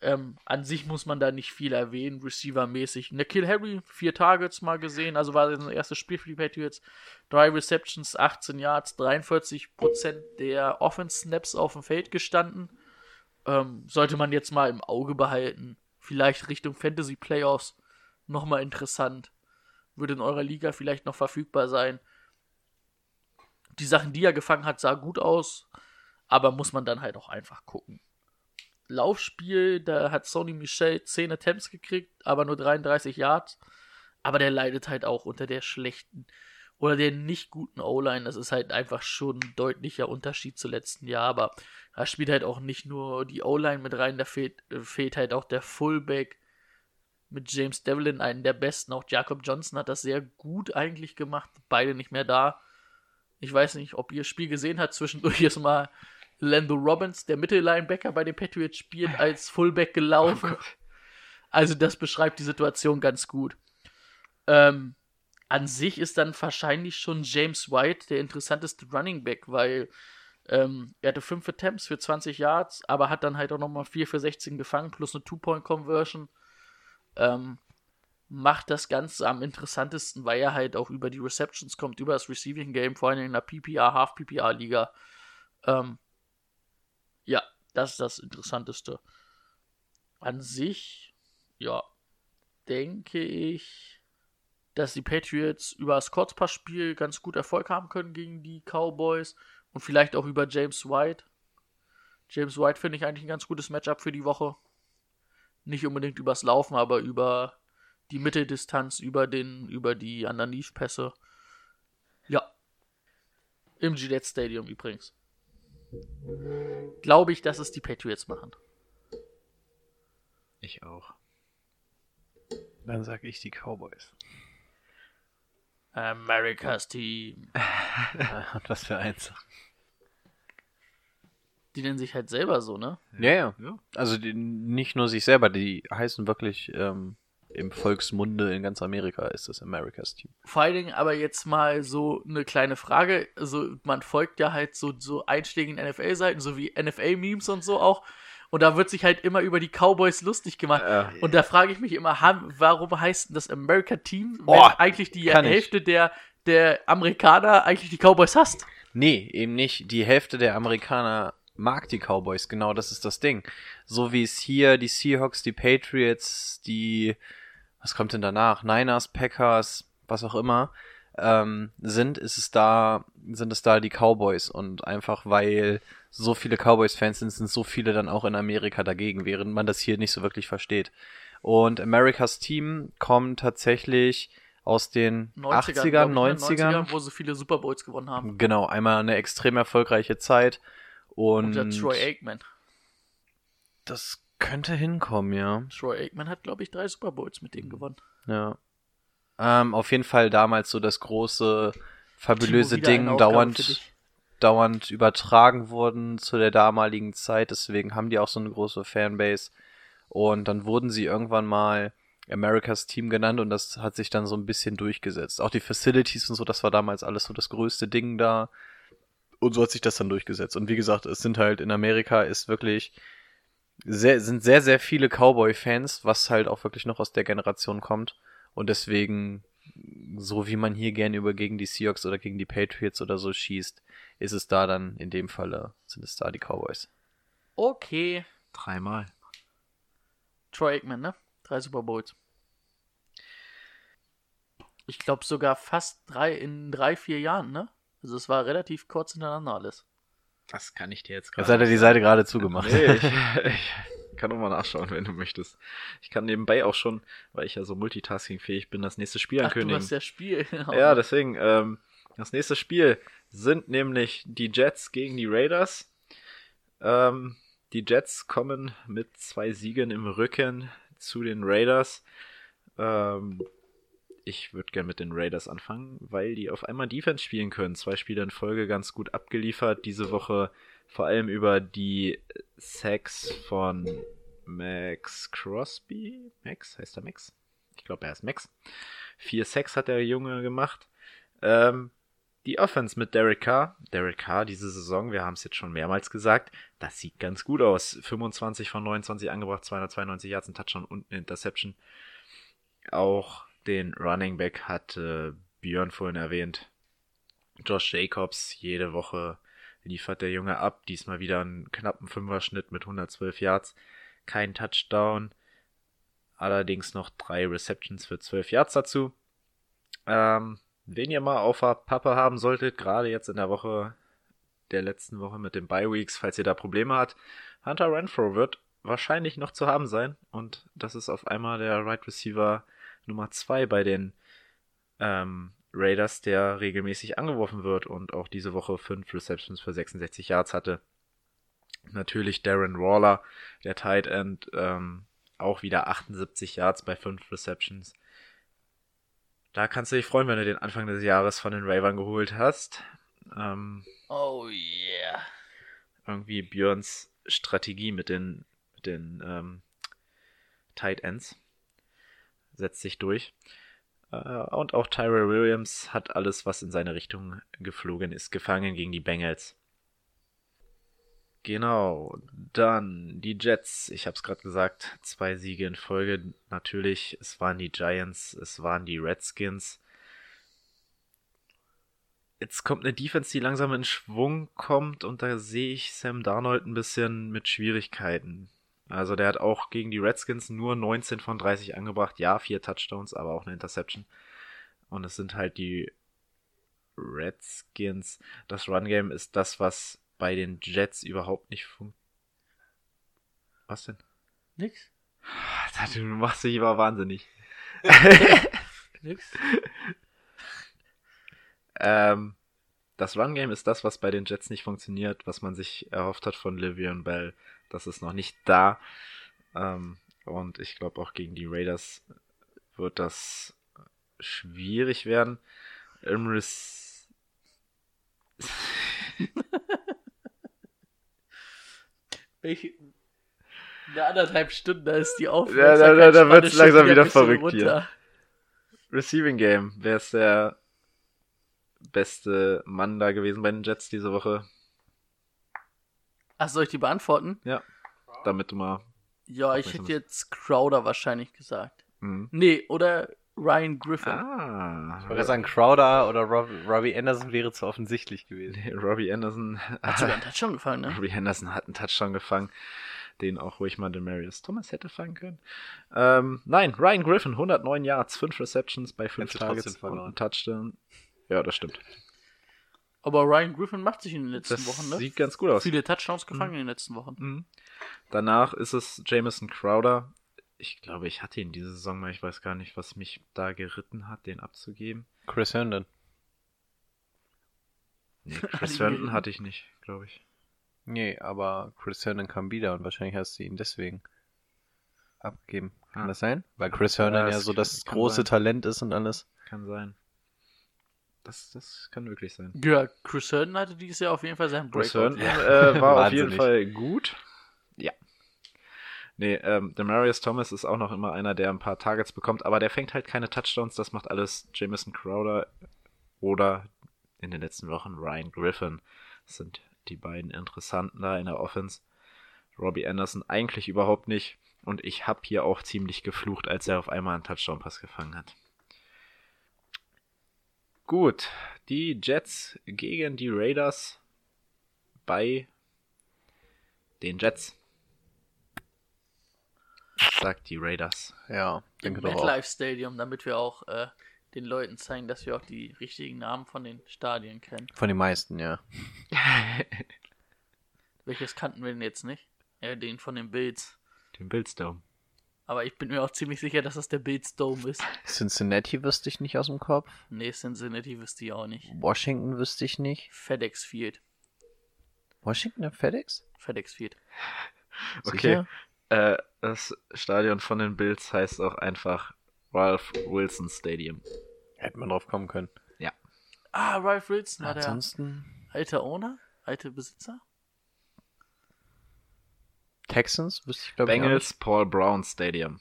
Ähm, an sich muss man da nicht viel erwähnen, Receiver-mäßig. Nikhil Harry, vier Targets mal gesehen, also war das erstes Spiel für die Patriots. Drei Receptions, 18 Yards, 43% der Offense-Snaps auf dem Feld gestanden. Ähm, sollte man jetzt mal im Auge behalten. Vielleicht Richtung Fantasy Playoffs nochmal interessant. Würde in eurer Liga vielleicht noch verfügbar sein. Die Sachen, die er gefangen hat, sah gut aus, aber muss man dann halt auch einfach gucken. Laufspiel, da hat Sony Michel 10 Attempts gekriegt, aber nur 33 Yards. Aber der leidet halt auch unter der schlechten oder der nicht guten O-Line. Das ist halt einfach schon ein deutlicher Unterschied zu letzten Jahr. Aber da spielt halt auch nicht nur die O-Line mit rein, da fehlt, äh, fehlt halt auch der Fullback mit James Devlin, einen der besten. Auch Jacob Johnson hat das sehr gut eigentlich gemacht. Beide nicht mehr da. Ich weiß nicht, ob ihr das Spiel gesehen habt. Zwischendurch ist mal Lando Robbins, der Mittellinebacker bei den Patriots, spielt als Fullback gelaufen. also das beschreibt die Situation ganz gut. Ähm, an sich ist dann wahrscheinlich schon James White der interessanteste Running Back, weil ähm, er hatte 5 Attempts für 20 Yards, aber hat dann halt auch nochmal 4 für 16 gefangen, plus eine Two-Point-Conversion. Ähm, macht das Ganze am interessantesten, weil er halt auch über die Receptions kommt, über das Receiving Game, vor allem in der PPR, Half-PPR-Liga. Ähm, ja, das ist das Interessanteste. An sich, ja, denke ich, dass die Patriots über das Kurzpassspiel ganz gut Erfolg haben können gegen die Cowboys und vielleicht auch über James White. James White finde ich eigentlich ein ganz gutes Matchup für die Woche. Nicht unbedingt übers Laufen, aber über die Mitteldistanz, über den, über die Underneath-Pässe. Ja. Im Gillette Stadium übrigens. Glaube ich, dass es die Patriots machen. Ich auch. Dann sag ich die Cowboys. America's Team. Und was für eins. Die nennen sich halt selber so, ne? Ja, ja. Ja. Also die, nicht nur sich selber, die heißen wirklich ähm, im Volksmunde in ganz Amerika ist das America's Team. Vor allen Dingen aber jetzt mal so eine kleine Frage. Also man folgt ja halt so, so einschlägigen NFL-Seiten, so wie NFL-Memes und so auch. Und da wird sich halt immer über die Cowboys lustig gemacht. Äh, Und da frage ich mich immer, warum heißt denn das America Team, wenn Boah, eigentlich die ich. Hälfte der, der Amerikaner eigentlich die Cowboys hasst? Nee, eben nicht. Die Hälfte der Amerikaner mag die Cowboys, genau das ist das Ding. So wie es hier die Seahawks, die Patriots, die, was kommt denn danach? Niners, Packers, was auch immer, ähm, sind, ist es da, sind es da die Cowboys und einfach weil so viele Cowboys-Fans sind, sind so viele dann auch in Amerika dagegen, während man das hier nicht so wirklich versteht. Und Americas Team kommt tatsächlich aus den 80ern, glaub ich, ne? 90ern. wo sie viele Super Bowls gewonnen haben. Genau, einmal eine extrem erfolgreiche Zeit und, Und Troy Aikman. das könnte hinkommen, ja. Troy Aikman hat, glaube ich, drei Super Bowls mit denen gewonnen. Ja. Ähm, auf jeden Fall damals so das große, fabulöse Ding, dauernd. Dauernd übertragen wurden zu der damaligen Zeit. Deswegen haben die auch so eine große Fanbase. Und dann wurden sie irgendwann mal Americas Team genannt und das hat sich dann so ein bisschen durchgesetzt. Auch die Facilities und so, das war damals alles so das größte Ding da. Und so hat sich das dann durchgesetzt. Und wie gesagt, es sind halt in Amerika ist wirklich sehr, sind sehr, sehr viele Cowboy-Fans, was halt auch wirklich noch aus der Generation kommt. Und deswegen, so wie man hier gerne über gegen die Seahawks oder gegen die Patriots oder so schießt, ist es da dann in dem Falle, sind es da die Cowboys. Okay. Dreimal. Troy Aikman, ne? Drei Super Bowls. Ich glaube sogar fast drei in drei, vier Jahren, ne? Also es war relativ kurz hintereinander alles. Das kann ich dir jetzt Jetzt hat er die Seite gerade zugemacht. Nee, ich, ich kann auch mal nachschauen, wenn du möchtest. Ich kann nebenbei auch schon, weil ich ja so multitaskingfähig bin, das nächste Spiel Ach, du ankündigen. hast ja Spiel. genau. Ja, deswegen, ähm, das nächste Spiel sind nämlich die Jets gegen die Raiders. Ähm, die Jets kommen mit zwei Siegen im Rücken zu den Raiders. Ähm, ich würde gerne mit den Raiders anfangen, weil die auf einmal Defense spielen können. Zwei Spiele in Folge ganz gut abgeliefert. Diese Woche vor allem über die Sacks von Max Crosby. Max, heißt er Max? Ich glaube, er ist Max. Vier Sacks hat der Junge gemacht. Ähm, die Offense mit Derek Carr. Derek Carr diese Saison, wir haben es jetzt schon mehrmals gesagt, das sieht ganz gut aus. 25 von 29 angebracht, 292 Yards, ein Touchdown und eine Interception. Auch den Running Back hat äh, Björn vorhin erwähnt. Josh Jacobs, jede Woche liefert der Junge ab. Diesmal wieder einen knappen Fünfer-Schnitt mit 112 Yards. Kein Touchdown. Allerdings noch drei Receptions für 12 Yards dazu. Ähm, wen ihr mal auf Pappe haben solltet, gerade jetzt in der Woche der letzten Woche mit den Bye Weeks, falls ihr da Probleme habt, Hunter Renfro wird wahrscheinlich noch zu haben sein und das ist auf einmal der Right Receiver Nummer 2 bei den ähm, Raiders, der regelmäßig angeworfen wird und auch diese Woche 5 Receptions für 66 Yards hatte. Natürlich Darren Waller, der Tight End, ähm, auch wieder 78 Yards bei 5 Receptions. Da kannst du dich freuen, wenn du den Anfang des Jahres von den Ravens geholt hast. Ähm, Oh yeah. irgendwie Björns Strategie mit den, mit den ähm, Tight Ends setzt sich durch. Äh, und auch Tyrell Williams hat alles, was in seine Richtung geflogen ist, gefangen gegen die Bengals. Genau, dann die Jets. Ich habe es gerade gesagt, zwei Siege in Folge. Natürlich, es waren die Giants, es waren die Redskins. Jetzt kommt eine Defense, die langsam in Schwung kommt und da sehe ich Sam Darnold ein bisschen mit Schwierigkeiten. Also der hat auch gegen die Redskins nur 19 von 30 angebracht. Ja, vier Touchdowns, aber auch eine Interception. Und es sind halt die Redskins. Das Run-Game ist das, was bei den Jets überhaupt nicht funktioniert. Was denn? Nix? Du machst dich immer wahnsinnig. Nix? Ähm, das Run-Game ist das, was bei den Jets nicht funktioniert, was man sich erhofft hat von Livion Bell. Das ist noch nicht da. Ähm, und ich glaube auch gegen die Raiders wird das schwierig werden. Im Res Ich, eine anderthalb Stunden, da ist die Ja, Aufmerksamkeit. da- da- da wird's langsam wieder bisschen verrückt hier. Receiving Game. Wer ist der beste Mann da gewesen bei den Jets diese Woche? Ach, soll ich die beantworten? Ja. Damit du mal. Ja, ich hätte jetzt Crowder wahrscheinlich gesagt. Hm. Nee, oder Ryan Griffin. Ah. Ich wollte sagen, Crowder oder Rob, Robbie Anderson wäre zu offensichtlich gewesen. Nee, Robbie Anderson. Hat sogar einen Touchdown gefangen, ne? Robbie Anderson hat einen Touchdown gefangen, den auch ruhig mal Demarius Thomas hätte fangen können. Ähm, nein, Ryan Griffin, 109 Yards, 5 Receptions bei 5 Hätte trotzdem Targets und verloren. ein Touchdown. Ja, das stimmt. Aber Ryan Griffin macht sich in den letzten Das Wochen, ne? sieht ganz gut aus. Viele Touchdowns gefangen in den letzten Wochen. Mhm. Danach ist es Jamison Crowder. Ich glaube, ich hatte ihn diese Saison mal. Ich weiß gar nicht, was mich da geritten hat, den abzugeben. Chris Herndon. Nee, Chris Herndon hatte ich nicht, glaube ich. Nee, aber Chris Herndon kam wieder und wahrscheinlich hast du ihn deswegen abgegeben. Kann Ah. das sein? Weil Chris Herndon Ja, ja, so das große sein. Talent ist und alles. Kann sein. Das, das kann wirklich sein. Ja, Chris Herndon hatte dieses Jahr auf jeden Fall seinen Chris Breakout. Herndon äh, war auf jeden. Fall gut. Ja. Nee, ähm, Demarius Thomas ist auch noch immer einer, der ein paar Targets bekommt, aber der fängt halt keine Touchdowns. Das macht alles Jamison Crowder oder in den letzten Wochen Ryan Griffin. Das sind die beiden Interessanten da in der Offense. Robbie Anderson eigentlich überhaupt nicht. Und ich habe hier auch ziemlich geflucht, als er auf einmal einen Touchdown-Pass gefangen hat. Gut, die Jets gegen die Raiders bei den Jets. Sagt die Raiders. Ja, Im. MetLife Stadium, damit wir auch äh, den Leuten zeigen, dass wir auch die richtigen Namen von den Stadien kennen. Von den meisten, ja. Welches kannten wir denn jetzt nicht? Ja, den von den Bills. Den Bills Dome. Aber ich bin mir auch ziemlich sicher, dass das der Bills Dome ist. Cincinnati wüsste ich nicht aus dem Kopf. Nee, Cincinnati wüsste ich auch nicht. Washington wüsste ich nicht. FedEx Field. Washington der FedEx? FedEx Field. Okay. Sicher? Äh, das Stadion von den Bills heißt auch einfach Ralph Wilson Stadium. Hätte man drauf kommen können. Ah, Ralph Wilson war der Ansonsten alte Owner? Alte Besitzer? Texans wüsste ich glaube ich Bengals Paul Brown Stadium.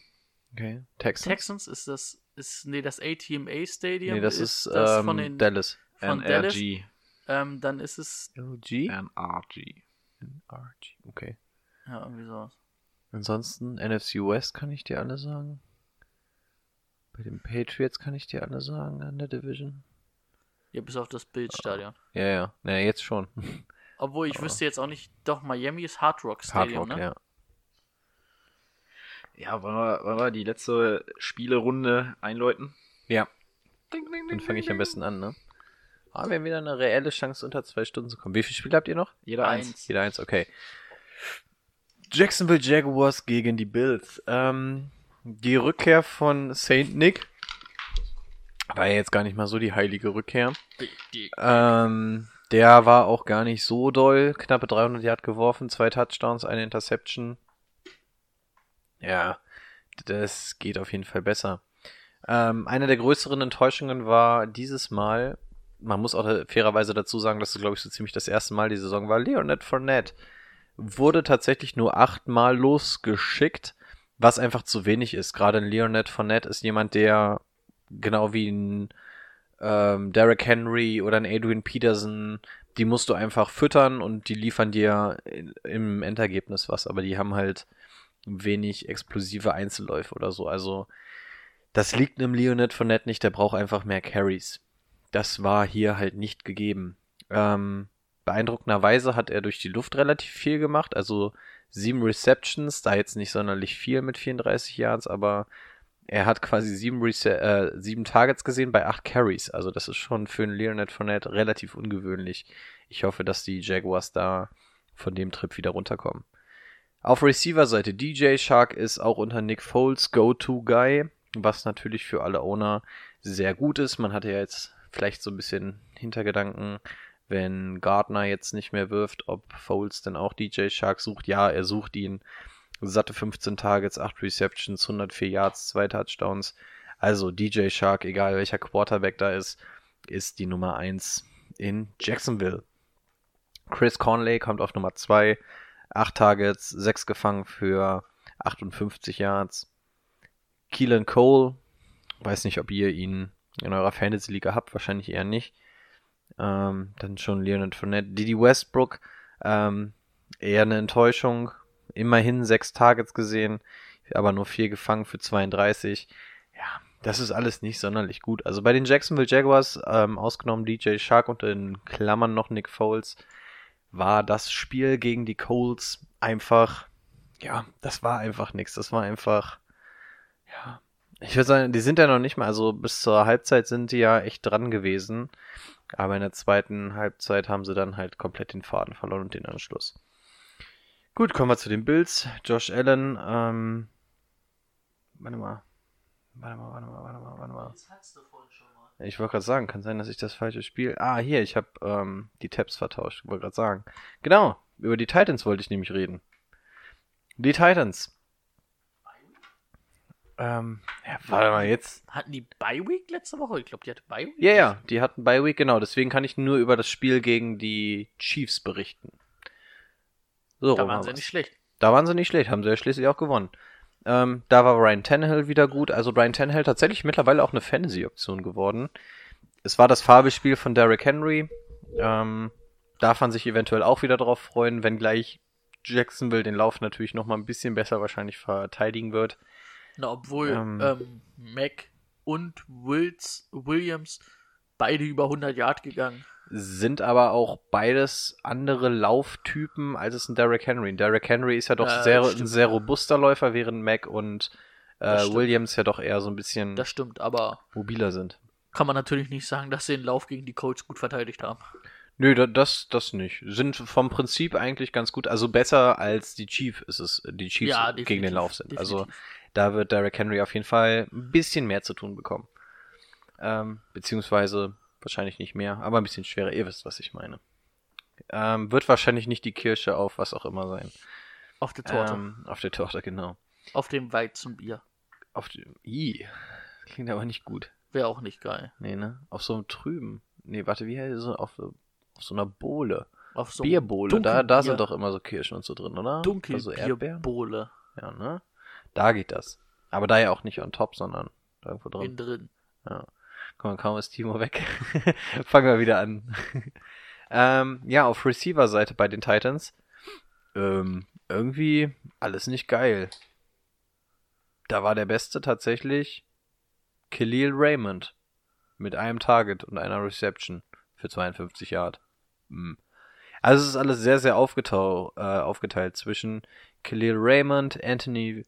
Okay. Texans? Texans ist das, ist, nee, das ATMA Stadium. Nee, das ist, das ähm, von den, Dallas. von Dallas. NRG. Ähm, dann ist es, LG? NRG. RG. Okay. ja, irgendwie sowas. Ansonsten NFC West kann ich dir alle sagen. Bei den Patriots kann ich dir alle sagen an der Division. Ja, bis auf das Bildstadion. Ja, ja. Na, jetzt schon. Obwohl ich wüsste jetzt auch nicht, doch, Miami ist Hard Rock Hard Stadium, Rock, ne? ja. Ja, wollen wir, wollen wir die letzte Spielerunde einläuten? Ja, Ding, ding, dann fange ich am besten an, ne? Ah, wir haben wieder eine reelle Chance, unter zwei Stunden zu kommen. Wie viele Spiele habt ihr noch? Jeder eins. Eins. Jeder eins, okay. Jacksonville Jaguars gegen die Bills. Ähm, die Rückkehr von Saint Nick war ja jetzt gar nicht mal so die heilige Rückkehr. Ähm, der war auch gar nicht so doll. Knappe 300 Yard geworfen, zwei Touchdowns, eine Interception. Ja, das geht auf jeden Fall besser. Ähm, eine der größeren Enttäuschungen war dieses Mal, man muss auch fairerweise dazu sagen, dass es, glaube ich, so ziemlich das erste Mal die Saison war, Leonard Fournette wurde tatsächlich nur achtmal losgeschickt, was einfach zu wenig ist. Gerade ein Leonard Fournette ist jemand, der genau wie ein ähm, Derrick Henry oder ein Adrian Peterson, die musst du einfach füttern und die liefern dir in, im Endergebnis was, aber die haben halt wenig explosive Einzelläufe oder so. Also das liegt einem Leonard Fournette nicht, der braucht einfach mehr Carries. Das war hier halt nicht gegeben. Ähm, beeindruckenderweise hat er durch die Luft relativ viel gemacht, also sieben Receptions, da jetzt nicht sonderlich viel mit 34 Yards, aber er hat quasi sieben, Rece äh, sieben Targets gesehen bei acht Carries. Also das ist schon für einen Leonard Fournette relativ ungewöhnlich. Ich hoffe, dass die Jaguars da von dem Trip wieder runterkommen. Auf Receiver-Seite DJ Shark ist auch unter Nick Foles Go-To-Guy, was natürlich für alle Owner sehr gut ist. Man hatte ja jetzt vielleicht so ein bisschen Hintergedanken, wenn Gardner jetzt nicht mehr wirft, ob Foles denn auch DJ Shark sucht. Ja, er sucht ihn. Satte 15 Targets, 8 Receptions, 104 Yards, 2 Touchdowns. Also DJ Shark, egal welcher Quarterback da ist, ist die Nummer 1 in Jacksonville. Chris Conley kommt auf Nummer 2, 8 Targets, 6 gefangen für 58 Yards. Keelan Cole, weiß nicht, ob ihr ihn in eurer Fantasy-Liga habt, wahrscheinlich eher nicht. Ähm, dann schon Leonard Fournette. Didi Westbrook, ähm, eher eine Enttäuschung. Immerhin sechs Targets gesehen, aber nur vier gefangen für 32. Ja, das ist alles nicht sonderlich gut. Also bei den Jacksonville Jaguars, ähm, ausgenommen DJ Shark und in Klammern noch Nick Foles, war das Spiel gegen die Colts einfach, ja, das war einfach nichts. Das war einfach, ja, ich würde sagen, die sind ja noch nicht mal, also bis zur Halbzeit sind die ja echt dran gewesen. Aber in der zweiten Halbzeit haben sie dann halt komplett den Faden verloren und den Anschluss. Gut, kommen wir zu den Bills. Josh Allen, ähm, warte mal. Warte mal, warte mal, warte mal, warte mal. Ich wollte gerade sagen, kann sein, dass ich das falsche Spiel. Ah, hier, ich habe ähm, die Tabs vertauscht. Ich wollte gerade sagen. Genau, über die Titans wollte ich nämlich reden. Die Titans. Ähm, ja, warte mal, jetzt. Hatten die Bye Week letzte Woche? Ich glaube, die hatte Bye Week. Ja, ja, die hatten Bye Week, genau. Deswegen kann ich nur über das Spiel gegen die Chiefs berichten. So, Da waren sie wir's. nicht schlecht. Da waren sie nicht schlecht, haben sie ja schließlich auch gewonnen. Ähm, da war Ryan Tannehill wieder gut. Also Ryan Tannehill tatsächlich mittlerweile auch eine Fantasy-Option geworden. Es war das Farbespiel von Derrick Henry. Ähm, darf man sich eventuell auch wieder drauf freuen, wenngleich Jacksonville den Lauf natürlich noch mal ein bisschen besser wahrscheinlich verteidigen wird. Na, obwohl Ähm. ähm, Mac und Wills, Williams beide über 100 Yard gegangen. Sind aber auch beides andere Lauftypen, als es ein Derrick Henry. Ein Derrick Henry ist ja doch Ja, sehr, ein sehr robuster Läufer, während Mac und äh. Williams ja doch eher so ein bisschen Das stimmt, aber mobiler sind. kann man natürlich nicht sagen, dass sie den Lauf gegen die Colts gut verteidigt haben. Nö, da- das, das nicht. Sind vom Prinzip eigentlich ganz gut. Also besser als die Chiefs ist es, die Chiefs Ja, gegen den Lauf sind. Also definitiv. da wird Derrick Henry auf jeden Fall ein bisschen mehr zu tun bekommen. Ähm, beziehungsweise wahrscheinlich nicht mehr, aber ein bisschen schwerer. Ihr wisst, was ich meine. Ähm, wird wahrscheinlich nicht die Kirsche auf was auch immer sein. Auf der Torte. Ähm, auf der Torte, genau. auf dem Weizenbier. Auf die, I, klingt aber nicht gut. Wäre auch nicht geil. Nee, ne? Auf so einem trüben. Nee, warte, wie heißt es? Auf, auf so einer Bohle. Auf so Bierbohle, da, da sind doch immer so Kirschen und so drin, oder? Also Erdbeeren. Dunkelbierbohle Ja, ne? Da geht das. Aber da ja auch nicht on top, sondern da irgendwo drin. innen drin. Ja. Guck mal, kaum ist Timo weg. Fangen wir wieder an. ähm, ja, auf Receiver-Seite bei den Titans. Ähm, irgendwie alles nicht geil. Da war der Beste tatsächlich Khalil Raymond. Mit einem Target und einer Reception für 52 Yard. Hm. Also es ist alles sehr, sehr aufgetau äh, aufgeteilt zwischen Khalil Raymond, Anthony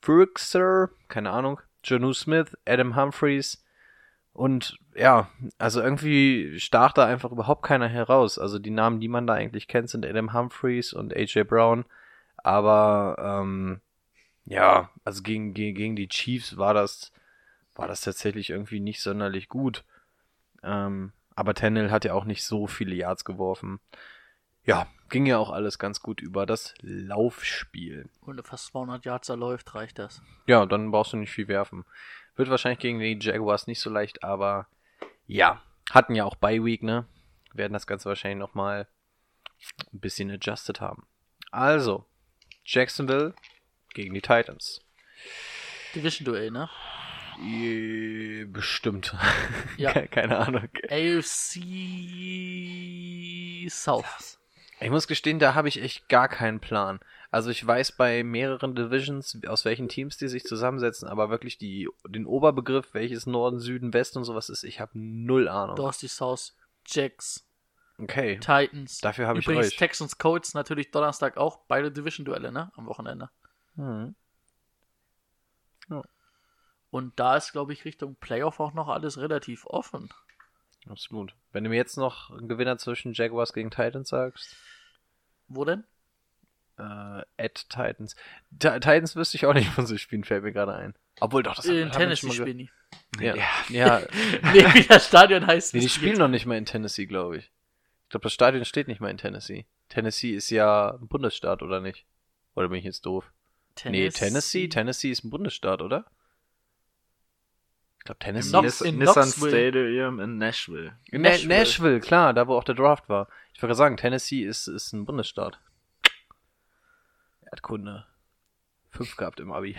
Frixer, keine Ahnung, Janu Smith, Adam Humphreys und ja, also irgendwie stach da einfach überhaupt keiner heraus. Also die Namen, die man da eigentlich kennt, sind Adam Humphreys und AJ Brown, aber ähm, ja, also gegen, gegen, gegen die Chiefs war das, war das tatsächlich irgendwie nicht sonderlich gut. Ähm, aber Tennell hat ja auch nicht so viele Yards geworfen. Ja, ging ja auch alles ganz gut über das Laufspiel. Und fast 200 Yards erläuft, reicht das. Ja, dann brauchst du nicht viel werfen. Wird wahrscheinlich gegen die Jaguars nicht so leicht, aber ja, hatten ja auch Bye Week, ne? Werden das Ganze wahrscheinlich nochmal ein bisschen adjusted haben. Also, Jacksonville gegen die Titans. Division-Duell, ne? Äh, Bestimmt. Ja. Ke- Keine Ahnung. AFC South. Ich muss gestehen, da habe ich echt gar keinen Plan. Also ich weiß bei mehreren Divisions, aus welchen Teams die sich zusammensetzen, aber wirklich die, den Oberbegriff, welches Norden, Süden, Westen und sowas ist, ich habe null Ahnung. Du hast die South Jacks, Okay. Titans. Dafür habe ich Übrigens euch. Texans Colts natürlich Donnerstag auch. Beide Division-Duelle, ne? Am Wochenende. Hm. Und da ist, glaube ich, Richtung Playoff auch noch alles relativ offen. Absolut. Wenn du mir jetzt noch einen Gewinner zwischen Jaguars gegen Titans sagst, Wo denn? äh, at Titans. Ti- Titans wüsste ich auch nicht von so Spielen, fällt mir gerade ein. Obwohl doch, das In haben Tennessee ge- spielen die. Ja, ja. nee, wie das Stadion heißt. nee, die spielen jetzt. noch nicht mal in Tennessee, glaube ich. Ich glaube, das Stadion steht nicht mal in Tennessee. Tennessee ist ja ein Bundesstaat, oder nicht? Oder bin ich jetzt doof? Nee, Tennessee? Tennessee ist ein Bundesstaat, oder? Ich glaube, Tennessee Knox- ist in Nissan Knoxville. Stadium in Nashville. in Nashville. Nashville. Nashville, klar, da wo auch der Draft war. Ich wollte sagen, Tennessee ist, ist ein Bundesstaat. Erdkunde. Fünf gehabt im Abi.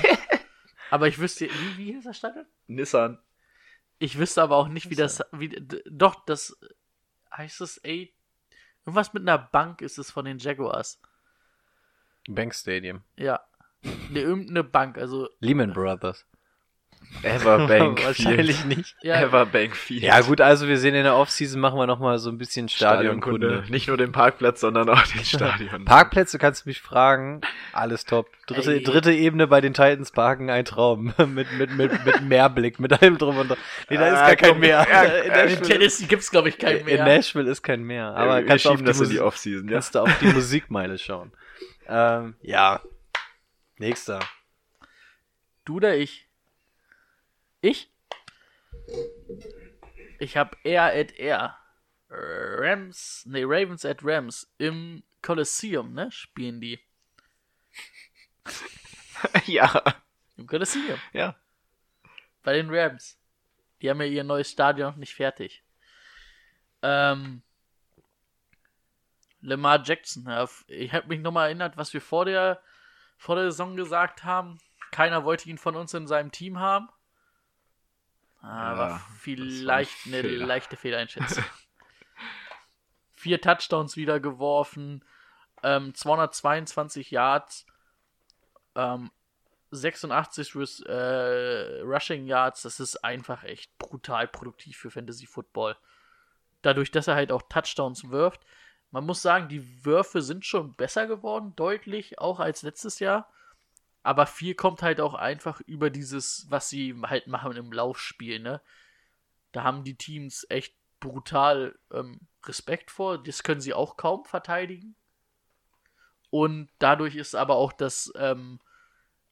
Aber ich wüsste, wie, wie hieß das Stadion? Nissan. Ich wüsste aber auch nicht, wie das, wie, doch, das, heißt es, ey, irgendwas mit einer Bank ist es von den Jaguars. Bank Stadium. Ja. Ne, irgendeine Bank, also, Lehman Brothers. Everbank Wahrscheinlich Field. nicht. ja, Everbank Field. Ja gut, also wir sehen in der Offseason machen wir nochmal so ein bisschen Stadionkunde. Stadionkunde. Nicht nur den Parkplatz, sondern auch den Stadion. Parkplätze kannst du mich fragen. Alles top. Dritte, Ey. dritte Ebene bei den Titans parken, ein Traum. mit, mit, mit, mit Meerblick, mit allem drum und dran. Nee, da ist Ah, gar kein Meer. ja, in, in Nashville, Tennessee gibt's, glaube ich, keinen in mehr. Nashville ist kein Meer. Aber wir kannst, du auf schieben die, das in die Musik, Offseason, ja? kannst du auf die Musikmeile schauen. Ähm, ja. Nächster. Du oder ich? Ich? Ich habe R at R. Rams, nee, Ravens at Rams im Coliseum, ne? Spielen die. ja. Im Coliseum. Ja. Bei den Rams. Die haben ja ihr neues Stadion noch nicht fertig. Ähm. Lamar Jackson. Ja, ich habe mich nochmal erinnert, was wir vor der, vor der Saison gesagt haben. Keiner wollte ihn von uns in seinem Team haben. Aber Ja, vielleicht eine ein Fehler. leichte Fehleinschätzung. Vier Touchdowns wieder geworfen, ähm, 222 Yards, ähm, 86 Res- äh, Rushing Yards, das ist einfach echt brutal produktiv für Fantasy Football. Dadurch, dass er halt auch Touchdowns wirft. Man muss sagen, die Würfe sind schon besser geworden, deutlich, auch als letztes Jahr. Aber viel kommt halt auch einfach über dieses, was sie halt machen im Laufspiel, ne? Da haben die Teams echt brutal ähm, Respekt vor. Das können sie auch kaum verteidigen. Und dadurch ist aber auch das, ähm,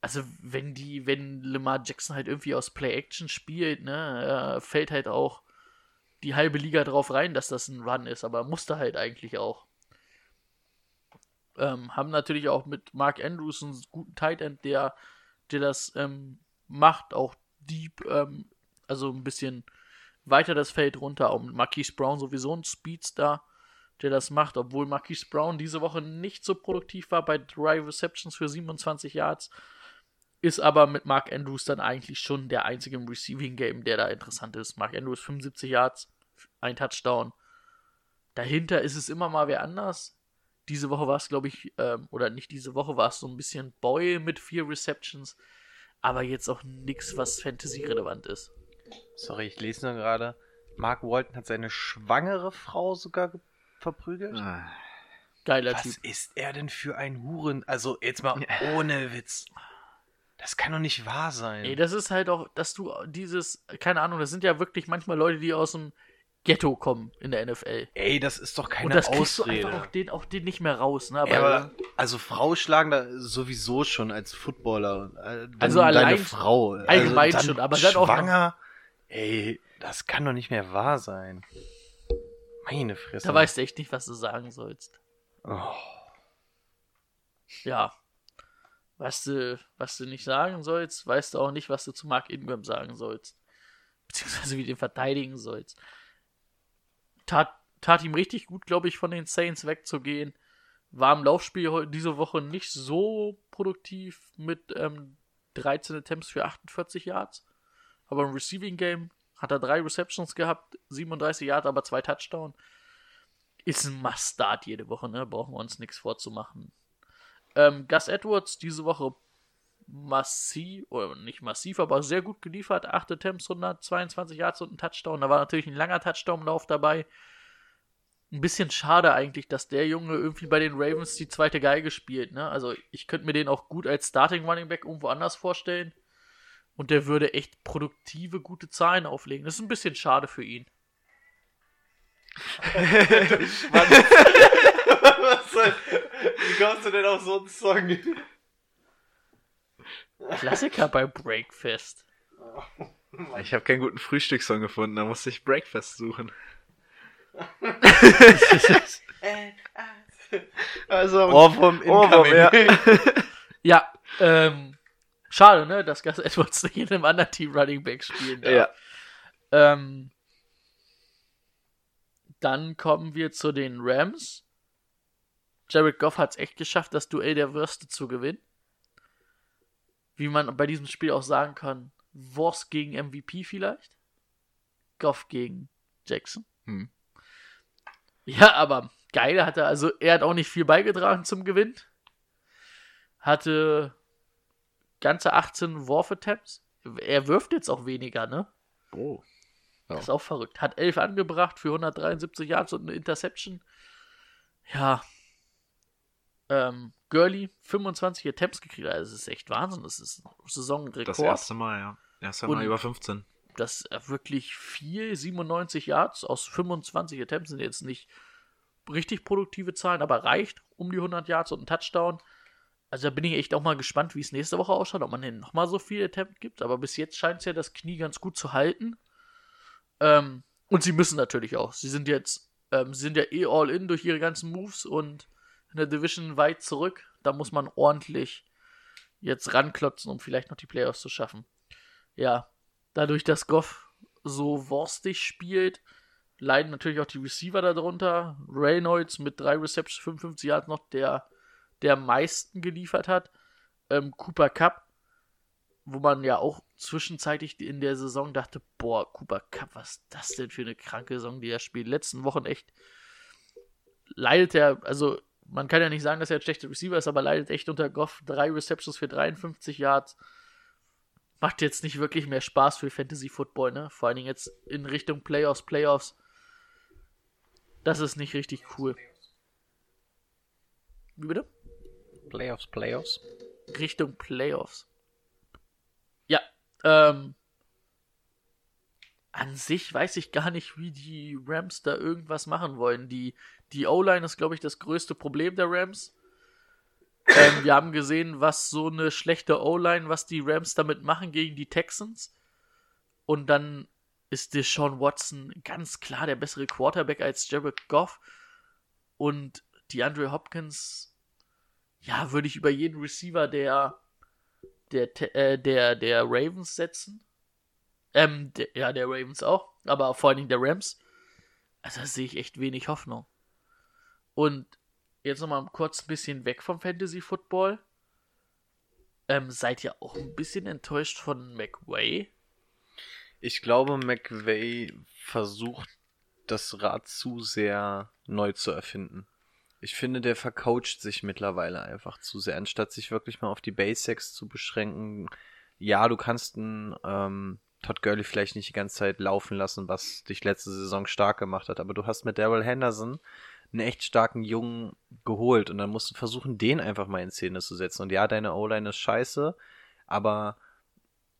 also wenn die, wenn Lamar Jackson halt irgendwie aus Play-Action spielt, ne, äh, fällt halt auch die halbe Liga drauf rein, dass das ein Run ist, aber musste halt eigentlich auch. Ähm, haben natürlich auch mit Mark Andrews einen guten Tight End, der, der das ähm, macht, auch deep, ähm, also ein bisschen weiter das Feld runter. Auch mit Marquise Brown sowieso ein Speedstar, der das macht, obwohl Marquise Brown diese Woche nicht so produktiv war bei drei Receptions für 27 Yards. Ist aber mit Mark Andrews dann eigentlich schon der einzige im Receiving Game, der da interessant ist. Mark Andrews 75 Yards, ein Touchdown. Dahinter ist es immer mal wer anders. Diese Woche war es, glaube ich, ähm, oder nicht diese Woche, war es so ein bisschen Boyle mit vier Receptions. Aber jetzt auch nichts, was Fantasy-relevant ist. Sorry, ich lese nur gerade. Mark Walton hat seine schwangere Frau sogar ge- verprügelt. Ah, Geiler Was Typ. ist er denn für ein Huren? Also jetzt mal ohne Witz. Das kann doch nicht wahr sein. Ey, das ist halt auch, dass du dieses, keine Ahnung, das sind ja wirklich manchmal Leute, die aus dem Ghetto kommen in der NFL. Ey, das ist doch keine Und das kriegst du Ausrede. einfach auch den, auch den nicht mehr raus, ne? Aber, aber also Frau schlagen da sowieso schon als Footballer. Äh, dann Also allein- Frau. Also allgemein dann schon, aber dann auch schwanger. Ey, das kann doch nicht mehr wahr sein. Meine Fresse. da weißt du echt nicht, was du sagen sollst. Oh. Ja. Was du, was du nicht sagen sollst, weißt du auch nicht, was du zu Mark Ingram sagen sollst. Beziehungsweise wie du den verteidigen sollst. Tat, tat ihm richtig gut, glaube ich, von den Saints wegzugehen. War im Laufspiel diese Woche nicht so produktiv mit ähm, 13 Attempts für 48 Yards. Aber im Receiving Game hat er drei Receptions gehabt, 37 Yards, aber zwei Touchdowns. Ist ein Must-Start jede Woche, ne? Brauchen wir uns nichts vorzumachen. Ähm, Gus Edwards diese Woche massiv, oder nicht massiv, aber sehr gut geliefert. 8 Attempts, 122 Yards und ein Touchdown. Da war natürlich ein langer Touchdown-Lauf dabei. Ein bisschen schade eigentlich, dass der Junge irgendwie bei den Ravens die zweite Geige spielt. Ne? Also ich könnte mir den auch gut als Starting Running Back irgendwo anders vorstellen. Und der würde echt produktive, gute Zahlen auflegen. Das ist ein bisschen schade für ihn. Was soll, wie kommst du denn auf so einen Song? Klassiker bei Breakfast. ich habe keinen guten Frühstückssong gefunden, da musste ich Breakfast suchen. also, Ohrwurm Ohrwurm, ja. Ja, ähm, schade, ne, dass Gus Edwards nicht in einem anderen Team Running Back spielen darf. ja. Ähm, dann kommen wir zu den Rams. Jared Goff hat es echt geschafft, das Duell der Würste zu gewinnen. Wie man bei diesem Spiel auch sagen kann, Wurst gegen MVP vielleicht. Goff gegen Jackson. Hm. Ja, aber geil hat er, also er hat auch nicht viel beigetragen zum Gewinn. Hatte ganze 18 Wurf-Attempts. Er wirft jetzt auch weniger, ne? Oh. Ja. Das ist auch verrückt. Hat 11 angebracht für 173 Yards und eine Interception. Ja. Ähm, Gurley 25 Attempts gekriegt. Also, das ist echt Wahnsinn. Das ist ein Saisonrekord. Das erste Mal, ja. Erste Mal Und- über 15. Das ist wirklich viel. 97 Yards aus 25 Attempts sind jetzt nicht richtig produktive Zahlen, aber reicht um die 100 Yards und ein Touchdown. Also da bin ich echt auch mal gespannt, wie es nächste Woche ausschaut, ob man denn nochmal so viel Attempt gibt. Aber bis jetzt scheint es ja das Knie ganz gut zu halten. Ähm, und sie müssen natürlich auch. Sie sind jetzt, ähm, sie sind ja eh all in durch ihre ganzen Moves und in der Division weit zurück. Da muss man ordentlich jetzt ranklotzen, um vielleicht noch die Playoffs zu schaffen. Ja, dadurch, dass Goff so worstig spielt, leiden natürlich auch die Receiver darunter. Reynolds mit drei Receptions, 55 Yards noch, der der meisten geliefert hat. Ähm, Cooper Cup, wo man ja auch zwischenzeitlich in der Saison dachte, boah, Cooper Cup, was ist das denn für eine kranke Saison, die er spielt. Letzten Wochen echt leidet er, also man kann ja nicht sagen, dass er ein schlechter Receiver ist, aber leidet echt unter Goff. Drei Receptions für 53 Yards. Macht jetzt nicht wirklich mehr Spaß für Fantasy Football, ne? Vor allen Dingen jetzt in Richtung Playoffs, Playoffs. Das ist nicht richtig cool. Wie bitte? Playoffs, Playoffs. Richtung Playoffs. Ja, ähm. An sich weiß ich gar nicht, wie die Rams da irgendwas machen wollen. Die, die O-Line ist, glaube ich, das größte Problem der Rams. Ähm, wir haben gesehen, was so eine schlechte O-Line, was die Rams damit machen gegen die Texans. Und dann ist Deshaun Watson ganz klar der bessere Quarterback als Jared Goff. Und die Andre Hopkins, ja, würde ich über jeden Receiver der, der, äh, der, der Ravens setzen. Ähm, ja, der Ravens auch, aber vor allen Dingen der Rams. Also da sehe ich echt wenig Hoffnung. Und jetzt nochmal kurz ein bisschen weg vom Fantasy Football. Ähm, seid ihr auch ein bisschen enttäuscht von McWay? Ich glaube, McVay versucht, das Rad zu sehr neu zu erfinden. Ich finde, der vercoacht sich mittlerweile einfach zu sehr, anstatt sich wirklich mal auf die Basics zu beschränken. Ja, du kannst einen ähm, Todd Gurley vielleicht nicht die ganze Zeit laufen lassen, was dich letzte Saison stark gemacht hat, aber du hast mit Daryl Henderson einen echt starken Jungen geholt und dann musst du versuchen, den einfach mal in Szene zu setzen. Und ja, deine O-Line ist scheiße, aber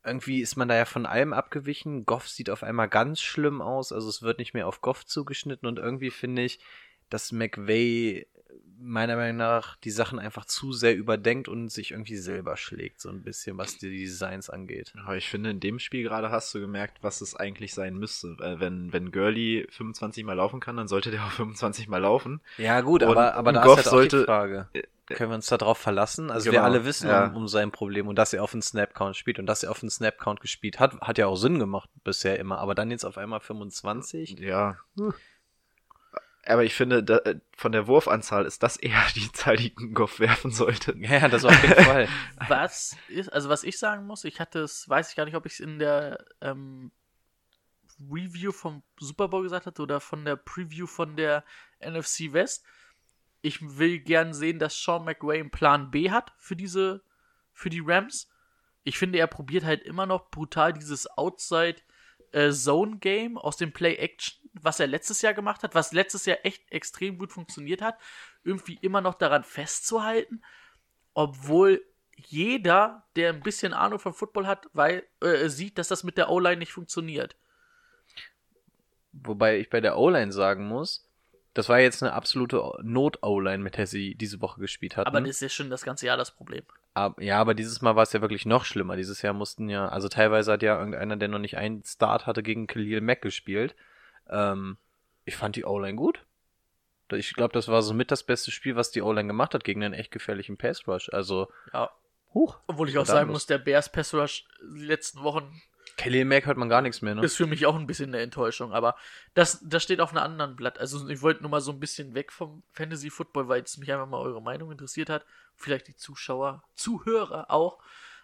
irgendwie ist man da ja von allem abgewichen. Goff sieht auf einmal ganz schlimm aus, also es wird nicht mehr auf Goff zugeschnitten und irgendwie finde ich, dass McVay meiner Meinung nach die Sachen einfach zu sehr überdenkt und sich irgendwie selber schlägt, so ein bisschen, was die Designs angeht. Aber ich finde, in dem Spiel gerade hast du gemerkt, was es eigentlich sein müsste. Äh, wenn, wenn Gurley 25 Mal laufen kann, dann sollte der auch 25 Mal laufen. Ja, gut, Und- aber, aber da Goff ist halt auch sollte- die Frage. Können wir uns darauf verlassen? Also wir Genau, alle wissen ja. um, um sein Problem und dass er auf den Snap-Count spielt und dass er auf den Snap-Count gespielt hat, hat ja auch Sinn gemacht bisher immer, aber dann jetzt auf einmal 25? Ja. Aber ich finde, da, äh, von der Wurfanzahl ist das eher die Zahl, die Goff werfen sollte. Ja, das auf jeden Fall. Was ist, also was ich sagen muss, ich hatte es, weiß ich gar nicht, ob ich es in der ähm, Review vom Super Bowl gesagt hatte oder von der Preview von der NFC West. Ich will gern sehen, dass Sean McVay einen Plan B hat für diese, für die Rams. Ich finde, er probiert halt immer noch brutal dieses Outside äh, Zone Game aus dem Play Action, was er letztes Jahr gemacht hat, was letztes Jahr echt extrem gut funktioniert hat, irgendwie immer noch daran festzuhalten obwohl jeder, der ein bisschen Ahnung von Football hat, weil, äh, sieht, dass das mit der O-Line nicht funktioniert. Wobei ich bei der O-Line sagen muss, das war jetzt eine absolute Not-O-Line, mit der sie diese Woche gespielt hatten. Aber das ist ja schon das ganze Jahr das Problem. Ab- ja, aber dieses Mal war es ja wirklich noch schlimmer. Dieses Jahr mussten ja, also teilweise hat ja irgendeiner, der noch nicht einen Start hatte, gegen Khalil Mack gespielt. Ähm, ich fand die O-Line gut. Ich glaube, das war somit das beste Spiel, was die O-Line gemacht hat gegen einen echt gefährlichen Pass Rush. Also, Ja. huch. Obwohl ich auch sagen muss, der Bears Pass Rush die letzten Wochen Khalil Mack hört man gar nichts mehr, ne? ist für mich auch ein bisschen eine Enttäuschung. Aber das, das steht auf einem anderen Blatt. Also ich wollte nur mal so ein bisschen weg vom Fantasy Football, weil es mich einfach mal eure Meinung interessiert hat. Vielleicht die Zuschauer, Zuhörer auch.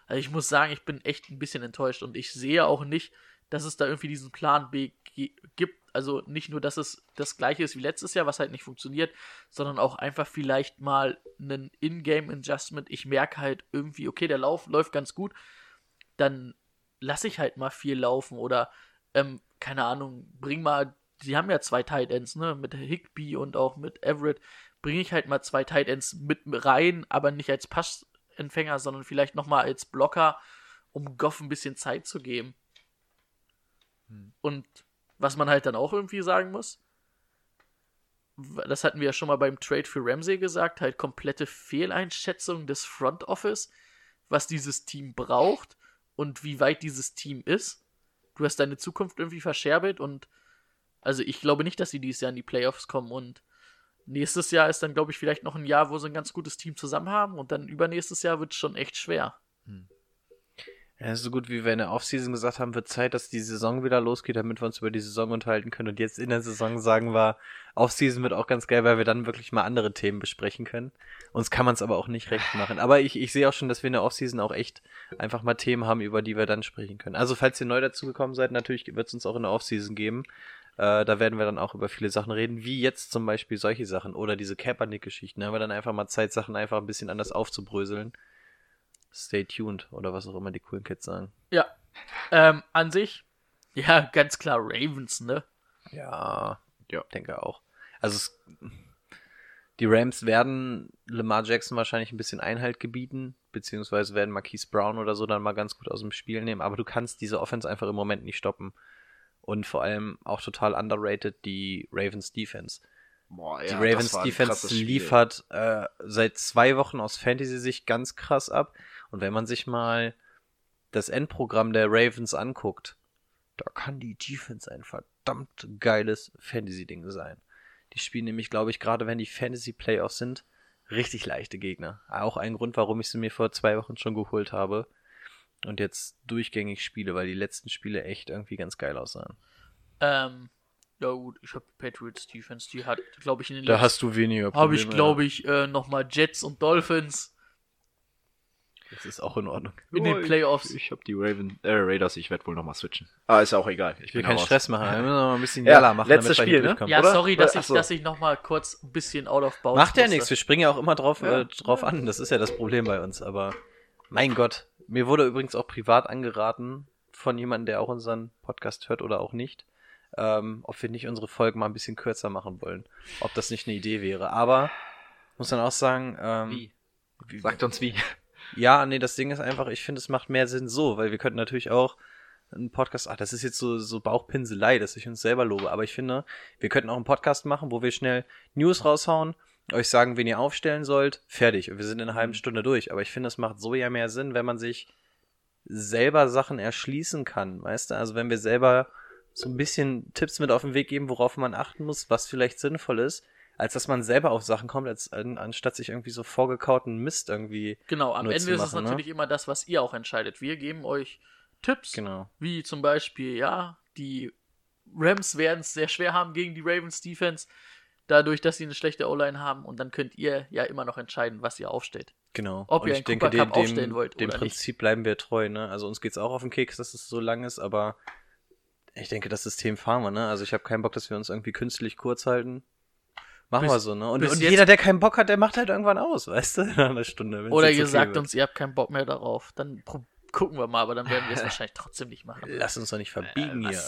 Also ich muss sagen, ich bin echt ein bisschen enttäuscht und ich sehe auch nicht, dass es da irgendwie diesen Plan B gi- gibt. Also nicht nur, dass es das gleiche ist wie letztes Jahr, was halt nicht funktioniert, sondern auch einfach vielleicht mal einen In-Game-Adjustment. Ich merke halt irgendwie, okay, der Lauf läuft ganz gut, dann lasse ich halt mal viel laufen oder, ähm, keine Ahnung, bring mal, sie haben ja zwei Tight Ends, ne, mit Higby und auch mit Everett, bringe ich halt mal zwei Tight Ends mit rein, aber nicht als Passempfänger, sondern vielleicht nochmal als Blocker, um Goff ein bisschen Zeit zu geben. Und was man halt dann auch irgendwie sagen muss, das hatten wir ja schon mal beim Trade für Ramsey gesagt, halt komplette Fehleinschätzung des Front Office, was dieses Team braucht und wie weit dieses Team ist. Du hast deine Zukunft irgendwie verscherbelt und also ich glaube nicht, dass sie dieses Jahr in die Playoffs kommen und nächstes Jahr ist dann, glaube ich, vielleicht noch ein Jahr, wo sie ein ganz gutes Team zusammen haben und dann übernächstes Jahr wird es schon echt schwer. Ja, so gut wie wir in der Offseason gesagt haben, wird Zeit, dass die Saison wieder losgeht, damit wir uns über die Saison unterhalten können. Und jetzt in der Saison sagen wir, Offseason wird auch ganz geil, weil wir dann wirklich mal andere Themen besprechen können. Uns kann man es aber auch nicht recht machen. Aber ich, ich sehe auch schon, dass wir in der Offseason auch echt einfach mal Themen haben, über die wir dann sprechen können. Also falls ihr neu dazugekommen seid, natürlich wird es uns auch in der Offseason geben. Äh, da werden wir dann auch über viele Sachen reden, wie jetzt zum Beispiel solche Sachen oder diese Kaepernick-Geschichten. Da haben wir dann einfach mal Zeit, Sachen einfach ein bisschen anders aufzubröseln. Stay tuned oder was auch immer die coolen Kids sagen. Ja. Ähm, an sich, ja, ganz klar Ravens, ne? Ja, ja, denke auch. Also es, die Rams werden Lamar Jackson wahrscheinlich ein bisschen Einhalt gebieten, beziehungsweise werden Marquise Brown oder so dann mal ganz gut aus dem Spiel nehmen, aber du kannst diese Offense einfach im Moment nicht stoppen. Und vor allem auch total underrated die Ravens Defense. Boah, Die Ravens Defense liefert äh, seit zwei Wochen aus Fantasy-Sicht ganz krass ab. Und wenn man sich mal das Endprogramm der Ravens anguckt, da kann die Defense ein verdammt geiles Fantasy-Ding sein. Die spielen nämlich, glaube ich, gerade wenn die Fantasy-Playoffs sind, richtig leichte Gegner. Auch ein Grund, warum ich sie mir vor zwei Wochen schon geholt habe und jetzt durchgängig spiele, weil die letzten Spiele echt irgendwie ganz geil aussahen. Ähm, ja gut, ich habe Patriots Defense, die hat, glaube ich, in den Da hast du weniger Probleme. habe ich, glaube ich, äh, nochmal Jets und Dolphins Das ist auch in Ordnung. in den Playoffs. Ich habe die Raven, äh, Raiders, ich werde wohl nochmal switchen. Ah, ist ja auch egal. Ich Ich will keinen raus. Stress machen. Wir müssen noch ein bisschen Ja, Jalla machen, letztes Spiel, ne? Ja, oder? sorry, dass Ach ich, so. dass ich nochmal kurz ein bisschen out of bounds Macht ja nichts, wir springen ja auch immer drauf, Ja. äh, drauf an. Das ist ja das Problem bei uns. Aber mein Gott, mir wurde übrigens auch privat angeraten von jemandem, der auch unseren Podcast hört oder auch nicht, ähm, ob wir nicht unsere Folgen mal ein bisschen kürzer machen wollen. Ob das nicht eine Idee wäre. Aber muss dann auch sagen, ähm, Wie? wie- Sagt uns wie. Ja, nee, das Ding ist einfach, ich finde, es macht mehr Sinn so, weil wir könnten natürlich auch einen Podcast, ach, das ist jetzt so, so Bauchpinselei, dass ich uns selber lobe, aber ich finde, wir könnten auch einen Podcast machen, wo wir schnell News raushauen, euch sagen, wen ihr aufstellen sollt, fertig. Und wir sind in einer halben Stunde durch. Aber ich finde, es macht so ja mehr Sinn, wenn man sich selber Sachen erschließen kann, weißt du? Also wenn wir selber so ein bisschen Tipps mit auf den Weg geben, worauf man achten muss, was vielleicht sinnvoll ist, als dass man selber auf Sachen kommt, als, an, anstatt sich irgendwie so vorgekauten Mist irgendwie. Genau, am Ende ist es machen, ne? natürlich immer das, was ihr auch entscheidet. Wir geben euch Tipps, Genau. wie zum Beispiel, ja, die Rams werden es sehr schwer haben gegen die Ravens Defense, dadurch, dass sie eine schlechte O-Line haben. Und dann könnt ihr ja immer noch entscheiden, was ihr aufstellt. Genau. Ob Und ihr ich einen denke, Cooper dem, aufstellen wollt dem oder Prinzip bleiben wir treu, ne? Also uns geht's auch auf den Keks, dass es so lang ist, aber ich denke, das System fahren wir, ne? Also ich habe keinen Bock, dass wir uns irgendwie künstlich kurz halten. Machen wir so, ne? Und, und jeder, der keinen Bock hat, der macht halt irgendwann aus, weißt du? Nach einer Stunde. Oder ihr okay sagt wird. uns, ihr habt keinen Bock mehr darauf. Dann gucken wir mal, aber dann werden wir es wahrscheinlich trotzdem nicht machen. Lass uns doch nicht verbiegen Äh, hier.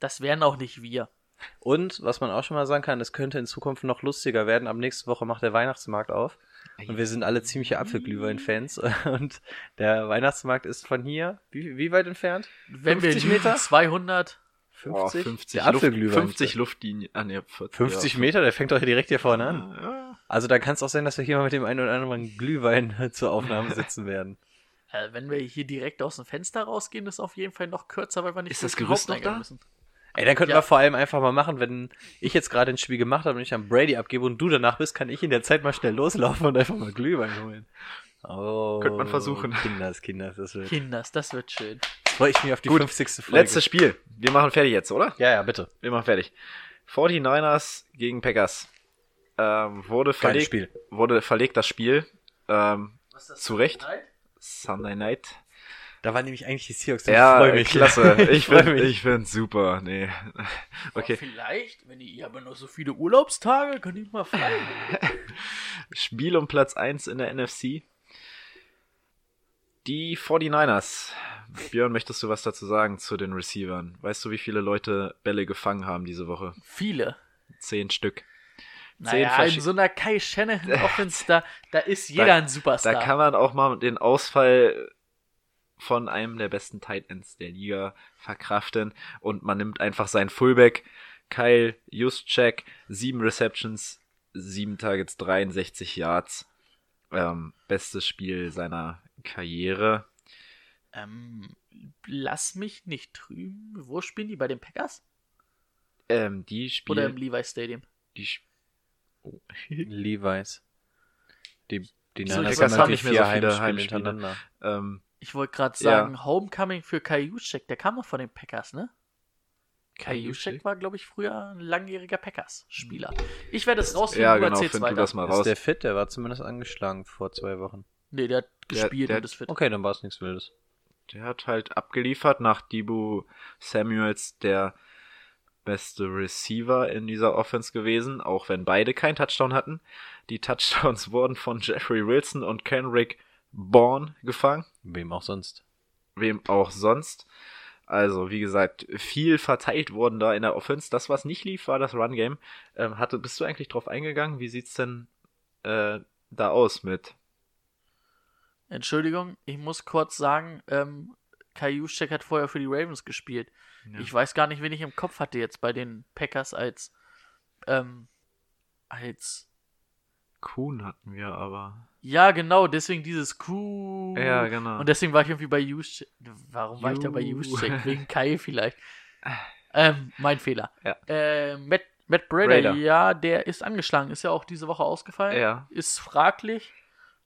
Das wären auch nicht wir. Und was man auch schon mal sagen kann, es könnte in Zukunft noch lustiger werden. Ab nächste Woche macht der Weihnachtsmarkt auf. Und wir sind alle ziemliche Apfelglühwein-Fans. Und der Weihnachtsmarkt ist von hier, wie, wie weit entfernt? Wenn 50 wir Meter? 200. 50? 50 Der Luft, Apfelglühwein. 50 Luftlinien. Ah, nee, 40, 50 ja. Meter, der fängt doch hier direkt hier vorne an. Ja. Also da kann es auch sein, dass wir hier mal mit dem einen oder anderen Glühwein zur Aufnahme sitzen werden. Äh, wenn wir hier direkt aus dem Fenster rausgehen, ist auf jeden Fall noch kürzer, weil wir nicht Ist das Gerüst noch da? müssen. Ey, dann könnten Ja. wir vor allem einfach mal machen, wenn ich jetzt gerade ein Spiel gemacht habe und ich an Brady abgebe und du danach bist, kann ich in der Zeit mal schnell loslaufen und einfach mal Glühwein holen. Oh, Könnte man versuchen. Kinders, Kinders, das wird. Kinders, das wird schön. Freue ich mich auf die Gut, 50. Folge. Letztes Spiel. Wir machen fertig jetzt, oder? Ja, ja, bitte. Wir machen fertig. 49ers gegen Packers. Ähm, wurde verlegt, Spiel. wurde verlegt das Spiel. Ähm, Was ist das Zu Recht. Sunday Night. Da waren nämlich eigentlich die Seahawks. Ja, freu mich. klasse. Ich freu finde mich. ich find's super. Nee. Okay. Aber vielleicht, wenn ihr, ja noch so viele Urlaubstage, könnt ihr mal frei. Spiel um Platz 1 in der NFC. Die 49ers. Björn, möchtest du was dazu sagen zu den Receivern? Weißt du, wie viele Leute Bälle gefangen haben diese Woche? viele. Zehn Stück. Naja, verschi- in so einer Kai Shanahan Offense, da, da ist jeder ein Superstar. Da kann man auch mal den Ausfall von einem der besten Tight Ends der Liga verkraften und man nimmt einfach seinen Fullback Kyle Juszczyk, sieben Receptions, sieben Targets, 63 Yards. Ähm, bestes Spiel seiner Karriere. Ähm, lass mich nicht trüben. Wo spielen die? Bei den Packers? Ähm, die Oder im spielen, Levi Stadium? die sp- oh. Levi's. Die, die So, Packers haben halt nicht mehr so viele Heimspiele ähm, Ich wollte gerade Ja. sagen, Homecoming für Kai Juszczyk, der kam doch von den Packers, ne? Juszczyk war, glaube ich, früher ein langjähriger Packers-Spieler. Ich werde es rausfinden, ja, genau, erzählst find du weiter. das mal Ist raus. der fit? Der war zumindest angeschlagen vor zwei Wochen. Nee, der hat gespielt der- und ist fit. Okay, dann war es nichts Wildes. Der hat halt abgeliefert nach Debo Samuels der beste Receiver in dieser Offense gewesen, auch wenn beide keinen Touchdown hatten. Die Touchdowns wurden von Jeffrey Wilson und Kenrick Bourne gefangen. Wem auch sonst. Wem auch sonst. Also, wie gesagt, viel verteilt worden da in der Offense. Das, was nicht lief, war das Run-Game. Ähm, hatte, bist du eigentlich drauf eingegangen? Wie sieht's denn äh, da aus mit? Entschuldigung, ich muss kurz sagen, ähm, Kai Juszczyk hat vorher für die Ravens gespielt. Ja. Ich weiß gar nicht, wen ich im Kopf hatte jetzt bei den Packers als ähm, als Kuhn hatten wir aber. ja genau, deswegen dieses Kuh Ja, genau. und deswegen war ich irgendwie bei Juszczyk. Warum war ich da bei Ju. Juszczyk? Wegen Kai vielleicht. Ähm, mein Fehler. Ja. Äh, Matt, Matt Brader, Brader. ja, der ist angeschlagen. Ist ja auch diese Woche ausgefallen. Ja. Ist fraglich,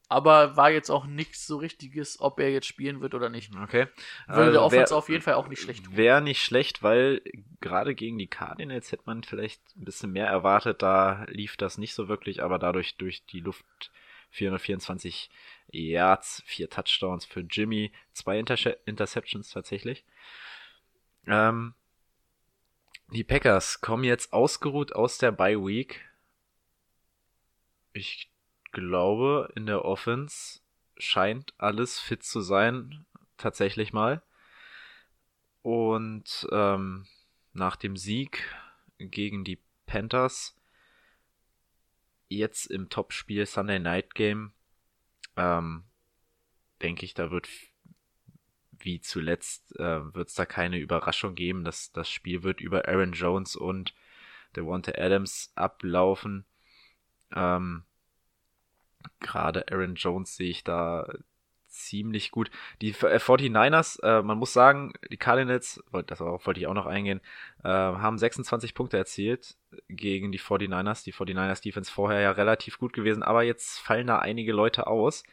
aber war jetzt auch nichts so richtiges, ob er jetzt spielen wird oder nicht. Okay. Würde der Also, Offense auf jeden Fall auch nicht schlecht tun. Wäre nicht schlecht, weil gerade gegen die Cardinals hätte man vielleicht ein bisschen mehr erwartet. Da lief das nicht so wirklich, aber dadurch durch die Luft 424 Yards, vier Touchdowns für Jimmy, zwei Interse Interceptions tatsächlich. Ähm, die Packers kommen jetzt ausgeruht aus der Bye Week. Ich glaube, in der Offense scheint alles fit zu sein, tatsächlich mal. Und ähm, nach dem Sieg gegen die Panthers, jetzt im Topspiel Sunday Night Game, ähm, denke ich, da wird wie zuletzt äh, wird es da keine Überraschung geben. Das, das Spiel wird über Aaron Jones und Devonta Adams ablaufen. Ähm, Gerade Aaron Jones sehe ich da ziemlich gut. Die äh, 49ers, äh, man muss sagen, die Cardinals, das wollte ich auch noch eingehen, äh, haben 26 Punkte erzielt gegen die 49ers. Die 49ers Defense vorher ja relativ gut gewesen, aber jetzt fallen da einige Leute aus.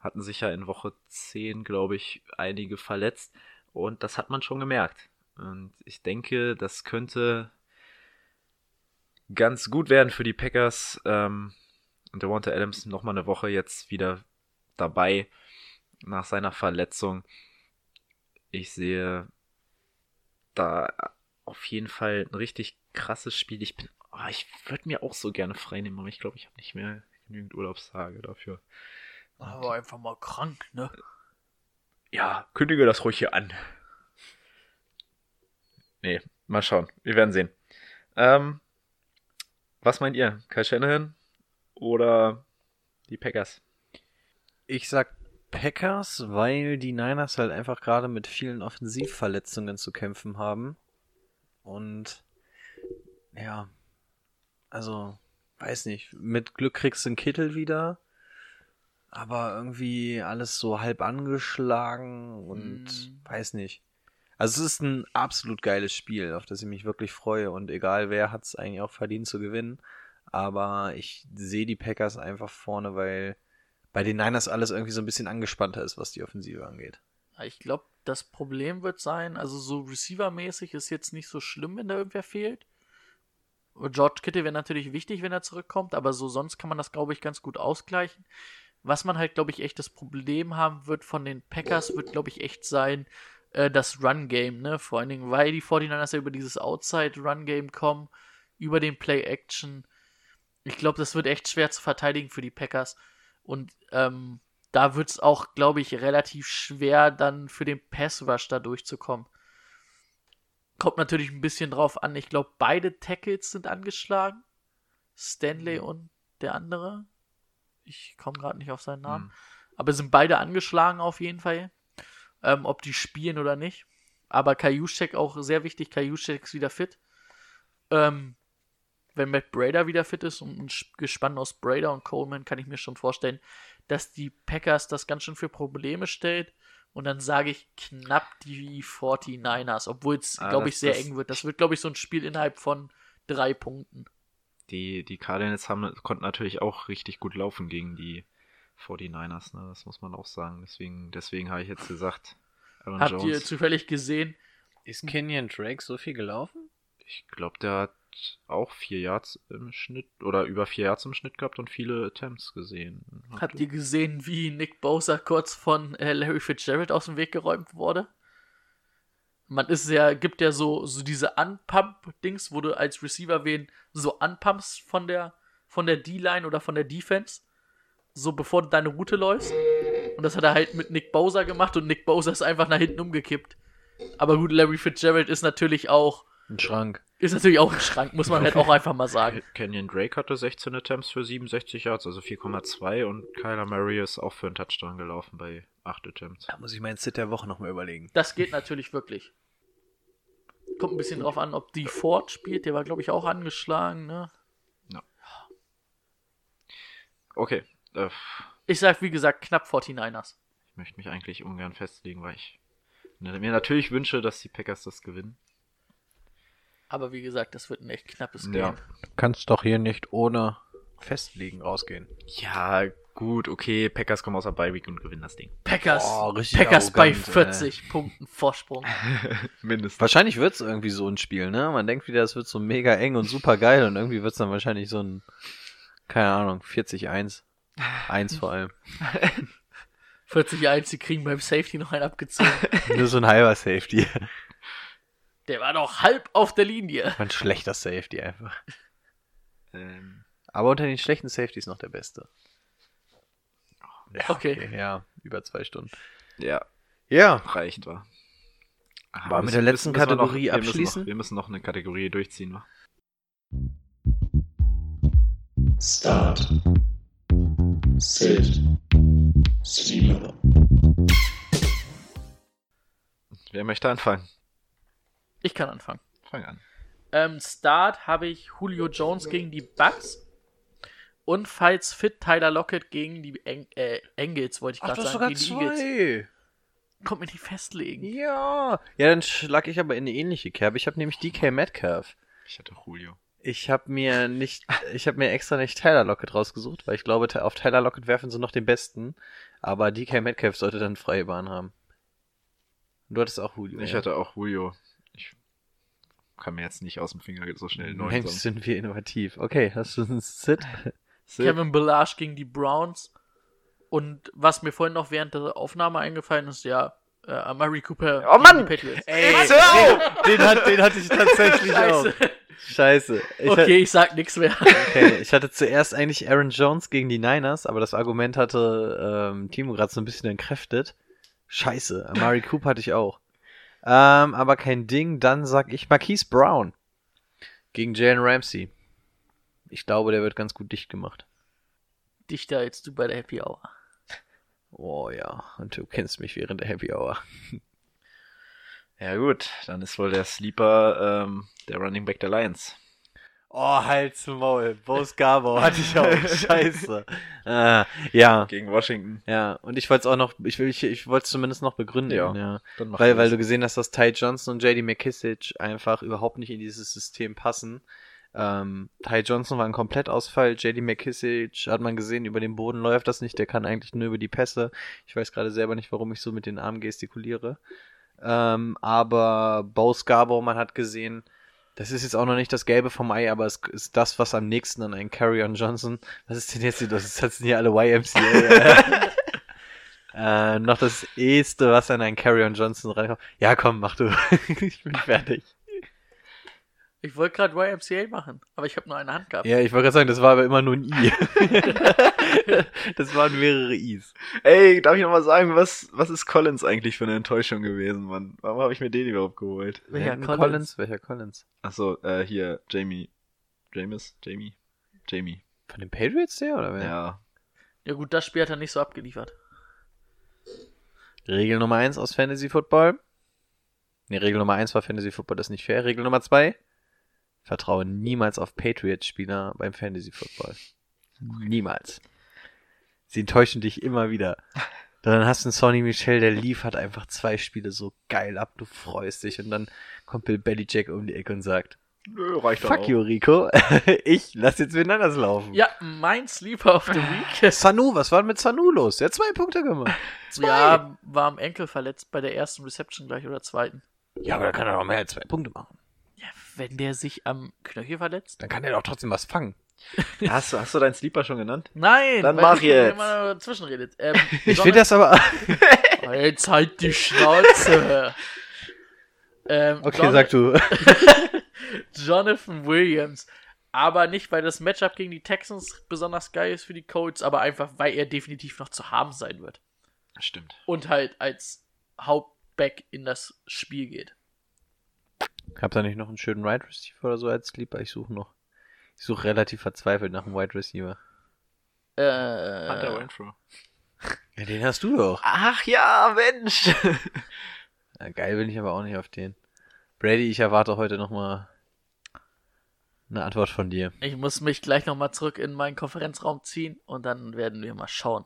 Hatten sich ja in Woche 10, glaube ich, einige verletzt. Und das hat man schon gemerkt. Und ich denke, das könnte ganz gut werden für die Packers. Ähm, und Devonta Adams noch mal eine Woche jetzt wieder dabei nach seiner Verletzung. Ich sehe da auf jeden Fall ein richtig krasses Spiel. Ich bin, oh, ich würde mir auch so gerne frei nehmen, aber ich glaube, ich habe nicht mehr genügend Urlaubstage dafür. Aber einfach mal krank, ne? Ja, kündige das ruhig hier an. Nee, mal schauen. Wir werden sehen. Ähm, was meint ihr? Kai Shanahan oder die Packers? Ich sag Packers, weil die Niners halt einfach gerade mit vielen Offensivverletzungen zu kämpfen haben. Und ja, also, weiß nicht, mit Glück kriegst du einen Kittel wieder. Aber irgendwie alles so halb angeschlagen und Mm. weiß nicht. Also es ist ein absolut geiles Spiel, auf das ich mich wirklich freue. Und egal wer hat es eigentlich auch verdient zu gewinnen. Aber ich sehe die Packers einfach vorne, weil bei den Niners alles irgendwie so ein bisschen angespannter ist, was die Offensive angeht. Ich glaube, das Problem wird sein, also so Receiver-mäßig ist jetzt nicht so schlimm, wenn da irgendwer fehlt. George Kittle wäre natürlich wichtig, wenn er zurückkommt, aber so sonst kann man das, glaube ich, ganz gut ausgleichen. Was man halt, glaube ich, echt das Problem haben wird von den Packers, wird, glaube ich, echt sein, äh, das Run-Game, ne? Vor allen Dingen, weil die 49ers ja über dieses Outside-Run-Game kommen, über den Play-Action. Ich glaube, das wird echt schwer zu verteidigen für die Packers. Und ähm, da wird es auch, glaube ich, relativ schwer, dann für den Pass-Rush da durchzukommen. Kommt natürlich ein bisschen drauf an. Ich glaube, beide Tackles sind angeschlagen. Stanley und der andere. Ich komme gerade nicht auf seinen Namen. Hm. Aber sind beide angeschlagen auf jeden Fall. Ähm, ob die spielen oder nicht. Aber Kajuschek auch sehr wichtig. Kajuschek ist wieder fit. Ähm, wenn Matt Brader wieder fit ist und ein Sch- Gespann aus Brader und Coleman, kann ich mir schon vorstellen, dass die Packers das ganz schön für Probleme stellt. Und dann sage ich knapp die 49ers, obwohl es, Ah, glaube ich, sehr eng wird. Das wird, glaube ich, so ein Spiel innerhalb von drei Punkten. Die, die Cardinals haben, konnten natürlich auch richtig gut laufen gegen die 49ers, ne? Das muss man auch sagen. Deswegen, deswegen habe ich jetzt gesagt, Aaron Habt Jones. ihr zufällig gesehen? Ist Kenyon Drake so viel gelaufen? ich glaube, der hat auch vier Yards im Schnitt oder über vier Yards im Schnitt gehabt und viele Attempts gesehen. Habt ihr gesehen, wie Nick Bosa kurz von äh, Larry Fitzgerald aus dem Weg geräumt wurde? Man ist ja, gibt ja so, so diese Unpump-Dings, wo du als Receiver wen so anpumpst von der, von der D-Line oder von der Defense. So bevor du deine Route läufst. Und das hat er halt mit Nick Bosa gemacht und Nick Bosa ist einfach nach hinten umgekippt. Aber gut, Larry Fitzgerald ist natürlich auch, Ein Schrank. Ist natürlich auch ein Schrank, muss man halt auch einfach mal sagen. Kenyon Drake hatte 16 Attempts für 67 Yards, also 4,2 und Kyler Murray ist auch für einen Touchdown gelaufen bei 8 Attempts. Da muss ich meinen Sit der Woche nochmal überlegen. Das geht natürlich wirklich. Kommt ein bisschen drauf an, ob die Ford spielt. Der war, glaube ich, auch angeschlagen. Ne? Okay, äh, Ich sag, wie gesagt, knapp 49ers. ich möchte mich eigentlich ungern festlegen, weil ich mir natürlich wünsche, dass die Packers das gewinnen. Aber wie gesagt, das wird ein echt knappes Ja. Game. Du kannst doch hier nicht ohne Festlegen rausgehen. Ja, gut, okay, Packers kommen aus der Bye Week und gewinnen das Ding. Packers, Oh, Packers bei arrogant, ey. 40 Punkten Vorsprung. Mindestens. Wahrscheinlich wird es irgendwie so ein Spiel, ne? Man denkt wieder, es wird so mega eng und super geil und irgendwie wird es dann wahrscheinlich so ein, keine Ahnung, 40-1. 1 vor allem. 40-1, die kriegen beim Safety noch einen abgezogen. Nur so ein halber Safety. Der war doch halb auf der Linie. Ein schlechter Safety einfach. Ähm, Aber unter den schlechten Safeties noch der beste. Okay. Ja, über zwei Stunden. ja, Ja. reicht war. Ah, Wollen wir mit der letzten wir noch- Kategorie wir müssen abschließen? Noch, wir müssen noch eine Kategorie durchziehen. wa? Start. Sit. Sleeper. Wer möchte anfangen? Ich kann anfangen. Fang an. Ähm, Start habe ich Julio Jones gegen die Bucks. Und falls fit, Tyler Lockett gegen die Eng äh, Engels, wollte ich gerade sagen. gegen die Eagles. Kommt mir nicht festlegen. Ja. Ja, dann schlag ich aber in eine ähnliche Kerbe. Ich habe nämlich DK Metcalf. Ich hatte Julio. Ich habe mir nicht, ich habe mir extra nicht Tyler Lockett rausgesucht, weil ich glaube, auf Tyler Lockett werfen sie noch den besten. Aber DK Metcalf sollte dann freie Bahn haben. Du hattest auch Julio. Ich ja? hatte auch Julio. Kann mir jetzt nicht aus dem Finger so schnell neun Mensch, sagen. sind wir innovativ. Okay, hast du einen Sit? Sid, Kevin Belage gegen die Browns. Und was mir vorhin noch während der Aufnahme eingefallen ist, ja, äh, Amari Cooper. Oh Mann! die Patriots. Ey, den, hat, den hatte ich tatsächlich auch. Scheiße. Scheiße. Ich, Okay, ich sag nichts mehr. okay, ich hatte zuerst eigentlich Aaron Jones gegen die Niners, aber das Argument hatte ähm, Timo gerade so ein bisschen entkräftet. Scheiße, Amari Cooper hatte ich auch. Ähm, aber kein Ding, dann sag ich Marquise Brown gegen Jalen Ramsey. Ich glaube, der wird ganz gut dicht gemacht. Dichter als du bei der Happy Hour. Oh ja, und du kennst mich während der Happy Hour. Ja gut, dann ist wohl der Sleeper ähm, der Running Back der Lions. Oh, Hals Maul. Bo Scarborough hatte ich auch. Scheiße. Ah, ja. Gegen Washington. Ja, und ich wollte es auch noch, ich will, ich, ich wollte es zumindest noch begründen, Ja. ja. Weil, das. weil du gesehen hast, dass Ty Johnson und JD McKissick einfach überhaupt nicht in dieses System passen. Ähm, Ty Johnson war ein Komplettausfall, JD McKissick hat man gesehen, über den Boden läuft das nicht, der kann eigentlich nur über die Pässe. Ich weiß gerade selber nicht, warum ich so mit den Armen gestikuliere. Ähm, aber Bo Scarborough, man hat gesehen, das ist jetzt auch noch nicht das Gelbe vom Ei, aber es ist das, was am nächsten an einen Carrion Johnson. Was ist denn jetzt hier? Das sind hier alle YMCA. äh, noch das Eheste, was an einen Carrion Johnson reinkommt. Ja, komm, mach du. ich bin fertig. Ich wollte gerade YMCA machen, aber ich habe nur eine Hand gehabt. Ja, ich wollte gerade sagen, das war aber immer nur ein I. das waren mehrere Is. Ey, darf ich noch mal sagen, was, was ist Collins eigentlich für eine Enttäuschung gewesen, Mann? Warum habe ich mir den überhaupt geholt? Welcher Collins? Collins? Welcher Collins? Achso, äh, hier, Jamie. James? Jamie? Jamie. Von den Patriots der oder wer? Ja. Ja gut, das Spiel hat er nicht so abgeliefert. Regel Nummer 1 aus Fantasy Football. Ne, Regel Nummer 1 war Fantasy Football, das ist nicht fair. Regel Nummer 2. Vertraue niemals auf Patriots-Spieler beim Fantasy Football. Niemals. Sie enttäuschen dich immer wieder. Dann hast du einen Sonny Michel, der liefert einfach zwei Spiele so geil ab, du freust dich und dann kommt Bill Belichick um die Ecke und sagt, Nö, reicht fuck you, Rico, ich lass jetzt miteinander laufen. Ja, mein Sleeper of the Week. Sanu, was war denn mit Sanu los? Der hat zwei Punkte gemacht. Zwei. Ja, war am Enkel verletzt bei der ersten Reception gleich oder zweiten. ja, aber da kann er auch mehr als zwei Punkte machen. Wenn der sich am Knöchel verletzt? Dann kann er doch trotzdem was fangen. Hast du, hast du deinen Sleeper schon genannt? Nein! Dann weil mach ihr jetzt. immer dazwischen redet. Ähm, Ich finde das aber. Jetzt halt die Schnauze. ähm, Okay, Jon- sag du. Jonathan Williams. Aber nicht, weil das Matchup gegen die Texans besonders geil ist für die Colts, aber einfach, weil er definitiv noch zu haben sein wird. Stimmt. Und halt als Hauptback in das Spiel geht. Habt ihr nicht noch einen schönen Wide Receiver oder so als Sleeper? Ich suche noch. Ich suche relativ verzweifelt nach einem Wide Receiver. Äh, Hunter Renfro. Ja, den hast du doch. Ach ja, Mensch. Ja, geil bin ich aber auch nicht auf den. Brady, ich erwarte heute nochmal eine Antwort von dir. ich muss mich gleich nochmal zurück in meinen Konferenzraum ziehen und dann werden wir mal schauen.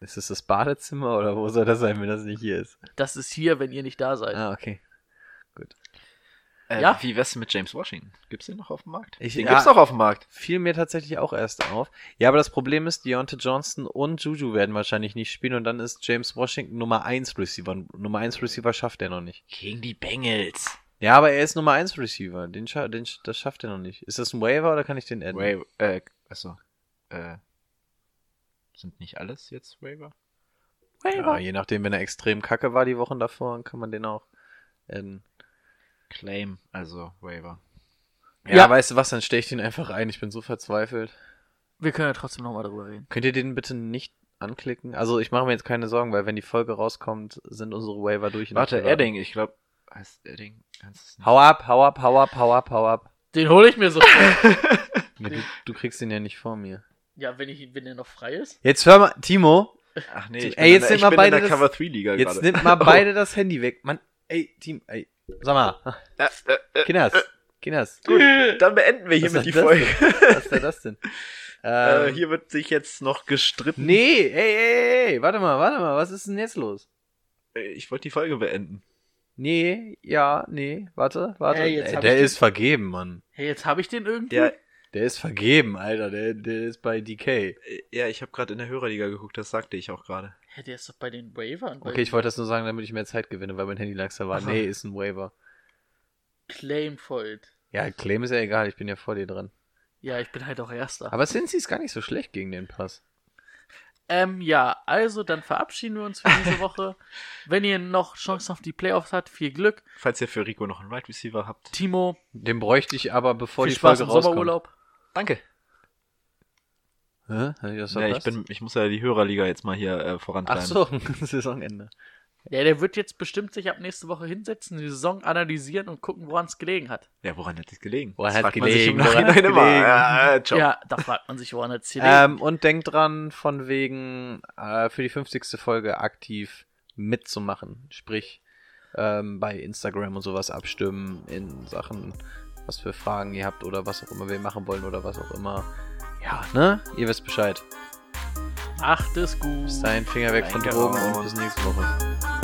Ist das das Badezimmer oder wo soll das sein, wenn das nicht hier ist? Das ist hier, wenn ihr nicht da seid. Ah, okay. Äh, Ja? Wie wär's mit James Washington? Gibt's den noch auf dem Markt? Ich- den ja. gibt's noch auf dem Markt. Fiel mir tatsächlich auch erst auf. Ja, aber das Problem ist, Deontay Johnson und Juju werden wahrscheinlich nicht spielen und dann ist James Washington Nummer 1 Receiver. Nummer 1 Receiver schafft er noch nicht. Gegen die Bengals. Ja, aber er ist Nummer 1 Receiver. Den, scha den das schafft er noch nicht. Ist das ein Waiver oder kann ich den adden? Waiver, äh, achso. Äh, sind nicht alles jetzt Waiver? Ja, je nachdem, wenn er extrem kacke war die Wochen davor, kann man den auch adden. Claim, also Waiver. Ja, Ja. weißt du was, dann stelle ich den einfach ein. Ich bin so verzweifelt. Wir können ja trotzdem nochmal drüber reden. Könnt ihr den bitte nicht anklicken? Also ich mache mir jetzt keine Sorgen, weil wenn die Folge rauskommt, sind unsere Waiver durch. Warte, Edding, ich glaube, heißt Edding, kannst du es nicht? Hau ab, hau ab, hau ab, hau ab, hau ab. Den hole ich mir sofort. Ja, du, du kriegst den ja nicht vor mir. ja, wenn, ich, wenn der noch frei ist. Jetzt hör mal, Timo, Ach nee, Ey, ich bin, jetzt in, der- ich bin in Cover 3 Liga jetzt gerade. nimmt mal beide das Handy weg. Mann, ey, Team, ey, sag mal, Äh, äh, äh, Kinders, Kinders, Gut, dann beenden wir hiermit die Folge. was ist denn das denn? Äh, Ähm, hier wird sich jetzt noch gestritten. nee, ey, ey, ey, warte mal, warte mal, was ist denn jetzt los? Äh, Ich wollte die Folge beenden. Nee, ja, nee, warte, warte. Ey, jetzt Ey, der ist vergeben, Mann. Hey, jetzt habe ich den irgendwie. Ja, Der ist vergeben, Alter, der, der ist bei DK. äh, ja ich habe gerade in der Hörerliga geguckt, das sagte ich auch gerade. Hä, der ist doch bei den Wavern. Okay, ich wollte das nur sagen, damit ich mehr Zeit gewinne, weil mein Handy langsam war. So. Nee, ist ein Waiver. Claimfold. Ja, Claim ist ja egal, ich bin ja vor dir dran. Ja, ich bin halt auch Erster. Aber Cincy ist gar nicht so schlecht gegen den Pass. Ähm, ja, also dann verabschieden wir uns für diese Woche. Wenn ihr noch Chancen auf die Playoffs habt, viel Glück. Falls ihr für Rico noch einen Right Receiver habt. Timo, Den bräuchte ich aber, bevor viel die Spaß Folge im rauskommt. Sommerurlaub. Danke. Hä? Ich das Ja, ich, bin, ich muss ja die Hörerliga jetzt mal hier äh, Ach vorantreiben. so, Saisonende. Ja, der wird jetzt bestimmt sich ab nächste Woche hinsetzen, die Saison analysieren und gucken, woran es gelegen hat. Ja, woran hat es gelegen? Woran Das hat's fragt man sich gelegen? im Woran Nachhinein immer. gelegen? Ja, äh. Ja, da fragt man sich, woran es gelegen Ähm, und denkt dran, von wegen äh, für die 50. Folge aktiv mitzumachen. Sprich, ähm, bei Instagram und sowas abstimmen in Sachen, was für Fragen ihr habt oder was auch immer wir machen wollen oder was auch immer. Ja, ne? Ihr wisst Bescheid. Macht es gut. Bis dahin, Finger weg von Reingehauen. Drogen und bis nächste Woche.